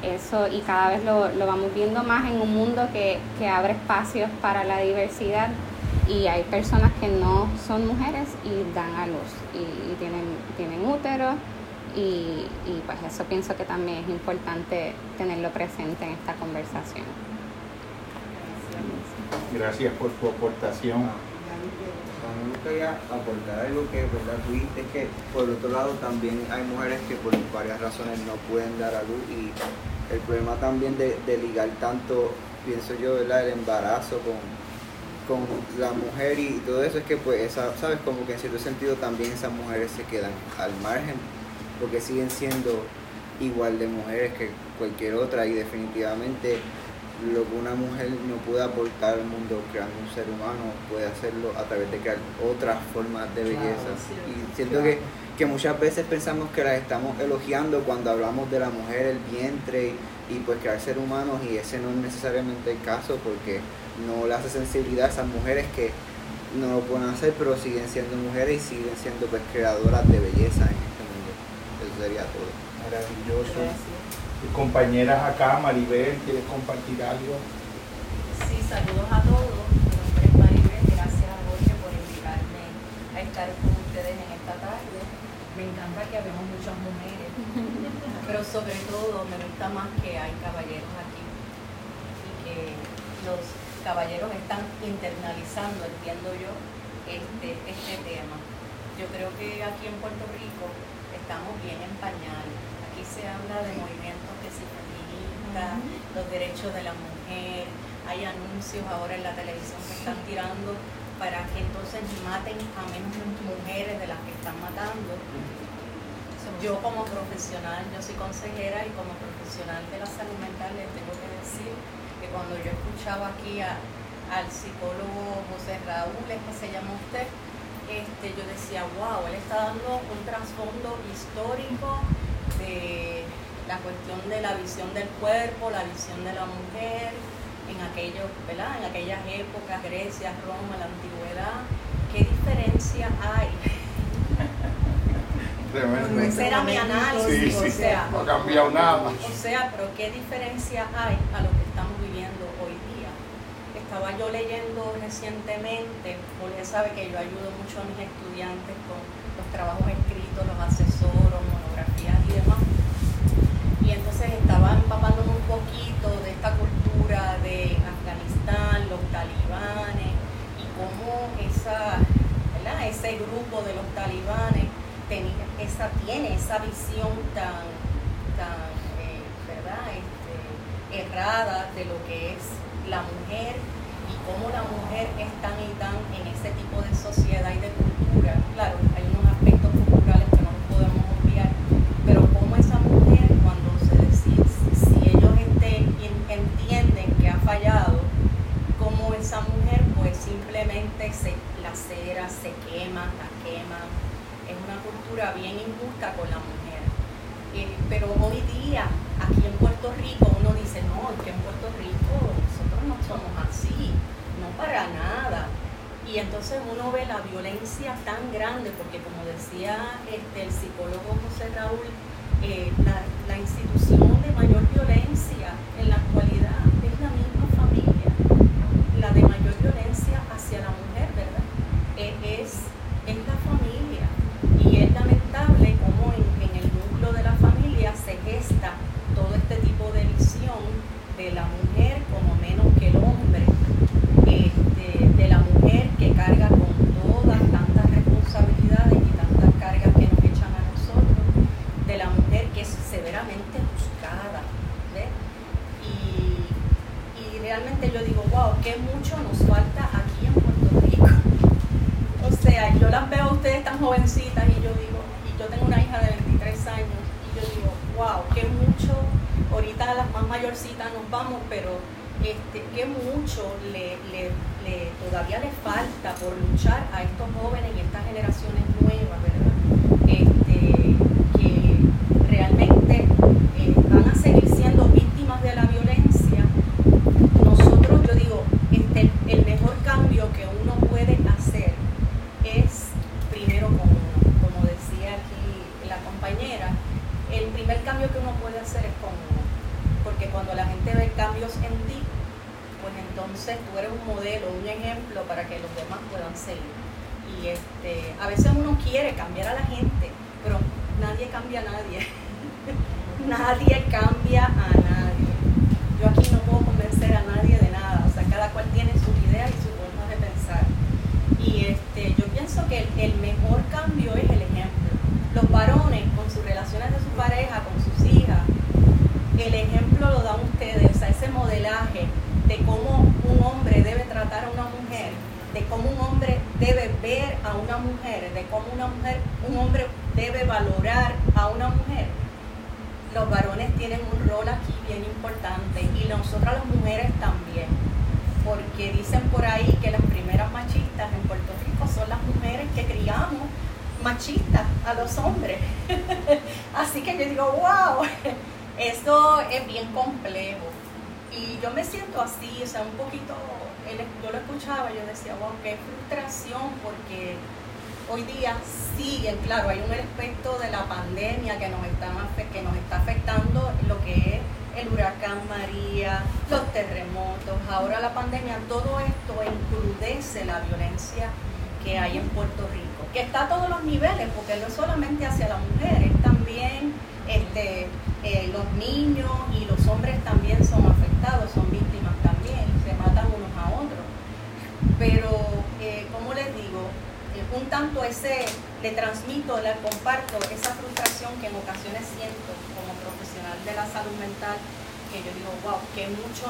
Eso, y cada vez lo, lo vamos viendo más en un mundo que, que abre espacios para la diversidad y hay personas que no son mujeres y dan a luz y, y tienen, tienen útero y, y pues eso pienso que también es importante tenerlo presente en esta conversación. Gracias por tu aportación. Aportar algo que verdad tú dijiste que por otro lado también hay mujeres que por varias razones no pueden dar a luz y el problema también de, de ligar tanto, pienso yo, ¿verdad? el embarazo con, con la mujer y todo eso es que pues esa, sabes como que en cierto sentido también esas mujeres se quedan al margen porque siguen siendo igual de mujeres que cualquier otra y definitivamente lo que una mujer no puede aportar al mundo creando un ser humano puede hacerlo a través de crear otras formas de belleza y siento que, que muchas veces pensamos que las estamos elogiando cuando hablamos de la mujer, el vientre y, y pues crear ser humanos y ese no es necesariamente el caso porque no le hace sensibilidad a esas mujeres que no lo pueden hacer pero siguen siendo mujeres y siguen siendo pues creadoras de belleza en este mundo. Eso sería todo. Maravilloso. Compañeras acá, Maribel, ¿quieres compartir algo? Sí, saludos a todos. Mi nombre es Maribel. Gracias a Jorge por invitarme a estar con ustedes en esta tarde. Me encanta que habemos muchas mujeres, pero sobre todo me gusta más que hay caballeros aquí y que los caballeros están internalizando, entiendo yo, este, este tema. Yo creo que aquí en Puerto Rico estamos bien en pañales. Aquí se habla de movimientos los derechos de la mujer, hay anuncios ahora en la televisión que están tirando para que entonces maten a menos mujeres de las que están matando. Yo como profesional, yo soy consejera y como profesional de la salud mental les tengo que decir que cuando yo escuchaba aquí a- al psicólogo José Raúl, es que se llama usted, este, yo decía, wow, él está dando un trasfondo histórico de la cuestión de la visión del cuerpo, la visión de la mujer, en aquellos, ¿verdad? En aquellas épocas, Grecia, Roma, la antigüedad, ¿qué diferencia hay? Tremendo. Ese era mi análisis, Sí, sí, o sea, no ha cambiado nada. o sea, pero ¿qué diferencia hay a lo que estamos viviendo hoy día? Estaba yo leyendo recientemente, porque sabe que yo ayudo mucho a mis estudiantes con los trabajos escritos, los asesoros, monografías y demás. Y entonces estaba empapándome un poquito de esta cultura de Afganistán, los talibanes, y cómo ese grupo de los talibanes tenía tiene esa visión tan, eh. Este, errada de lo que es la mujer y cómo la mujer es tan y tan en ese tipo de sociedad y de cultura unos aspectos culturales que no los podemos obviar, pero cómo esa mujer cuando se decide, si ellos este, en- entienden que ha fallado, cómo esa mujer pues simplemente se lacera, se quema, la queman. Es una cultura bien injusta con la mujer. Eh, pero hoy día, aquí en Puerto Rico, uno dice, no, es que en Puerto Rico nosotros no somos así, no para nada. Y entonces uno ve la violencia tan grande, porque como decía este, el psicólogo José Raúl, eh, la, la institución de mayor violencia en la actualidad es la misma familia, la de mayor violencia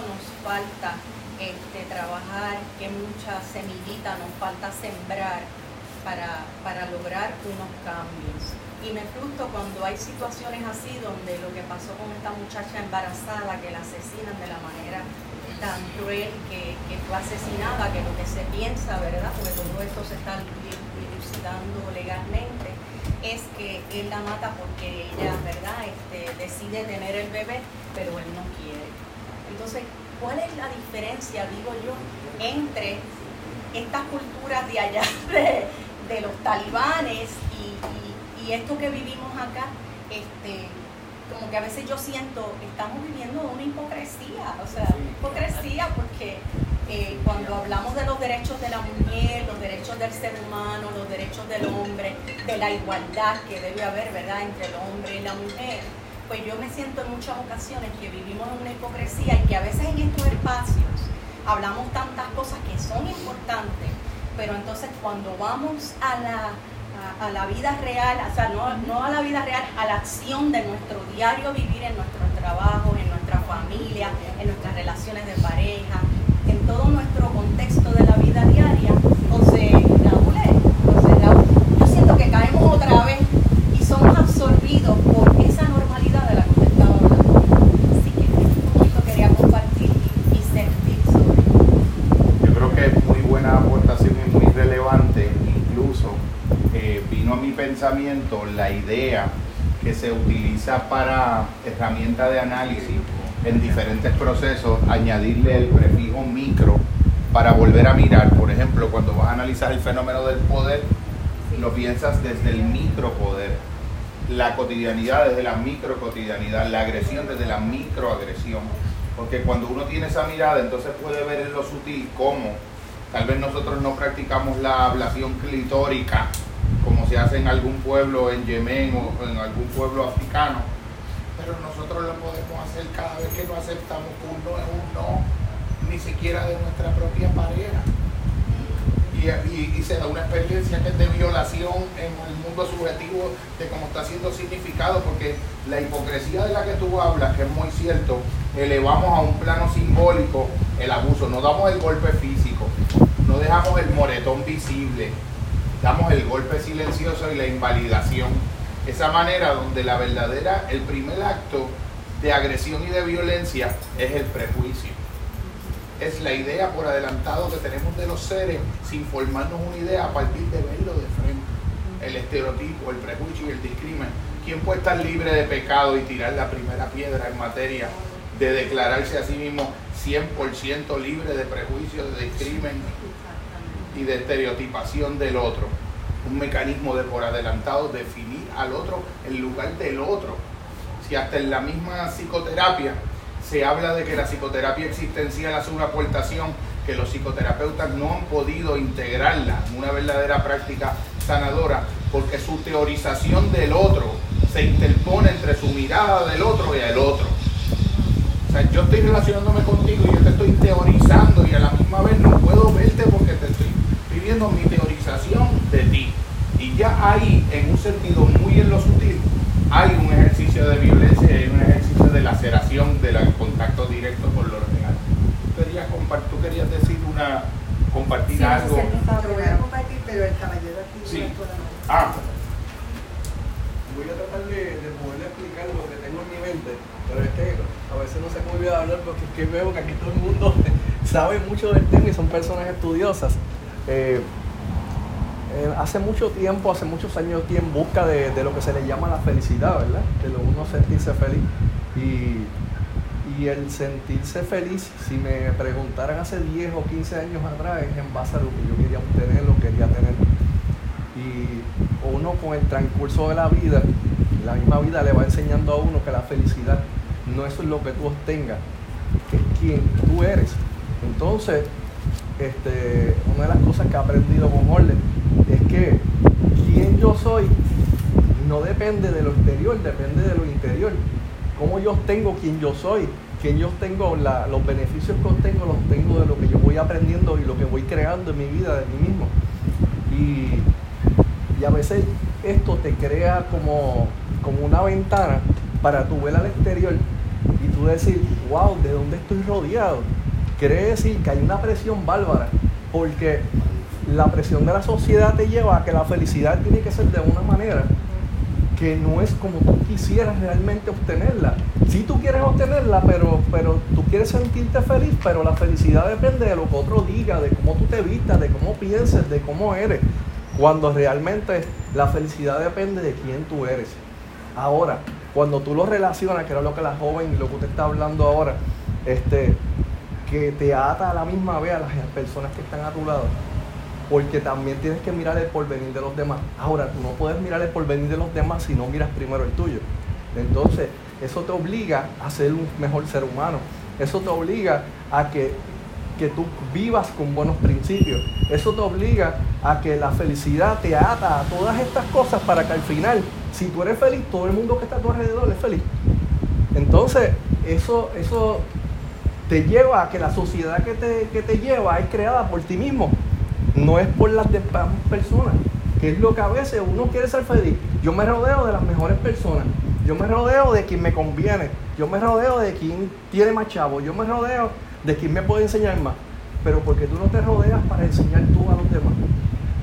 nos falta este, trabajar, que mucha semillita nos falta sembrar para, para lograr unos cambios y me frustro cuando hay situaciones así donde lo que pasó con esta muchacha embarazada que la asesinan de la manera tan cruel que, fue asesinada, que lo que se piensa, ¿verdad? Porque todo esto se está dilucidando legalmente, es que él la mata porque ella, ¿verdad? Este, decide tener el bebé, pero él no quiere. Entonces, ¿cuál es la diferencia, digo yo, entre estas culturas de allá de, los talibanes y y esto que vivimos acá, este, como que a veces yo siento, estamos viviendo una hipocresía, o sea, hipocresía porque eh, cuando hablamos de los derechos de la mujer, los derechos del ser humano, los derechos del hombre, de la igualdad que debe haber, ¿verdad?, entre el hombre y la mujer, pues yo me siento en muchas ocasiones que vivimos en una hipocresía y que a veces en estos espacios hablamos tantas cosas que son importantes, pero entonces cuando vamos a la a, la vida real, o sea, no, no a la vida real, a la acción de nuestro diario vivir en nuestro trabajo, en nuestra familia, en nuestras relaciones de pareja, en todo nuestro contexto de la vida diaria. Entonces, Raúl, entonces, Raúl, yo siento que caemos otra vez y somos absorbidos por esa normalidad de la que usted estaba hablando. Así que un poquito quería compartir y sentir sobre Yo creo que es muy buena aportación y muy relevante, incluso vino a mi pensamiento la idea que se utiliza para herramienta de análisis en diferentes procesos, añadirle el prefijo micro para volver a mirar. Por ejemplo, cuando vas a analizar el fenómeno del poder, lo piensas desde el micropoder, la cotidianidad desde la micro cotidianidad, la agresión desde la microagresión. Porque cuando uno tiene esa mirada, entonces puede ver en lo sutil cómo tal vez nosotros no practicamos la ablación clitórica se hace en algún pueblo en Yemen o en algún pueblo africano, pero nosotros lo podemos hacer cada vez que no aceptamos un no es un no, ni siquiera de nuestra propia pareja. Y, se da una experiencia que es de violación en el mundo subjetivo de cómo está siendo significado, porque la hipocresía de la que tú hablas, que es muy cierto, elevamos a un plano simbólico el abuso, no damos el golpe físico, no dejamos el moretón visible, damos el golpe silencioso y la invalidación. Esa manera donde la verdadera, el primer acto de agresión y de violencia es el prejuicio. Es la idea por adelantado que tenemos de los seres sin formarnos una idea a partir de verlo de frente. El estereotipo, el prejuicio y el discrimen. ¿Quién puede estar libre de pecado y tirar la primera piedra en materia de declararse a sí mismo 100% libre de prejuicio, de discrimen y de estereotipación del otro. Un mecanismo de por adelantado definir al otro en lugar del otro. Si hasta en la misma psicoterapia se habla de que la psicoterapia existencial hace una aportación que los psicoterapeutas no han podido integrarla en una verdadera práctica sanadora, porque su teorización del otro se interpone entre su mirada del otro y el otro. O sea, yo estoy relacionándome contigo y yo te estoy teorizando y a la misma vez no puedo verte porque te estoy viviendo mi teorización de ti. Y ya ahí, en un sentido muy en lo sutil, hay un ejercicio de violencia y hay un ejercicio de laceración del contacto directo con lo real. Tú querías, compar- tú querías decir una, compartir algo. Lo voy a compartir, pero el caballero aquí Sí. no. Ah, Voy a tratar de, de poder explicar lo que tengo en mi mente, pero es que a veces no sé cómo voy a hablar porque es que veo que aquí todo el mundo sabe mucho del tema y son personas estudiosas. Eh, eh, hace mucho tiempo, hace muchos años, estoy en busca de, lo que se le llama la felicidad, ¿verdad? De lo uno sentirse feliz. Y, y el sentirse feliz, si me preguntaran hace 10 o 15 años atrás, es en base a lo que yo quería obtener, lo quería tener. Y uno con el transcurso de la vida, la misma vida le va enseñando a uno que la felicidad no es lo que tú obtengas, es quien tú eres. Entonces, este, una de las cosas que he aprendido con Orden es que quien yo soy no depende de lo exterior, depende de lo interior. Cómo yo obtengo quien yo soy, quien yo obtengo, la- los beneficios que obtengo, los obtengo de lo que yo voy aprendiendo y lo que voy creando en mi vida, de mí mismo. Y, y a veces esto te crea como, como una ventana para tu ver al exterior y tú decir, wow, ¿de dónde estoy rodeado? Quiere decir que hay una presión bárbara, porque la presión de la sociedad te lleva a que la felicidad tiene que ser de una manera que no es como tú quisieras realmente obtenerla. Si tú quieres obtenerla, pero, pero tú quieres sentirte feliz, pero la felicidad depende de lo que otro diga, de cómo tú te vistas, de cómo pienses, de cómo eres. Cuando realmente la felicidad depende de quién tú eres. Ahora, cuando tú lo relacionas, que era lo que la joven lo que usted está hablando ahora, este, que te ata a la misma vez a las personas que están a tu lado, porque también tienes que mirar el porvenir de los demás. Ahora, tú no puedes mirar el porvenir de los demás si no miras primero el tuyo. Entonces, eso te obliga a ser un mejor ser humano. Eso te obliga a que, que tú vivas con buenos principios. Eso te obliga a que la felicidad te ata a todas estas cosas para que al final, si tú eres feliz, todo el mundo que está a tu alrededor es feliz. Entonces, eso, eso te lleva a que la sociedad que te, que te lleva es creada por ti mismo, no es por las demás personas, que es lo que a veces uno quiere ser feliz. Yo me rodeo de las mejores personas, yo me rodeo de quien me conviene, yo me rodeo de quien tiene más chavo, yo me rodeo de quien me puede enseñar más, pero porque tú no te rodeas para enseñar tú a los demás.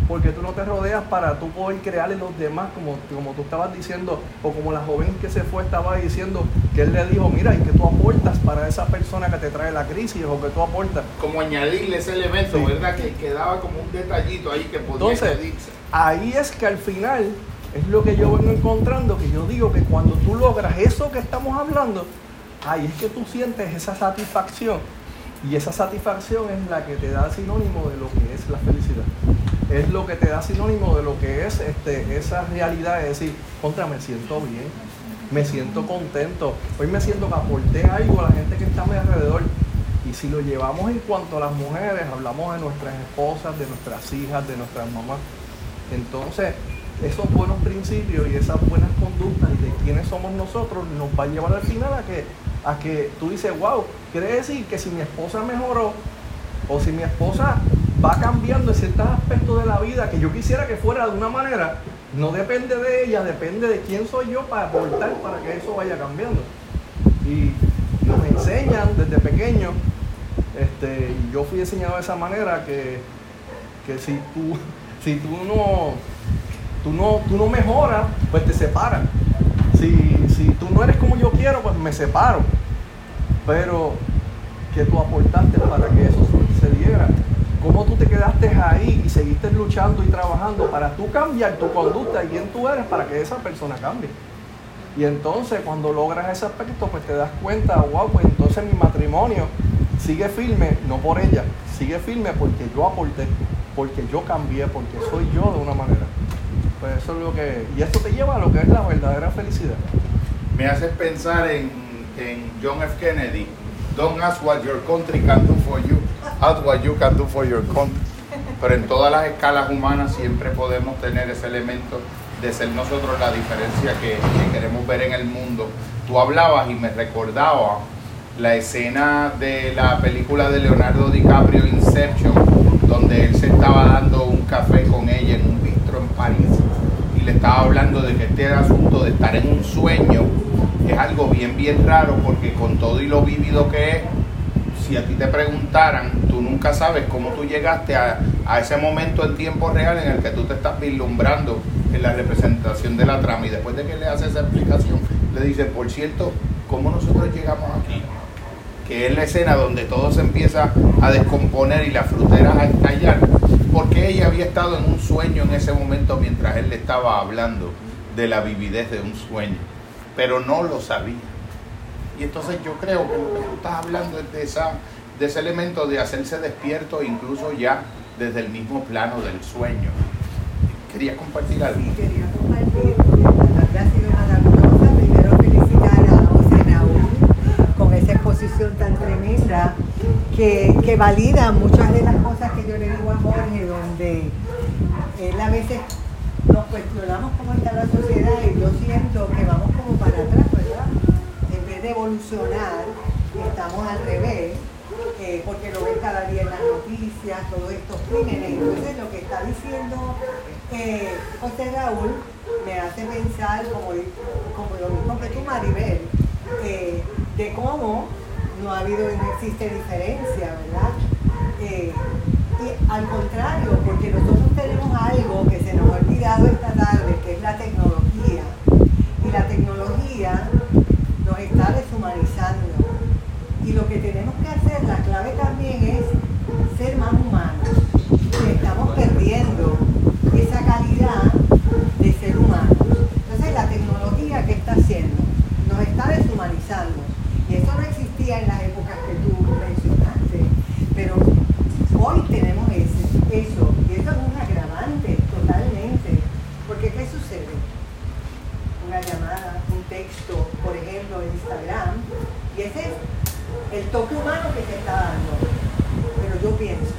Porque tú no te rodeas para tú poder crear en los demás, como, como tú estabas diciendo, o como la joven que se fue estaba diciendo, que él le dijo, mira, ¿y qué tú aportas para esa persona que te trae la crisis? ¿O que tú aportas? como añadirle ese elemento, Sí. ¿verdad? Que quedaba como un detallito ahí que podía Entonces, añadirse. ahí es que al final es lo que yo vengo encontrando, que yo digo que cuando tú logras eso que estamos hablando, ahí es que tú sientes esa satisfacción. Y esa satisfacción es la que te da sinónimo de lo que es la felicidad. Es lo que te da sinónimo de lo que es este, esa realidad de decir, contra, me siento bien, me siento contento, hoy me siento que aporté algo a la gente que está a mi alrededor. Y si lo llevamos en cuanto a las mujeres, hablamos de nuestras esposas, de nuestras hijas, de nuestras mamás. Entonces, esos buenos principios y esas buenas conductas y de quiénes somos nosotros nos va a llevar al final a que, a que tú dices, wow, quiere decir que si mi esposa mejoró o si mi esposa va cambiando en ciertos aspectos de la vida que yo quisiera que fuera de una manera, no depende de ella, depende de quién soy yo para aportar para que eso vaya cambiando. Y nos enseñan desde pequeño, este, yo fui enseñado de esa manera que, que si tú, si tú no, tú no, tú no mejoras, pues te separan. Si, si tú no eres como yo quiero, pues me separo. Pero que tú aportaste para que eso se diera. ¿Cómo tú te quedaste ahí y seguiste luchando y trabajando para tú cambiar tu conducta y quién tú eres para que esa persona cambie? Y entonces cuando logras ese aspecto, pues te das cuenta, wow, pues entonces mi matrimonio sigue firme, no por ella, sigue firme porque yo aporté, porque yo cambié, porque soy yo de una manera. Pues eso es lo que... Y esto te lleva a lo que es la verdadera felicidad. Me haces pensar en, en John F. Kennedy. Don't ask what your country can do for you, ask what you can do for your country. Pero en todas las escalas humanas siempre podemos tener ese elemento de ser nosotros la diferencia que, que queremos ver en el mundo. Tú hablabas y me recordaba la escena de la película de Leonardo DiCaprio Inception, donde él se estaba dando un café con ella en un bistro en París le estaba hablando de que este asunto de estar en un sueño es algo bien, bien raro porque con todo y lo vivido que es, si a ti te preguntaran, tú nunca sabes cómo tú llegaste a, a ese momento en tiempo real en el que tú te estás vislumbrando en la representación de la trama y después de que le hace esa explicación, le dice, por cierto, ¿cómo nosotros llegamos aquí? que es la escena donde todo se empieza a descomponer y las fruteras a estallar, porque ella había estado en un sueño en ese momento mientras él le estaba hablando de la vividez de un sueño, pero no lo sabía. Y entonces yo creo que lo que tú estás hablando es de, esa, de ese elemento de hacerse despierto incluso ya desde el mismo plano del sueño. ¿Querías compartir algo? Sí, quería compartir, porque ha sido maravillosa. Primero felicitar a José Raúl con esa exposición tan tremenda que, valida muchas de las cosas que yo le digo a Jorge, donde él a veces nos cuestionamos cómo está la sociedad y yo siento que vamos como para atrás, ¿verdad? En vez de evolucionar, estamos al revés, eh, porque lo ven cada día en las noticias, todos estos crímenes. Entonces lo que está diciendo eh, José Raúl me hace pensar, como, como lo mismo que tú, Maribel, eh, de cómo no ha habido y no existe diferencia, ¿verdad? Eh, y al contrario, porque nosotros tenemos algo que se nos ha olvidado esta tarde, que es la tecnología. Y la tecnología nos está deshumanizando. Y lo que tenemos que hacer, la clave también es ser más humanos. Y estamos perdiendo esa calidad de ser humanos. Entonces la tecnología, ¿qué está haciendo? Nos está deshumanizando. Y eso no existía en las épocas que tú mencionaste. Pero hoy tenemos ese, eso. Y eso es un agravante totalmente. Porque ¿qué sucede? Una llamada, un texto, por ejemplo, en Instagram. Y ese es el toque humano que se está dando. Pero yo pienso,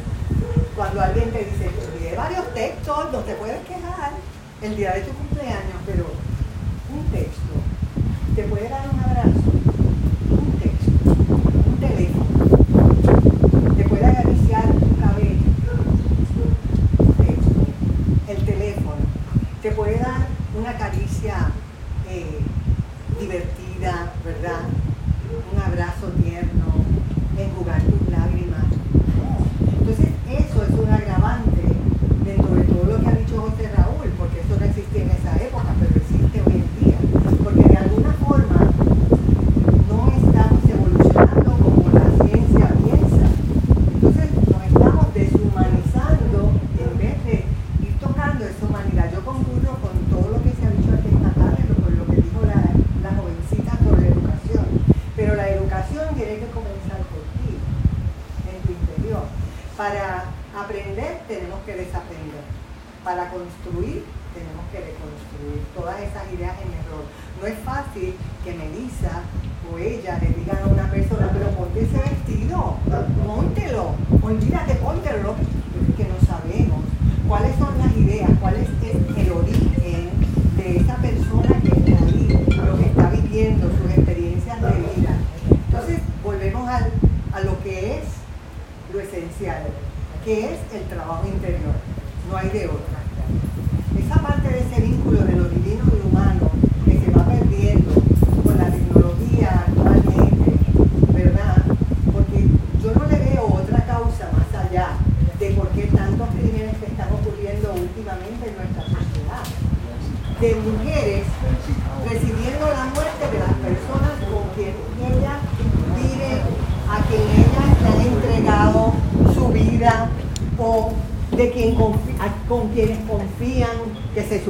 cuando alguien te dice, te envié varios textos, no te puedes quejar el día de tu cumpleaños, pero un texto te puede dar un abrazo, un texto, un teléfono, te puede acariciar tu cabello, un texto, el teléfono, te puede dar una caricia eh, divertida, ¿verdad?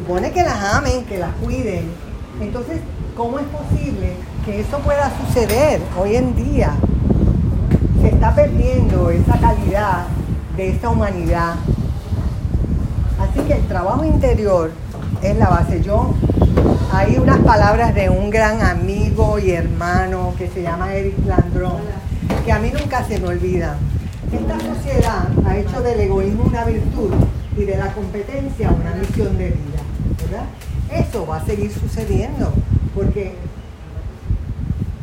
Supone que las amen, que las cuiden. Entonces, ¿cómo es posible que eso pueda suceder hoy en día? Se está perdiendo esa calidad de esa humanidad. Así que el trabajo interior es la base. Yo, hay unas palabras de un gran amigo y hermano que se llama Eric Landrón, que a mí nunca se me olvidan. Esta sociedad ha hecho del egoísmo una virtud y de la competencia una misión de vida, eso va a seguir sucediendo, porque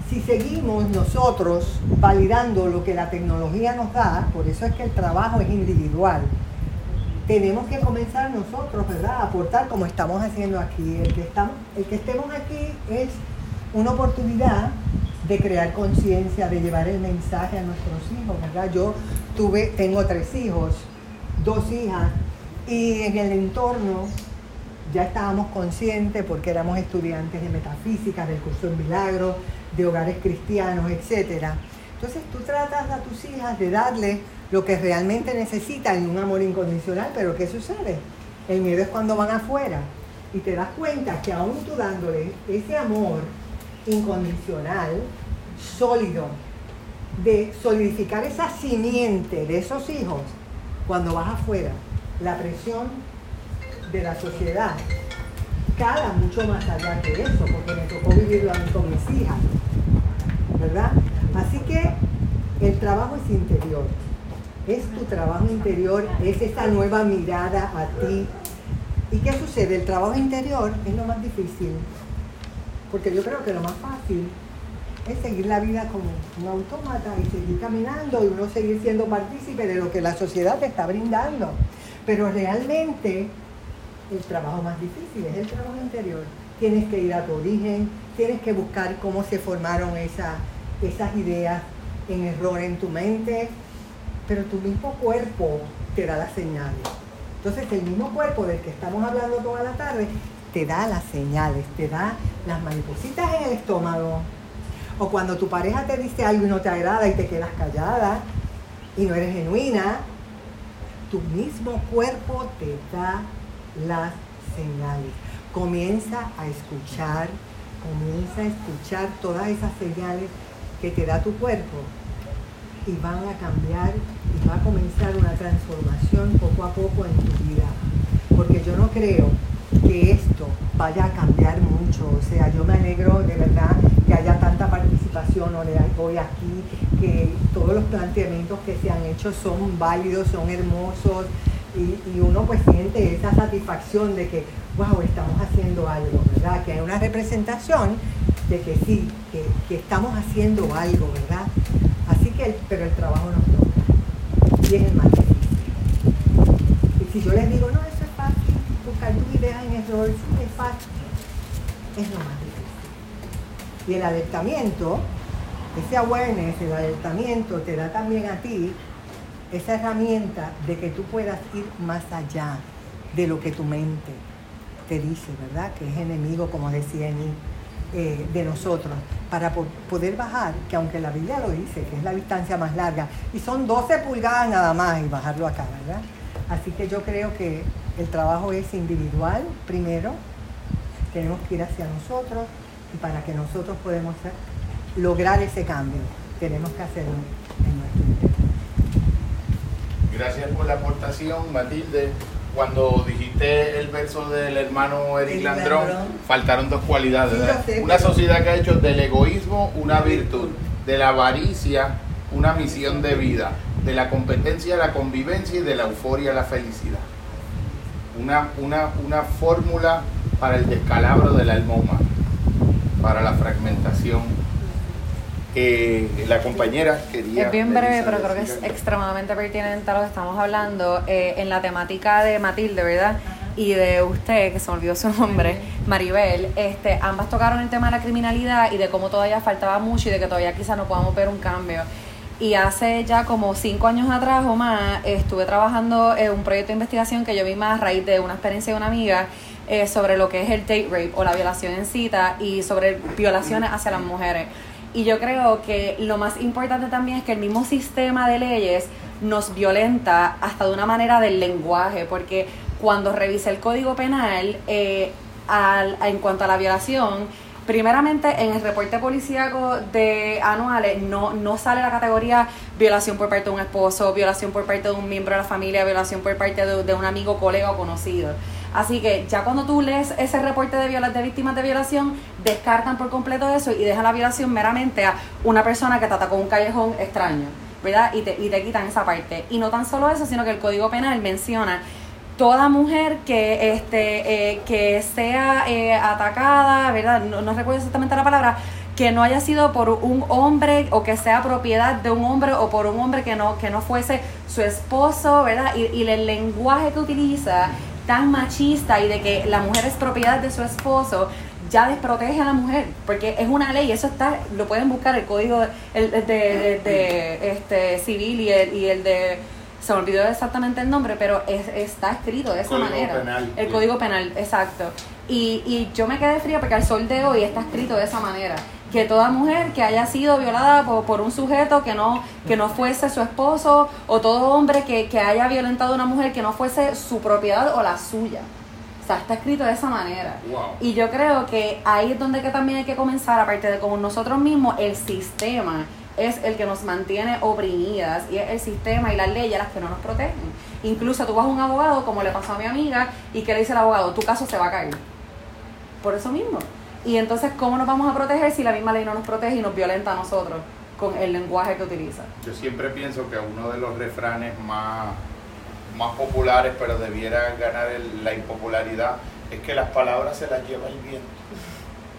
si seguimos nosotros validando lo que la tecnología nos da, por eso es que el trabajo es individual, tenemos que comenzar nosotros, ¿verdad?, a aportar como estamos haciendo aquí. El que, estamos, el que estemos aquí es una oportunidad de crear conciencia, de llevar el mensaje a nuestros hijos, ¿verdad? Yo tuve, tengo tres hijos, dos hijas, y en el entorno ya estábamos conscientes porque éramos estudiantes de metafísica, del curso en milagro, de hogares cristianos, etc. Entonces tú tratas a tus hijas de darle lo que realmente necesitan y un amor incondicional, pero ¿qué sucede? El miedo es cuando van afuera y te das cuenta que aún tú dándole ese amor incondicional, sólido, de solidificar esa simiente de esos hijos, cuando vas afuera, la presión de la sociedad cala mucho más allá que eso, porque me tocó vivirlo a mí con mis hijas, ¿verdad? Así que el trabajo es interior, es tu trabajo interior, es esa nueva mirada a ti. ¿Y qué sucede? El trabajo interior es lo más difícil, porque yo creo que lo más fácil es seguir la vida como un autómata y seguir caminando y uno seguir siendo partícipe de lo que la sociedad te está brindando. Pero realmente el trabajo más difícil es el trabajo interior. Tienes que ir a tu origen, tienes que buscar cómo se formaron esa, esas ideas en error en tu mente, pero tu mismo cuerpo te da las señales. Entonces el mismo cuerpo del que estamos hablando toda la tarde te da las señales, te da las maripositas en el estómago. O cuando tu pareja te dice algo y no te agrada y te quedas callada y no eres genuina, tu mismo cuerpo te da las señales. Comienza a escuchar, comienza a escuchar todas esas señales que te da tu cuerpo y van a cambiar y va a comenzar una transformación poco a poco en tu vida. Porque yo no creo que esto vaya a cambiar mucho. O sea, yo me alegro de verdad que haya tanta participación hoy aquí, que todos los planteamientos que se han hecho son válidos, son hermosos y, uno pues siente esa satisfacción de que, wow, estamos haciendo algo, ¿verdad? Que hay una representación de que sí, que, estamos haciendo algo, ¿verdad? Así que, pero el trabajo nos toca y es el más difícil. Y si yo les digo, no, eso es fácil, buscar tu idea en error, es fácil, es lo más difícil. Y el alertamiento, ese awareness, el alertamiento te da también a ti esa herramienta de que tú puedas ir más allá de lo que tu mente te dice, ¿verdad? Que es enemigo, como decía Eni, eh, de nosotros, para poder bajar, que aunque la Biblia lo dice, que es la distancia más larga, y son 12 pulgadas nada más, y bajarlo acá, ¿verdad? Así que yo creo que el trabajo es individual primero, tenemos que ir hacia nosotros, y para que nosotros podamos lograr ese cambio, tenemos que hacerlo en nuestro interior. Gracias por la aportación, Matilde. Cuando dijiste el verso del hermano Eric Landrón, faltaron dos cualidades. una sociedad que ha hecho del egoísmo una virtud, de la avaricia una misión de vida, de la competencia la convivencia y de la euforia la felicidad. Una, una, una fórmula para el descalabro del alma humana, para la fragmentación la compañera quería... Es bien breve, pero creo que es extremadamente pertinente a lo que estamos hablando eh, en la temática de Matilde, ¿verdad? Y de usted, que se olvidó su nombre, Maribel, este, ambas tocaron el tema de la criminalidad y de cómo todavía faltaba mucho y de que todavía quizá no podamos ver un cambio. Y hace ya como cinco años atrás o más estuve trabajando en un proyecto de investigación que yo vi más a raíz de una experiencia de una amiga eh, sobre lo que es el date rape o la violación en cita y sobre violaciones hacia las mujeres. Y yo creo que lo más importante también es que el mismo sistema de leyes nos violenta hasta de una manera del lenguaje, porque cuando revisé el Código Penal, eh, al, en cuanto a la violación, primeramente en el reporte policíaco de anuales no, no sale la categoría violación por parte de un esposo, violación por parte de un miembro de la familia, violación por parte de, de un amigo, colega o conocido. Así que ya cuando tú lees ese reporte de, viola de víctimas de violación, descartan por completo eso y dejan la violación meramente a una persona que te atacó un callejón extraño, ¿verdad? Y te, y te quitan esa parte. Y no tan solo eso, sino que el Código Penal menciona toda mujer que este eh, que sea eh, atacada, ¿verdad? No, recuerdo exactamente la palabra, que no haya sido por un hombre o que sea propiedad de un hombre o por un hombre que no que no fuese su esposo, ¿verdad? Y el lenguaje que utiliza tan machista y de que la mujer es propiedad de su esposo ya desprotege a la mujer porque es una ley eso está lo pueden buscar el código el, de, de- de, este civil y el, y el de se me olvidó exactamente el nombre pero es- está escrito de esa Código manera. penal, el código penal exacto. Y, y yo me quedé fría porque al sol de hoy está escrito de esa manera que toda mujer que haya sido violada por, por un sujeto que no que no fuese su esposo o todo hombre que, que haya violentado a una mujer que no fuese su propiedad o la suya o sea, está escrito de esa manera. Wow. Y yo creo que ahí es donde que también hay que comenzar, aparte de como nosotros mismos, el sistema es el que nos mantiene oprimidas y es el sistema y las leyes las que no nos protegen. Incluso tú vas a un abogado, como le pasó a mi amiga, y que le dice el abogado, tu caso se va a caer. Por eso mismo. Y entonces, ¿cómo nos vamos a proteger si la misma ley no nos protege y nos violenta a nosotros con el lenguaje que utiliza? Yo siempre pienso que uno de los refranes más, más populares, pero debiera ganar el- la impopularidad, es que las palabras se las lleva el viento.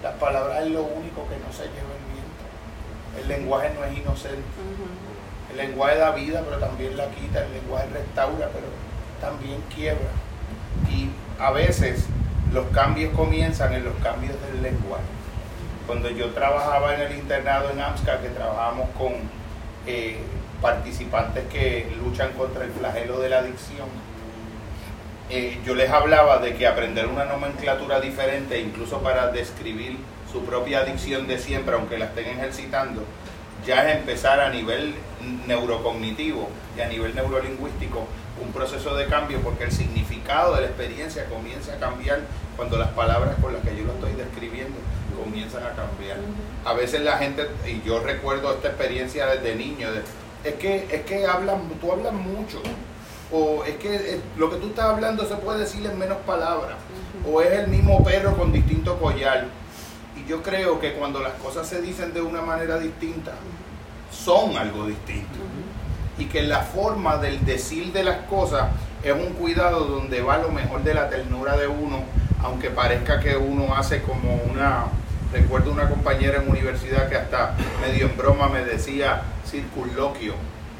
Las palabras es lo único que no se lleva el viento. El lenguaje no es inocente. El lenguaje da vida, pero también la quita. El lenguaje restaura, pero también quiebra. Y a veces los cambios comienzan en los cambios del lenguaje. Cuando yo trabajaba en el internado en AMSCA, que trabajábamos con eh, participantes que luchan contra el flagelo de la adicción, eh, yo les hablaba de que aprender una nomenclatura diferente, incluso para describir su propia adicción de siempre, aunque la estén ejercitando, ya es empezar a nivel neurocognitivo y a nivel neurolingüístico un proceso de cambio porque el significado de la experiencia comienza a cambiar cuando las palabras con las que yo lo estoy describiendo comienzan a cambiar. A veces la gente, y yo recuerdo esta experiencia desde niño, de- es que, es que hablan, tú hablas mucho, o es que lo que tú estás hablando se puede decir en menos palabras, o es el mismo perro con distinto collar. Y yo creo que cuando las cosas se dicen de una manera distinta, son algo distinto. Y que la forma del decir de las cosas es un cuidado donde va lo mejor de la ternura de uno, aunque parezca que uno hace como una... Recuerdo una compañera en universidad que hasta medio en broma me decía circunloquio,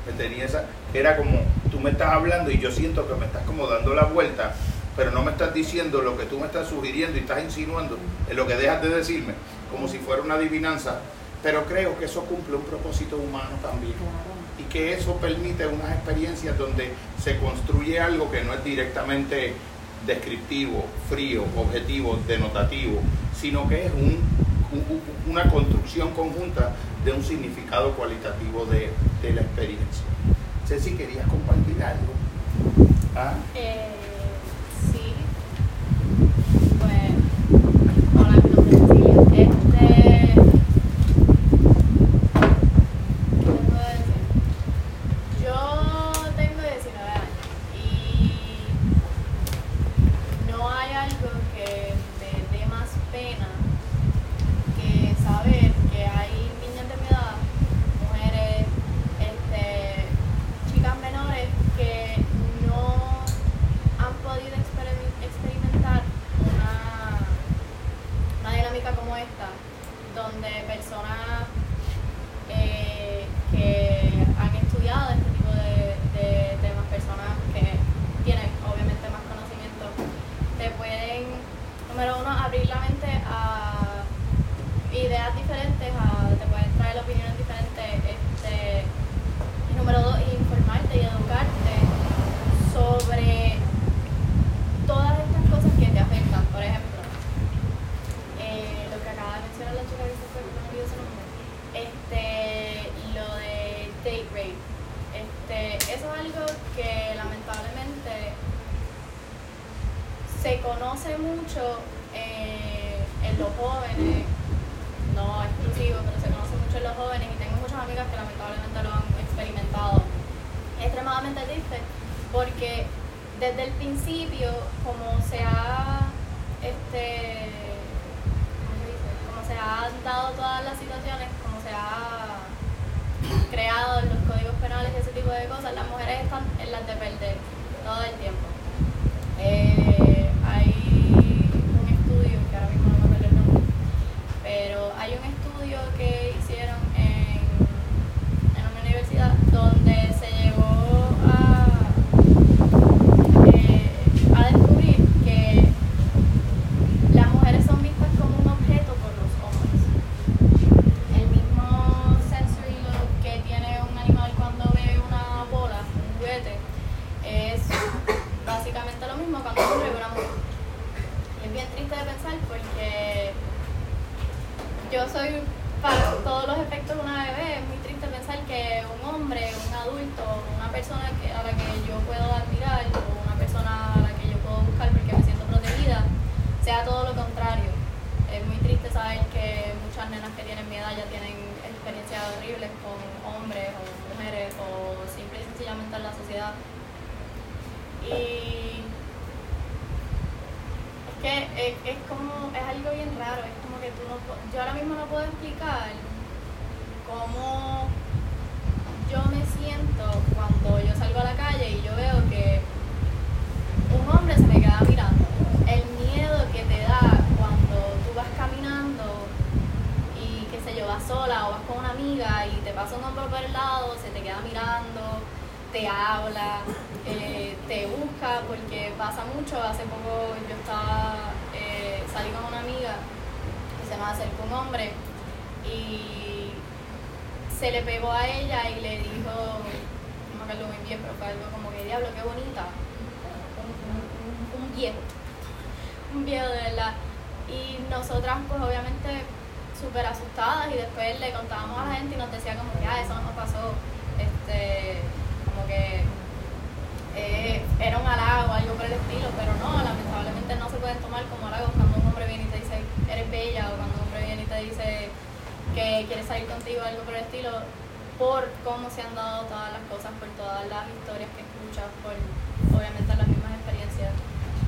que tenía esa, que era como, tú me estás hablando y yo siento que me estás como dando la vuelta, pero no me estás diciendo lo que tú me estás sugiriendo y estás insinuando en lo que dejas de decirme, como si fuera una adivinanza. Pero creo que eso cumple un propósito humano también. Y que eso permite unas experiencias donde se construye algo que no es directamente descriptivo, frío, objetivo, denotativo, sino que es un- un- una construcción conjunta de un significado cualitativo de, de la experiencia. Ceci, ¿querías compartir algo? ¿Ah? Eh, sí. Persona a la que yo puedo admirar o una persona a la que yo puedo buscar porque me siento protegida, sea todo lo contrario. Es muy triste saber que muchas nenas que tienen mi edad ya tienen experiencias horribles con hombres o mujeres o simple y sencillamente en la sociedad. Y es que es, es como, es algo bien raro, es como que tú no, yo ahora mismo no puedo explicar cómo yo me siento cuando yo a la calle y yo veo que un hombre se me queda mirando. El miedo que te da cuando tú vas caminando y qué sé yo, vas sola o vas con una amiga y te pasa un hombre por el lado, se te queda mirando, te habla, eh, te busca, porque pasa mucho. Hace poco yo estaba, eh, salí con una amiga y se me acercó un hombre y se le pegó a ella y le dijo, muy bien, pero fue algo como que diablo, qué bonita. Un, viejo, un viejo de verdad. Y nosotras pues obviamente súper asustadas y después le contábamos a la gente y nos decía como que ah, eso no nos pasó. Este, como que eh, era un halago, algo por el estilo, pero no, lamentablemente no se pueden tomar como halagos cuando un hombre viene y te dice eres bella o cuando un hombre viene y te dice que quiere salir contigo, algo por el estilo, por cómo se han dado todas las cosas, por todas las historias que escuchas, por obviamente las mismas experiencias.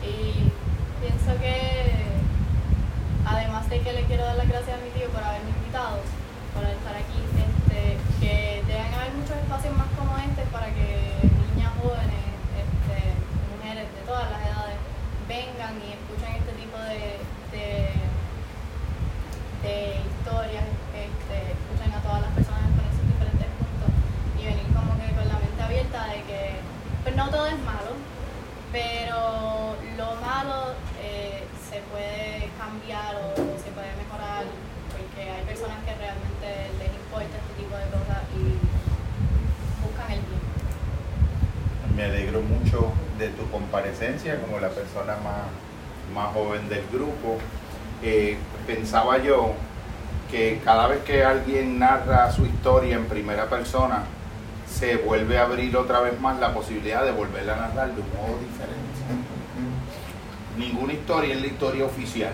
Y pienso que, además de que le quiero dar las gracias a mi tío por haberme invitado, por estar aquí, este, que deben haber muchos espacios más como este para que niñas jóvenes, este, mujeres de todas las edades, vengan y escuchen este tipo de, de de historias, este, escuchen a todas las personas con esos diferentes puntos y venir como que con la mente abierta de que pues no todo es malo, pero lo malo eh, se puede cambiar o se puede mejorar porque hay personas que realmente les importa este tipo de cosas y buscan el bien. Me alegro mucho de tu comparecencia como la persona más, más joven del grupo. Eh, pensaba yo que cada vez que alguien narra su historia en primera persona, se vuelve a abrir otra vez más la posibilidad de volverla a narrar de un modo diferente. Ninguna historia es la historia oficial.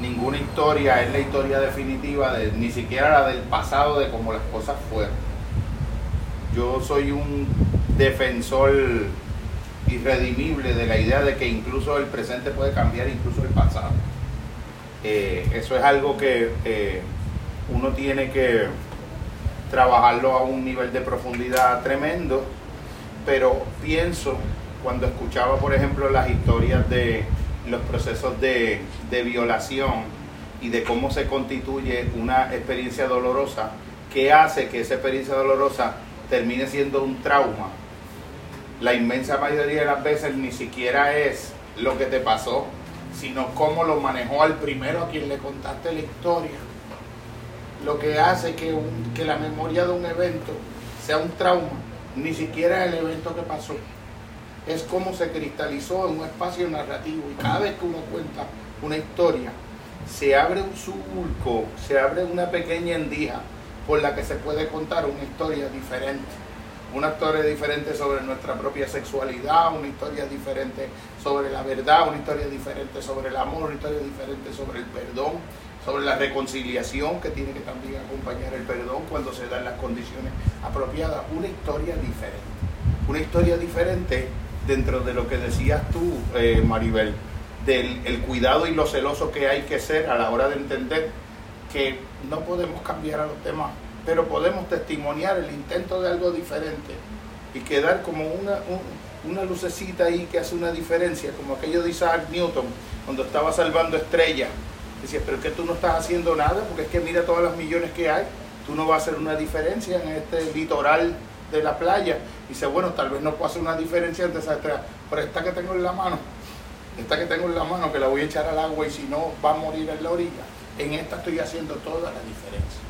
Ninguna historia es la historia definitiva, de, ni siquiera la del pasado de cómo las cosas fueron. Yo soy un defensor irredimible de la idea de que incluso el presente puede cambiar incluso el pasado. Eh, eso es algo que eh, uno tiene que trabajarlo a un nivel de profundidad tremendo, pero pienso cuando escuchaba, por ejemplo, las historias de los procesos de, de violación y de cómo se constituye una experiencia dolorosa, que hace que esa experiencia dolorosa termine siendo un trauma. La inmensa mayoría de las veces ni siquiera es lo que te pasó, sino cómo lo manejó al primero a quien le contaste la historia. Lo que hace que, la memoria de un evento sea un trauma, ni siquiera el evento que pasó. Es cómo se cristalizó en un espacio narrativo y cada vez que uno cuenta una historia, se abre un surco, se abre una pequeña endija por la que se puede contar una historia diferente. Una historia diferente sobre nuestra propia sexualidad, una historia diferente sobre la verdad, una historia diferente sobre el amor, una historia diferente sobre el perdón, sobre la reconciliación que tiene que también acompañar el perdón cuando se dan las condiciones apropiadas. Una historia diferente. Una historia diferente dentro de lo que decías tú, eh, Maribel, del el cuidado y lo celoso que hay que ser a la hora de entender que no podemos cambiar a los demás, pero podemos testimoniar el intento de algo diferente y quedar como una, un- una lucecita ahí que hace una diferencia, como aquello de Isaac Newton cuando estaba salvando estrellas. Decía, pero es que tú no estás haciendo nada, porque es que mira todas las millones que hay, tú no vas a hacer una diferencia en este litoral de la playa. Dice, bueno, tal vez no puedo hacer una diferencia entre esas estrellas, pero esta que tengo en la mano, esta que tengo en la mano, que la voy a echar al agua y si no va a morir en la orilla, en esta estoy haciendo toda la diferencia.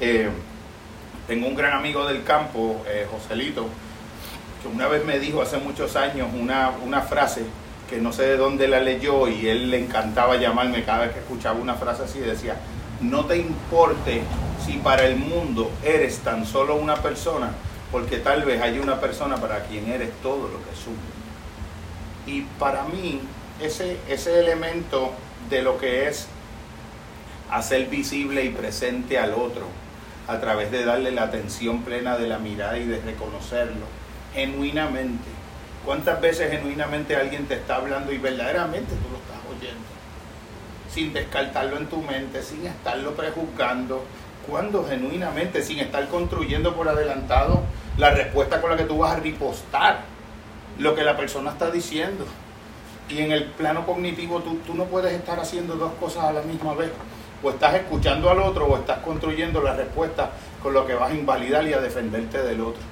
Eh, tengo un gran amigo del campo, eh, Joselito, que una vez me dijo hace muchos años una, una frase que no sé de dónde la leyó y él le encantaba llamarme cada vez que escuchaba una frase así, decía, no te importe si para el mundo eres tan solo una persona, porque tal vez hay una persona para quien eres todo lo que suma. Y para mí, ese, ese elemento de lo que es hacer visible y presente al otro, a través de darle la atención plena de la mirada y de reconocerlo, genuinamente. ¿Cuántas veces genuinamente alguien te está hablando y verdaderamente tú lo estás oyendo? Sin descartarlo en tu mente, sin estarlo prejuzgando. Cuando genuinamente, sin estar construyendo por adelantado la respuesta con la que tú vas a ripostar lo que la persona está diciendo. Y en el plano cognitivo tú, tú no puedes estar haciendo dos cosas a la misma vez. O estás escuchando al otro o estás construyendo la respuesta con lo que vas a invalidar y a defenderte del otro.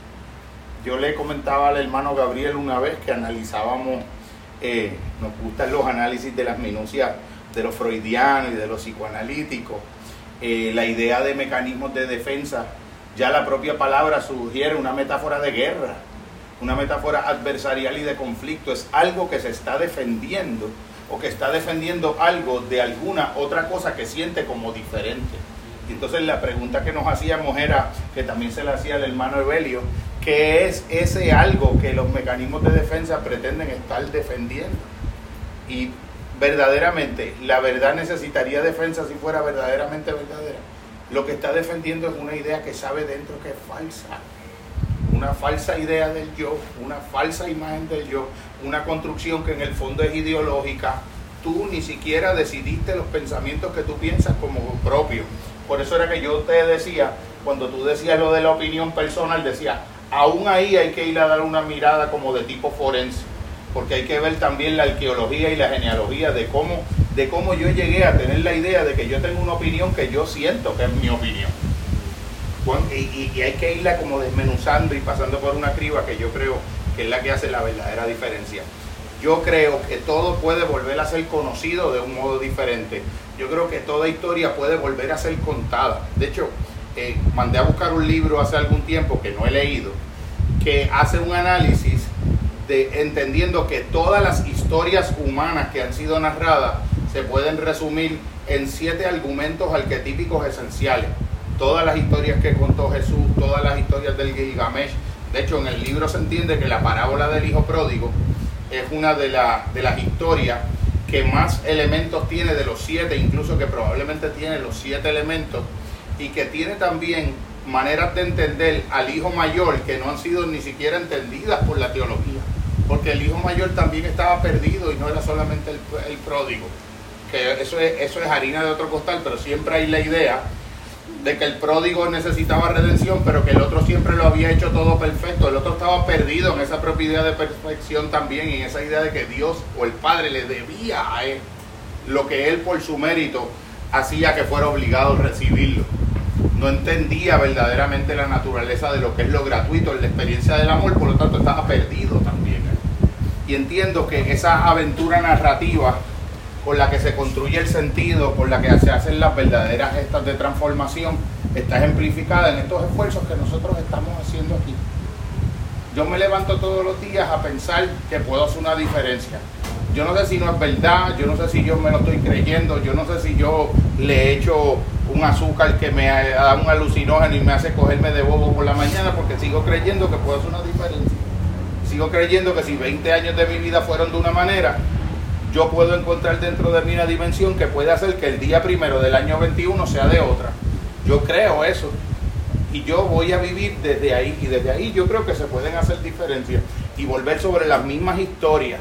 Yo le comentaba al hermano Gabriel una vez que analizábamos, eh, nos gustan los análisis de las minucias de los freudianos y de los psicoanalíticos, eh, la idea de mecanismos de defensa, ya la propia palabra sugiere una metáfora de guerra, una metáfora adversarial y de conflicto, es algo que se está defendiendo o que está defendiendo algo de alguna otra cosa que siente como diferente. Y entonces la pregunta que nos hacíamos era, que también se la hacía el hermano Evelio, ¿qué es ese algo que los mecanismos de defensa pretenden estar defendiendo? Y verdaderamente, la verdad necesitaría defensa si fuera verdaderamente verdadera. Lo que está defendiendo es una idea que sabe dentro que es falsa. Una falsa idea del yo, una falsa imagen del yo, una construcción que en el fondo es ideológica. Tú ni siquiera decidiste los pensamientos que tú piensas como propios. Por eso era que yo te decía, cuando tú decías lo de la opinión personal, decía, aún ahí hay que ir a dar una mirada como de tipo forense, porque hay que ver también la arqueología y la genealogía de cómo, de cómo yo llegué a tener la idea de que yo tengo una opinión que yo siento que es mi opinión. Y, y hay que irla como desmenuzando y pasando por una criba que yo creo que es la que hace la verdadera diferencia. Yo creo que todo puede volver a ser conocido de un modo diferente. Yo creo que toda historia puede volver a ser contada. De hecho, eh, mandé a buscar un libro hace algún tiempo que no he leído, que hace un análisis de entendiendo que todas las historias humanas que han sido narradas se pueden resumir en siete argumentos arquetípicos esenciales. Todas las historias que contó Jesús, todas las historias del Gilgamesh, de hecho, en el libro se entiende que la parábola del hijo pródigo es una de, de las historias que más elementos tiene de los siete, incluso que probablemente tiene los siete elementos, y que tiene también maneras de entender al hijo mayor que no han sido ni siquiera entendidas por la teología, porque el hijo mayor también estaba perdido y no era solamente el, pródigo, que eso es, eso es harina de otro costal, pero siempre hay la idea de que el pródigo necesitaba redención, pero que el otro siempre lo había hecho todo perfecto. El otro estaba perdido en esa propia idea de perfección también, y en esa idea de que Dios o el Padre le debía a él lo que él por su mérito hacía que fuera obligado a recibirlo. No entendía verdaderamente la naturaleza de lo que es lo gratuito, la experiencia del amor, por lo tanto estaba perdido también. Y entiendo que esa aventura narrativa con la que se construye el sentido, con la que se hacen las verdaderas gestas de transformación, está ejemplificada en estos esfuerzos que nosotros estamos haciendo aquí. Yo me levanto todos los días a pensar que puedo hacer una diferencia. Yo no sé si no es verdad, yo no sé si yo me lo estoy creyendo, yo no sé si yo le echo un azúcar que me da un alucinógeno y me hace cogerme de bobo por la mañana porque sigo creyendo que puedo hacer una diferencia. Sigo creyendo que si 20 años de mi vida fueron de una manera, yo puedo encontrar dentro de mí una dimensión que puede hacer que el día primero del año 21 sea de otra. Yo creo eso. Y yo voy a vivir desde ahí. Y desde ahí yo creo que se pueden hacer diferencias. Y volver sobre las mismas historias.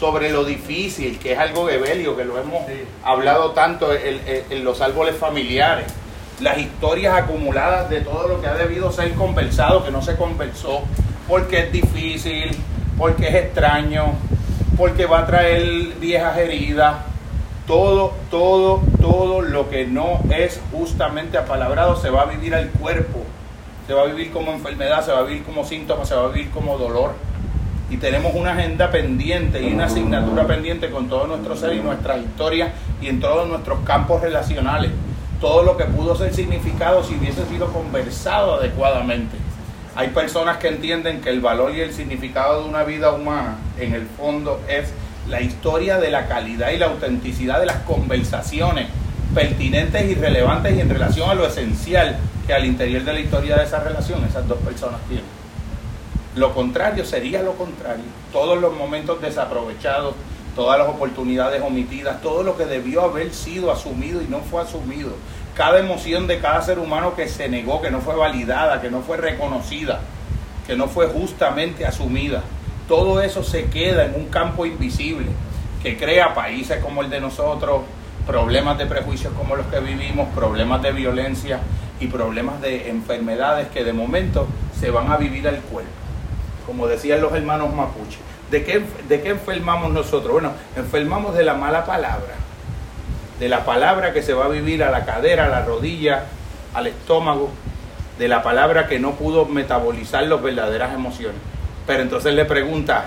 Sobre lo difícil, que es algo de Belio, que lo hemos hablado tanto en, en los árboles familiares. Las historias acumuladas de todo lo que ha debido ser conversado, que no se conversó. Porque es difícil, porque es extraño, porque va a traer viejas heridas, todo, todo, todo lo que no es justamente apalabrado se va a vivir al cuerpo, se va a vivir como enfermedad, se va a vivir como síntoma, se va a vivir como dolor. Y tenemos una agenda pendiente y una asignatura pendiente con todo nuestro ser y nuestra historia y en todos nuestros campos relacionales. Todo lo que pudo ser significado si hubiese sido conversado adecuadamente. Hay personas que entienden que el valor y el significado de una vida humana, en el fondo, es la historia de la calidad y la autenticidad de las conversaciones pertinentes y relevantes y en relación a lo esencial que al interior de la historia de esa relación esas dos personas tienen. Lo contrario sería lo contrario. Todos los momentos desaprovechados, todas las oportunidades omitidas, todo lo que debió haber sido asumido y no fue asumido, cada emoción de cada ser humano que se negó, que no fue validada, que no fue reconocida, que no fue justamente asumida, todo eso se queda en un campo invisible que crea países como el de nosotros, problemas de prejuicios como los que vivimos, problemas de violencia y problemas de enfermedades que de momento se van a vivir al cuerpo. Como decían los hermanos mapuche. ¿De qué, ¿De qué enfermamos nosotros? Bueno, enfermamos de la mala palabra, de la palabra que se va a vivir a la cadera, a la rodilla, al estómago, de la palabra que no pudo metabolizar las verdaderas emociones. Pero entonces le pregunta,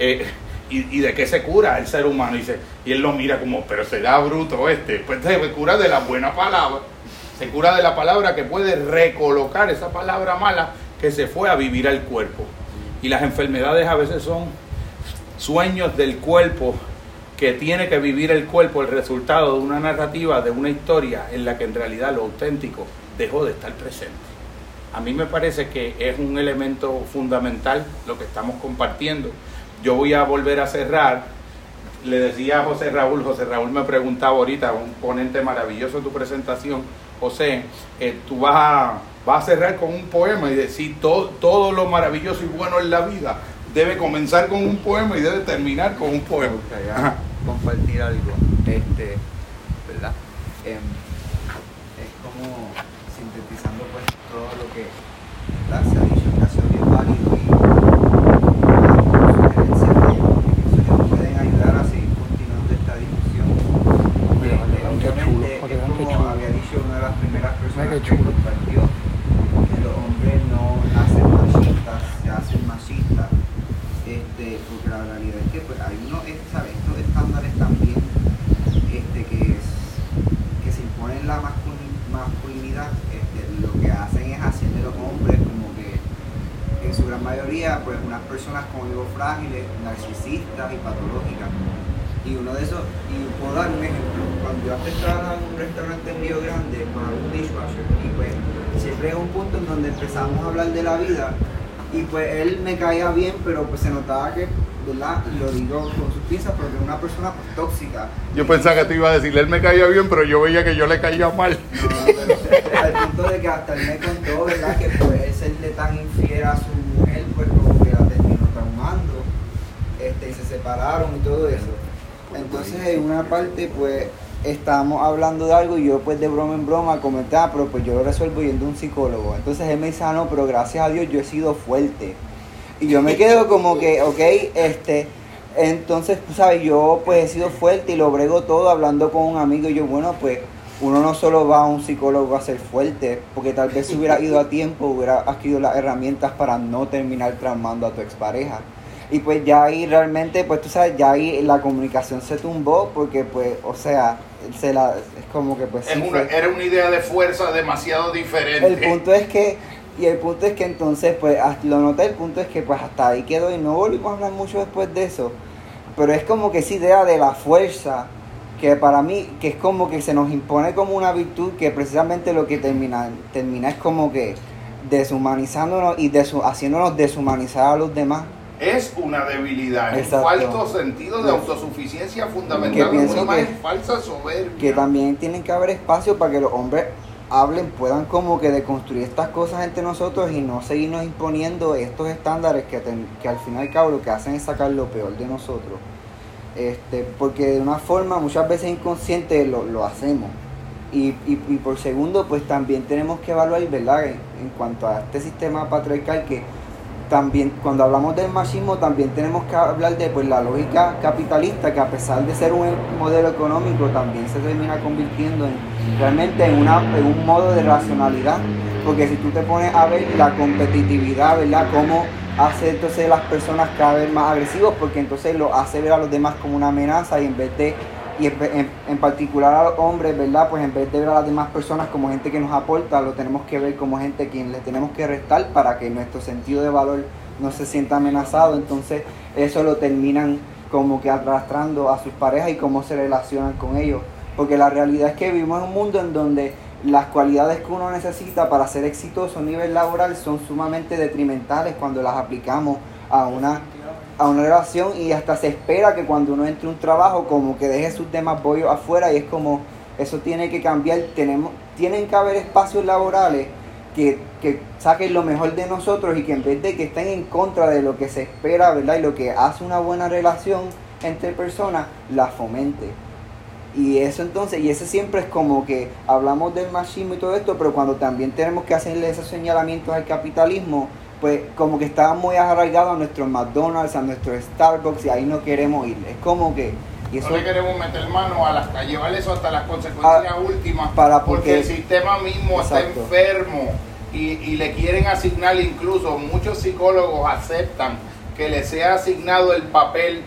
eh, ¿y, ¿y, de qué se cura el ser humano? Y, y él lo mira como, pero será bruto este. Pues se cura de la buena palabra. Se cura de la palabra que puede recolocar esa palabra mala que se fue a vivir al cuerpo. Y las enfermedades a veces son sueños del cuerpo que tiene que vivir el cuerpo el resultado de una narrativa, de una historia en la que en realidad lo auténtico dejó de estar presente. A mí me parece que es un elemento fundamental lo que estamos compartiendo. Yo voy a volver a cerrar. Le decía a José Raúl, José Raúl me preguntaba ahorita, un ponente maravilloso de tu presentación, José, eh, tú vas a, vas a cerrar con un poema y decir todo, todo lo maravilloso y bueno en la vida debe comenzar con un poema y debe terminar con un poema. Compartir algo, este, ¿verdad? Eh, es como sintetizando pues todo lo que ¿verdad? se ha dicho que ha sido bien válido y sugerencias que pueden ayudar a seguir continuando esta discusión. Eh, obviamente, es como había dicho una de las primeras personas que compartió, que los hombres no nacen machistas, se hacen machistas este, porque la realidad es que pues, hay unos, ¿sabes? estos estándares también este, que, es, que se imponen la masculinidad, este, lo que hacen es hacer de los hombres como que en su gran mayoría pues unas personas como digo frágiles, narcisistas y patológicas. Y uno de esos, y puedo dar un ejemplo, cuando yo antes trabajaba en un restaurante en Río Grande con un dishwasher, y pues siempre es un punto en donde empezamos a hablar de la vida y pues él me caía bien, pero pues se notaba que, ¿verdad? Lo digo con sus pinzas, pero que era una persona pues, tóxica. Yo pensaba que te iba a decir, él me caía bien, pero yo veía que yo le caía mal. No, pero al punto de que hasta él me contó, ¿verdad? Que pues él serle tan infiel a su mujer, pues como que la terminó traumando, este, y se separaron y todo eso. Entonces en una parte, pues estábamos hablando de algo y yo pues de broma en broma comentaba, pero pues yo lo resuelvo yendo a un psicólogo. Entonces él me dice, ah, no, pero gracias a Dios yo he sido fuerte. Y yo me quedo como que, ok, este, entonces, tú sabes, yo pues he sido fuerte y lo brego todo hablando con un amigo y yo, bueno, pues uno no solo va a un psicólogo a ser fuerte, porque tal vez si hubiera ido a tiempo, hubiera adquirido las herramientas para no terminar traumando a tu expareja. Y pues ya ahí realmente, pues tú sabes, ya ahí la comunicación se tumbó porque pues, o sea, se la, es como que pues... Es sí una, fue- era una idea de fuerza demasiado diferente. el punto es que, y el punto es que entonces, pues lo noté, el punto es que pues hasta ahí quedó y no volvimos a hablar mucho después de eso. Pero es como que esa idea de la fuerza, que para mí, que es como que se nos impone como una virtud que precisamente lo que termina, termina es como que deshumanizándonos y desu- haciéndonos deshumanizar a los demás. Es una debilidad, es un Exacto. falso sentido de autosuficiencia fundamental, una que- falsa soberbia. que también tienen que haber espacio para que los hombres hablen, puedan como que deconstruir estas cosas entre nosotros y no seguirnos imponiendo estos estándares que, ten- que al fin y al cabo lo que hacen es sacar lo peor de nosotros. Este, porque de una forma muchas veces inconsciente lo, lo hacemos. Y, y, y por segundo, pues también tenemos que evaluar, ¿verdad? En, en cuanto a este sistema patriarcal que también cuando hablamos del machismo también tenemos que hablar de pues la lógica capitalista que a pesar de ser un modelo económico también se termina convirtiendo en realmente en, una, en un modo de racionalidad. Porque si tú te pones a ver la competitividad verdad cómo hace entonces las personas cada vez más agresivos porque entonces lo hace ver a los demás como una amenaza y en vez de y en, en- particular a los hombres, ¿verdad? Pues en vez de ver a las demás personas como gente que nos aporta, lo tenemos que ver como gente a quien le tenemos que restar para que nuestro sentido de valor no se sienta amenazado. Entonces eso lo terminan como que arrastrando a sus parejas y cómo se relacionan con ellos. Porque la realidad es que vivimos en un mundo en donde las cualidades que uno necesita para ser exitoso a nivel laboral son sumamente detrimentales cuando las aplicamos a una a una relación y hasta se espera que cuando uno entre un trabajo como que deje sus demás bollos afuera y es como eso tiene que cambiar. Tenemos tienen que haber espacios laborales que, que saquen lo mejor de nosotros y que en vez de que estén en contra de lo que se espera verdad y lo que hace una buena relación entre personas la fomente. Y eso entonces, y ese siempre es como que hablamos del machismo y todo esto, pero cuando también tenemos que hacerle esos señalamientos al capitalismo, pues como que estamos muy arraigados a nuestros McDonald's, a nuestros Starbucks y ahí no queremos ir. Es como que... Y eso, No le queremos meter mano a, las, a llevar eso hasta las consecuencias últimas, para porque, porque- el sistema mismo está enfermo y, y le quieren asignar, incluso muchos psicólogos aceptan que le sea asignado el papel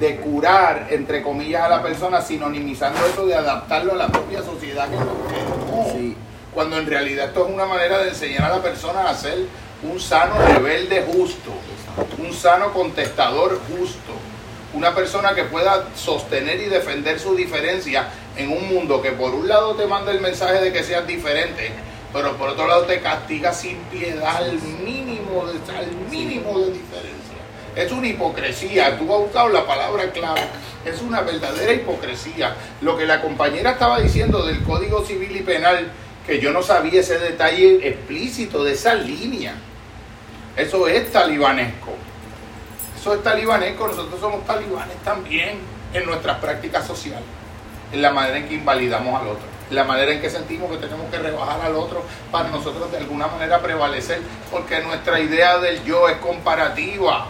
de curar, entre comillas, a la persona, sinonimizando eso de adaptarlo a la propia sociedad que lo que no. Cuando en realidad esto es una manera de enseñar a la persona a ser un sano rebelde justo, un sano contestador justo, una persona que pueda sostener y defender su diferencia en un mundo que por un lado te manda el mensaje de que seas diferente, pero por otro lado te castiga sin piedad al mínimo de, mínimo de diferencia. Es una hipocresía, tú has usado la palabra clave, es una verdadera hipocresía. Lo que la compañera estaba diciendo del Código Civil y Penal, que yo no sabía ese detalle explícito de esa línea. Eso es talibanesco. Eso es talibanesco, nosotros somos talibanes también en nuestras prácticas sociales, en la manera en que invalidamos al otro, en la manera en que sentimos que tenemos que rebajar al otro para nosotros de alguna manera prevalecer, porque nuestra idea del yo es comparativa.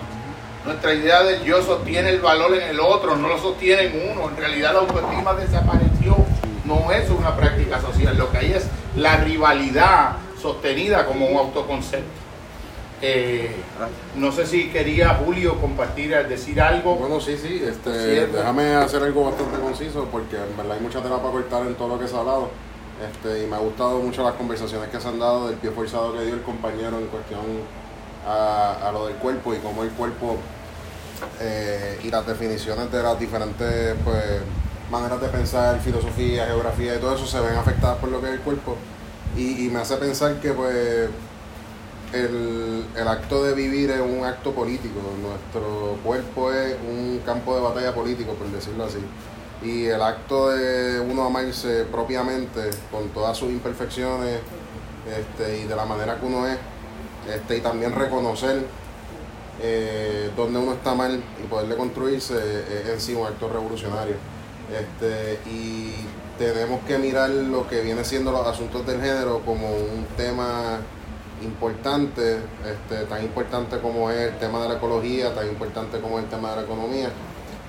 Nuestra idea del yo sostiene el valor en el otro, no lo sostiene en uno. En realidad la autoestima desapareció. No es una práctica social. Lo que hay es la rivalidad sostenida como un autoconcepto. Eh, no sé si quería Julio compartir, decir algo. Bueno, sí, sí. Este, déjame hacer algo bastante conciso porque en verdad hay mucha tela para cortar en todo lo que se ha hablado. Este, y me ha gustado mucho las conversaciones que se han dado del pie forzado que dio el compañero en cuestión a, a lo del cuerpo y cómo el cuerpo eh, y las definiciones de las diferentes pues, maneras de pensar, filosofía, geografía y todo eso se ven afectadas por lo que es el cuerpo. Y, me hace pensar que pues el, el acto de vivir es un acto político. Nuestro cuerpo es un campo de batalla político, por decirlo así. Y el acto de uno amarse propiamente, con todas sus imperfecciones este, y de la manera que uno es, este, y también reconocer eh, donde uno está mal y poderle construirse es en sí un acto revolucionario. Este, y tenemos que mirar lo que viene siendo los asuntos del género como un tema importante, este, tan importante como es el tema de la ecología, tan importante como es el tema de la economía,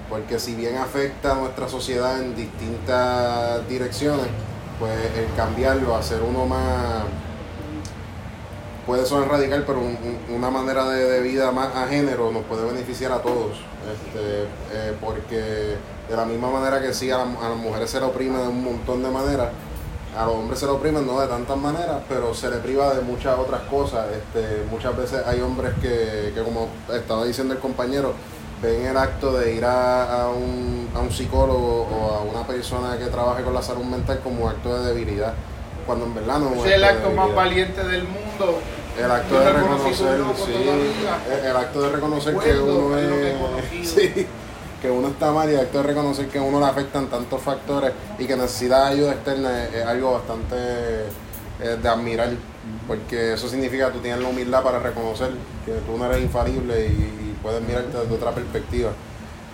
porque si bien afecta a nuestra sociedad en distintas direcciones, pues el cambiarlo, hacer uno más, puede sonar radical, pero un- un- una manera de, de vida más a género nos puede beneficiar a todos, este, eh, porque de la misma manera que sí a, la- a las mujeres se le oprime de un montón de maneras, a los hombres se le oprimen no de tantas maneras, pero se le priva de muchas otras cosas. Este, muchas veces hay hombres que, que, como estaba diciendo el compañero, ven el acto de ir a, a un, a un psicólogo o a una persona que trabaje con la salud mental como acto de debilidad, cuando en verdad no es Es el acto más valiente del mundo. El acto de reconocer, sí, el, acto de reconocer que uno es, sí, que uno está mal y el acto reconocer que a uno le afectan tantos factores y que necesita ayuda externa es, algo bastante eh, de admirar, porque eso significa que tú tienes la humildad para reconocer que tú no eres infalible y, y puedes mirarte desde otra perspectiva.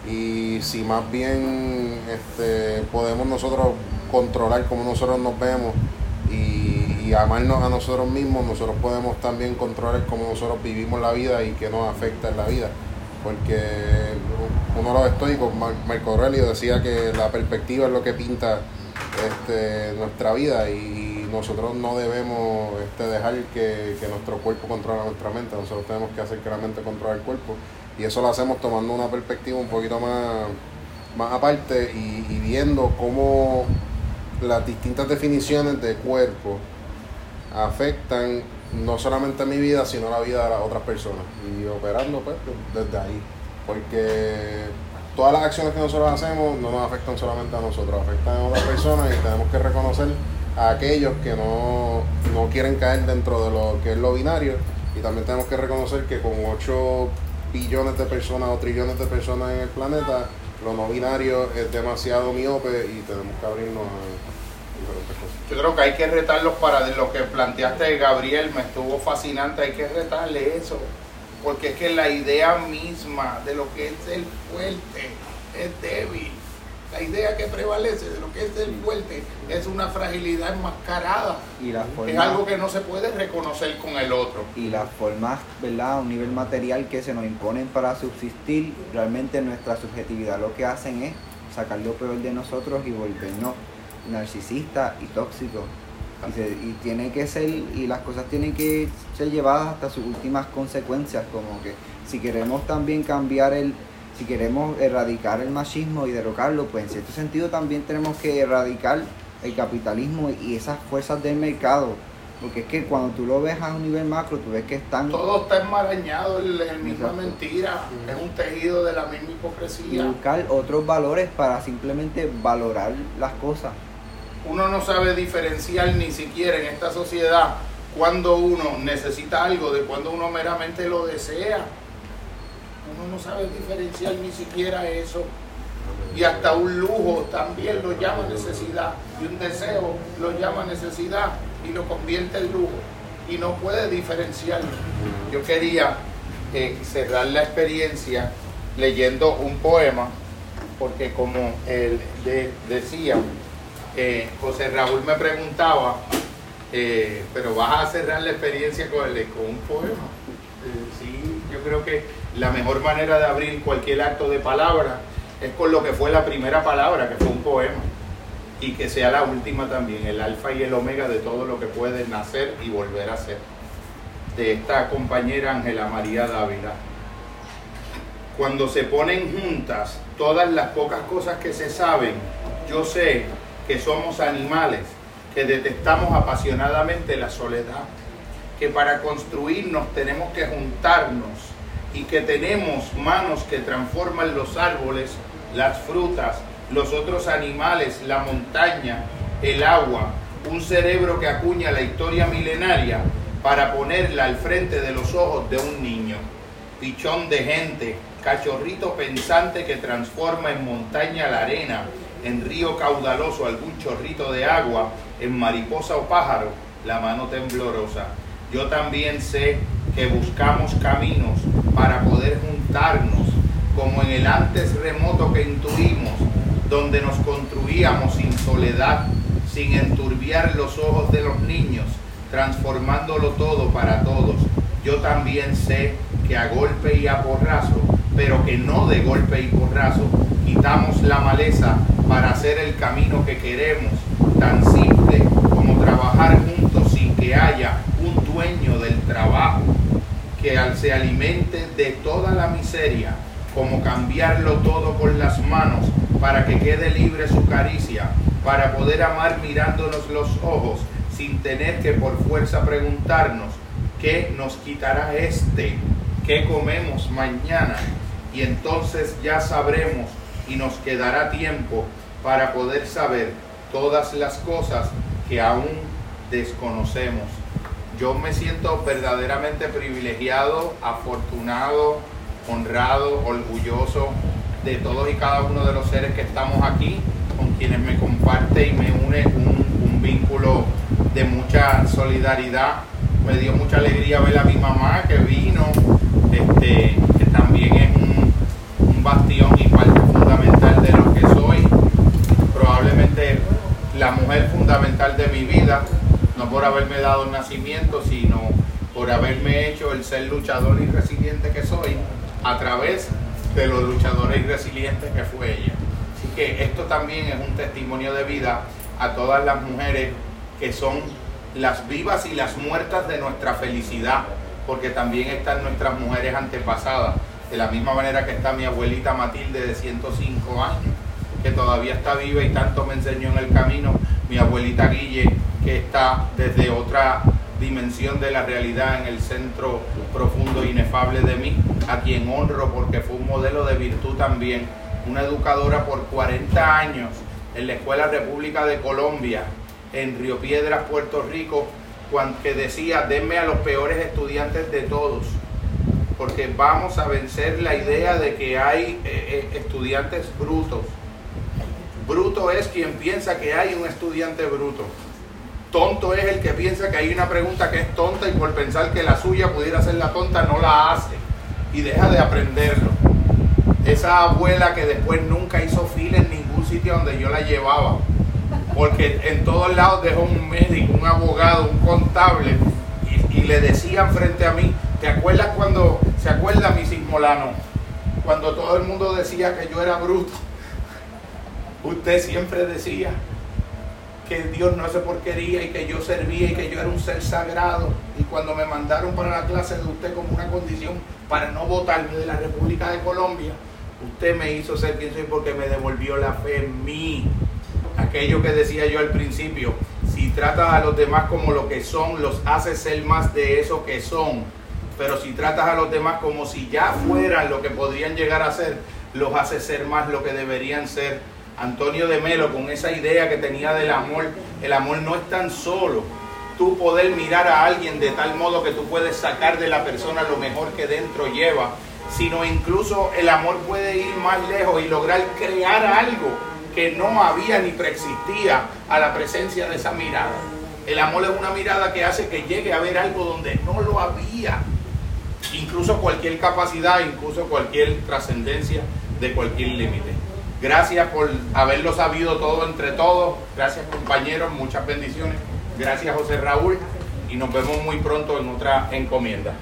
Y si más bien este, podemos nosotros controlar cómo nosotros nos vemos y, y amarnos a nosotros mismos, nosotros podemos también controlar cómo nosotros vivimos la vida y qué nos afecta en la vida. Porque uno de los estoicos, Mar- Marco Aurelio, decía que la perspectiva es lo que pinta este, nuestra vida y nosotros no debemos este, dejar que, nuestro cuerpo controle nuestra mente, nosotros tenemos que hacer que la mente controle el cuerpo. Y eso lo hacemos tomando una perspectiva un poquito más aparte y viendo cómo las distintas definiciones de cuerpo afectan no solamente mi vida, sino la vida de las otras personas. Y operando pues desde ahí. Porque todas las acciones que nosotros hacemos no nos afectan solamente a nosotros, afectan a otras personas y tenemos que reconocer a aquellos que no, no quieren caer dentro de lo que es lo binario. Y también tenemos que reconocer que con 8 billones de personas o trillones de personas en el planeta, lo no binario es demasiado miope y tenemos que abrirnos a. Yo creo que hay que retarlos para lo que planteaste, Gabriel, me estuvo fascinante, hay que retarle eso, porque es que la idea misma de lo que es el fuerte es débil. La idea que prevalece de lo que es el fuerte es una fragilidad enmascarada. Y la Es algo que no se puede reconocer con el otro. y las formas, ¿verdad? A un nivel material que se nos imponen para subsistir, realmente nuestra subjetividad lo que hacen es sacar lo peor de nosotros y volvernos narcisistas y tóxicos. Y, se- y tiene que ser, y las cosas tienen que ser llevadas hasta sus últimas consecuencias, como que si queremos también cambiar el, si queremos erradicar el machismo y derrocarlo, pues en cierto sentido también tenemos que erradicar el capitalismo y esas fuerzas del mercado. Porque es que cuando tú lo ves a un nivel macro, tú ves que están... Todo está enmarañado en la misma Exacto. mentira, es un tejido de la misma y hipocresía. buscar otros valores para simplemente valorar las cosas. Uno no sabe diferenciar ni siquiera en esta sociedad cuando uno necesita algo de cuando uno meramente lo desea. Uno no sabe diferenciar ni siquiera eso. Y hasta un lujo también lo llama necesidad. Y un deseo lo llama necesidad y lo convierte en lujo. Y no puede diferenciarlo. Yo quería eh, cerrar la experiencia leyendo un poema, porque como él de- decía, eh, José Raúl me preguntaba, eh, pero vas a cerrar la experiencia con, el- con un poema. Eh, sí, yo creo que la mejor manera de abrir cualquier acto de palabra es con lo que fue la primera palabra, que fue un poema. Y que sea la última también, el alfa y el omega de todo lo que puede nacer y volver a ser. De esta compañera Ángela María Dávila. Cuando se ponen juntas todas las pocas cosas que se saben, yo sé que somos animales, que detestamos apasionadamente la soledad, que para construirnos tenemos que juntarnos y que tenemos manos que transforman los árboles, las frutas, los otros animales, la montaña, el agua, un cerebro que acuña la historia milenaria para ponerla al frente de los ojos de un niño. Pichón de gente, cachorrito pensante que transforma en montaña la arena, en río caudaloso algún chorrito de agua, en mariposa o pájaro, la mano temblorosa. Yo también sé que buscamos caminos para poder juntarnos, como en el antes remoto que intuimos, donde nos construíamos sin soledad, sin enturbiar los ojos de los niños, transformándolo todo para todos. Yo también sé que a golpe y a porrazo, pero que no de golpe y porrazo, quitamos la maleza para hacer el camino que queremos, tan simple como trabajar juntos sin que haya un dueño del trabajo, que al- se alimente de toda la miseria, como cambiarlo todo con las manos para que quede libre su caricia, para poder amar mirándonos los ojos sin tener que por fuerza preguntarnos qué nos quitará este, qué comemos mañana y entonces ya sabremos y nos quedará tiempo para poder saber todas las cosas que aún desconocemos. Yo me siento verdaderamente privilegiado, afortunado, honrado, orgulloso de todos y cada uno de los seres que estamos aquí, con quienes me comparte y me une un, vínculo de mucha solidaridad. Me dio mucha alegría ver a mi mamá que vino, este, que también es un, un bastión y parte fundamental de lo que soy. Probablemente la mujer fundamental de mi vida, no por haberme dado el nacimiento, sino por haberme hecho el ser luchador y resiliente que soy a través de los luchadores y resilientes que fue ella. Así que esto también es un testimonio de vida a todas las mujeres que son las vivas y las muertas de nuestra felicidad, porque también están nuestras mujeres antepasadas, de la misma manera que está mi abuelita Matilde de 105 años, que todavía está viva y tanto me enseñó en el camino, mi abuelita Guille, que está desde otra dimensión de la realidad en el centro profundo e inefable de mí, a quien honro porque fue un modelo de virtud también, una educadora por 40 años en la Escuela República de Colombia, en Río Piedras, Puerto Rico, que decía, denme a los peores estudiantes de todos, porque vamos a vencer la idea de que hay eh, eh, estudiantes brutos. Bruto es quien piensa que hay un estudiante bruto. Tonto es el que piensa que hay una pregunta que es tonta y por pensar que la suya pudiera ser la tonta no la hace y deja de aprenderlo. Esa abuela que después nunca hizo fila en ningún sitio donde yo la llevaba, porque en todos lados dejó un médico, un abogado, un contable y, le decían frente a mí, ¿te acuerdas cuando, se acuerda mi Molano? Cuando todo el mundo decía que yo era bruto, usted siempre decía que Dios no hace porquería y que yo servía y que yo era un ser sagrado. Y cuando me mandaron para la clase de usted como una condición para no votarme de la República de Colombia, usted me hizo ser quien soy porque me devolvió la fe en mí. Aquello que decía yo al principio, si tratas a los demás como lo que son, los haces ser más de eso que son. Pero si tratas a los demás como si ya fueran lo que podrían llegar a ser, los haces ser más lo que deberían ser. Antonio de Melo con esa idea que tenía del amor, el amor no es tan solo tú poder mirar a alguien de tal modo que tú puedes sacar de la persona lo mejor que dentro lleva, sino incluso el amor puede ir más lejos y lograr crear algo que no había ni preexistía a la presencia de esa mirada. El amor es una mirada que hace que llegue a ver algo donde no lo había. Incluso cualquier capacidad, incluso cualquier trascendencia de cualquier límite. Gracias por haberlo sabido todo entre todos. Gracias compañeros, muchas bendiciones. Gracias José Raúl y nos vemos muy pronto en otra encomienda.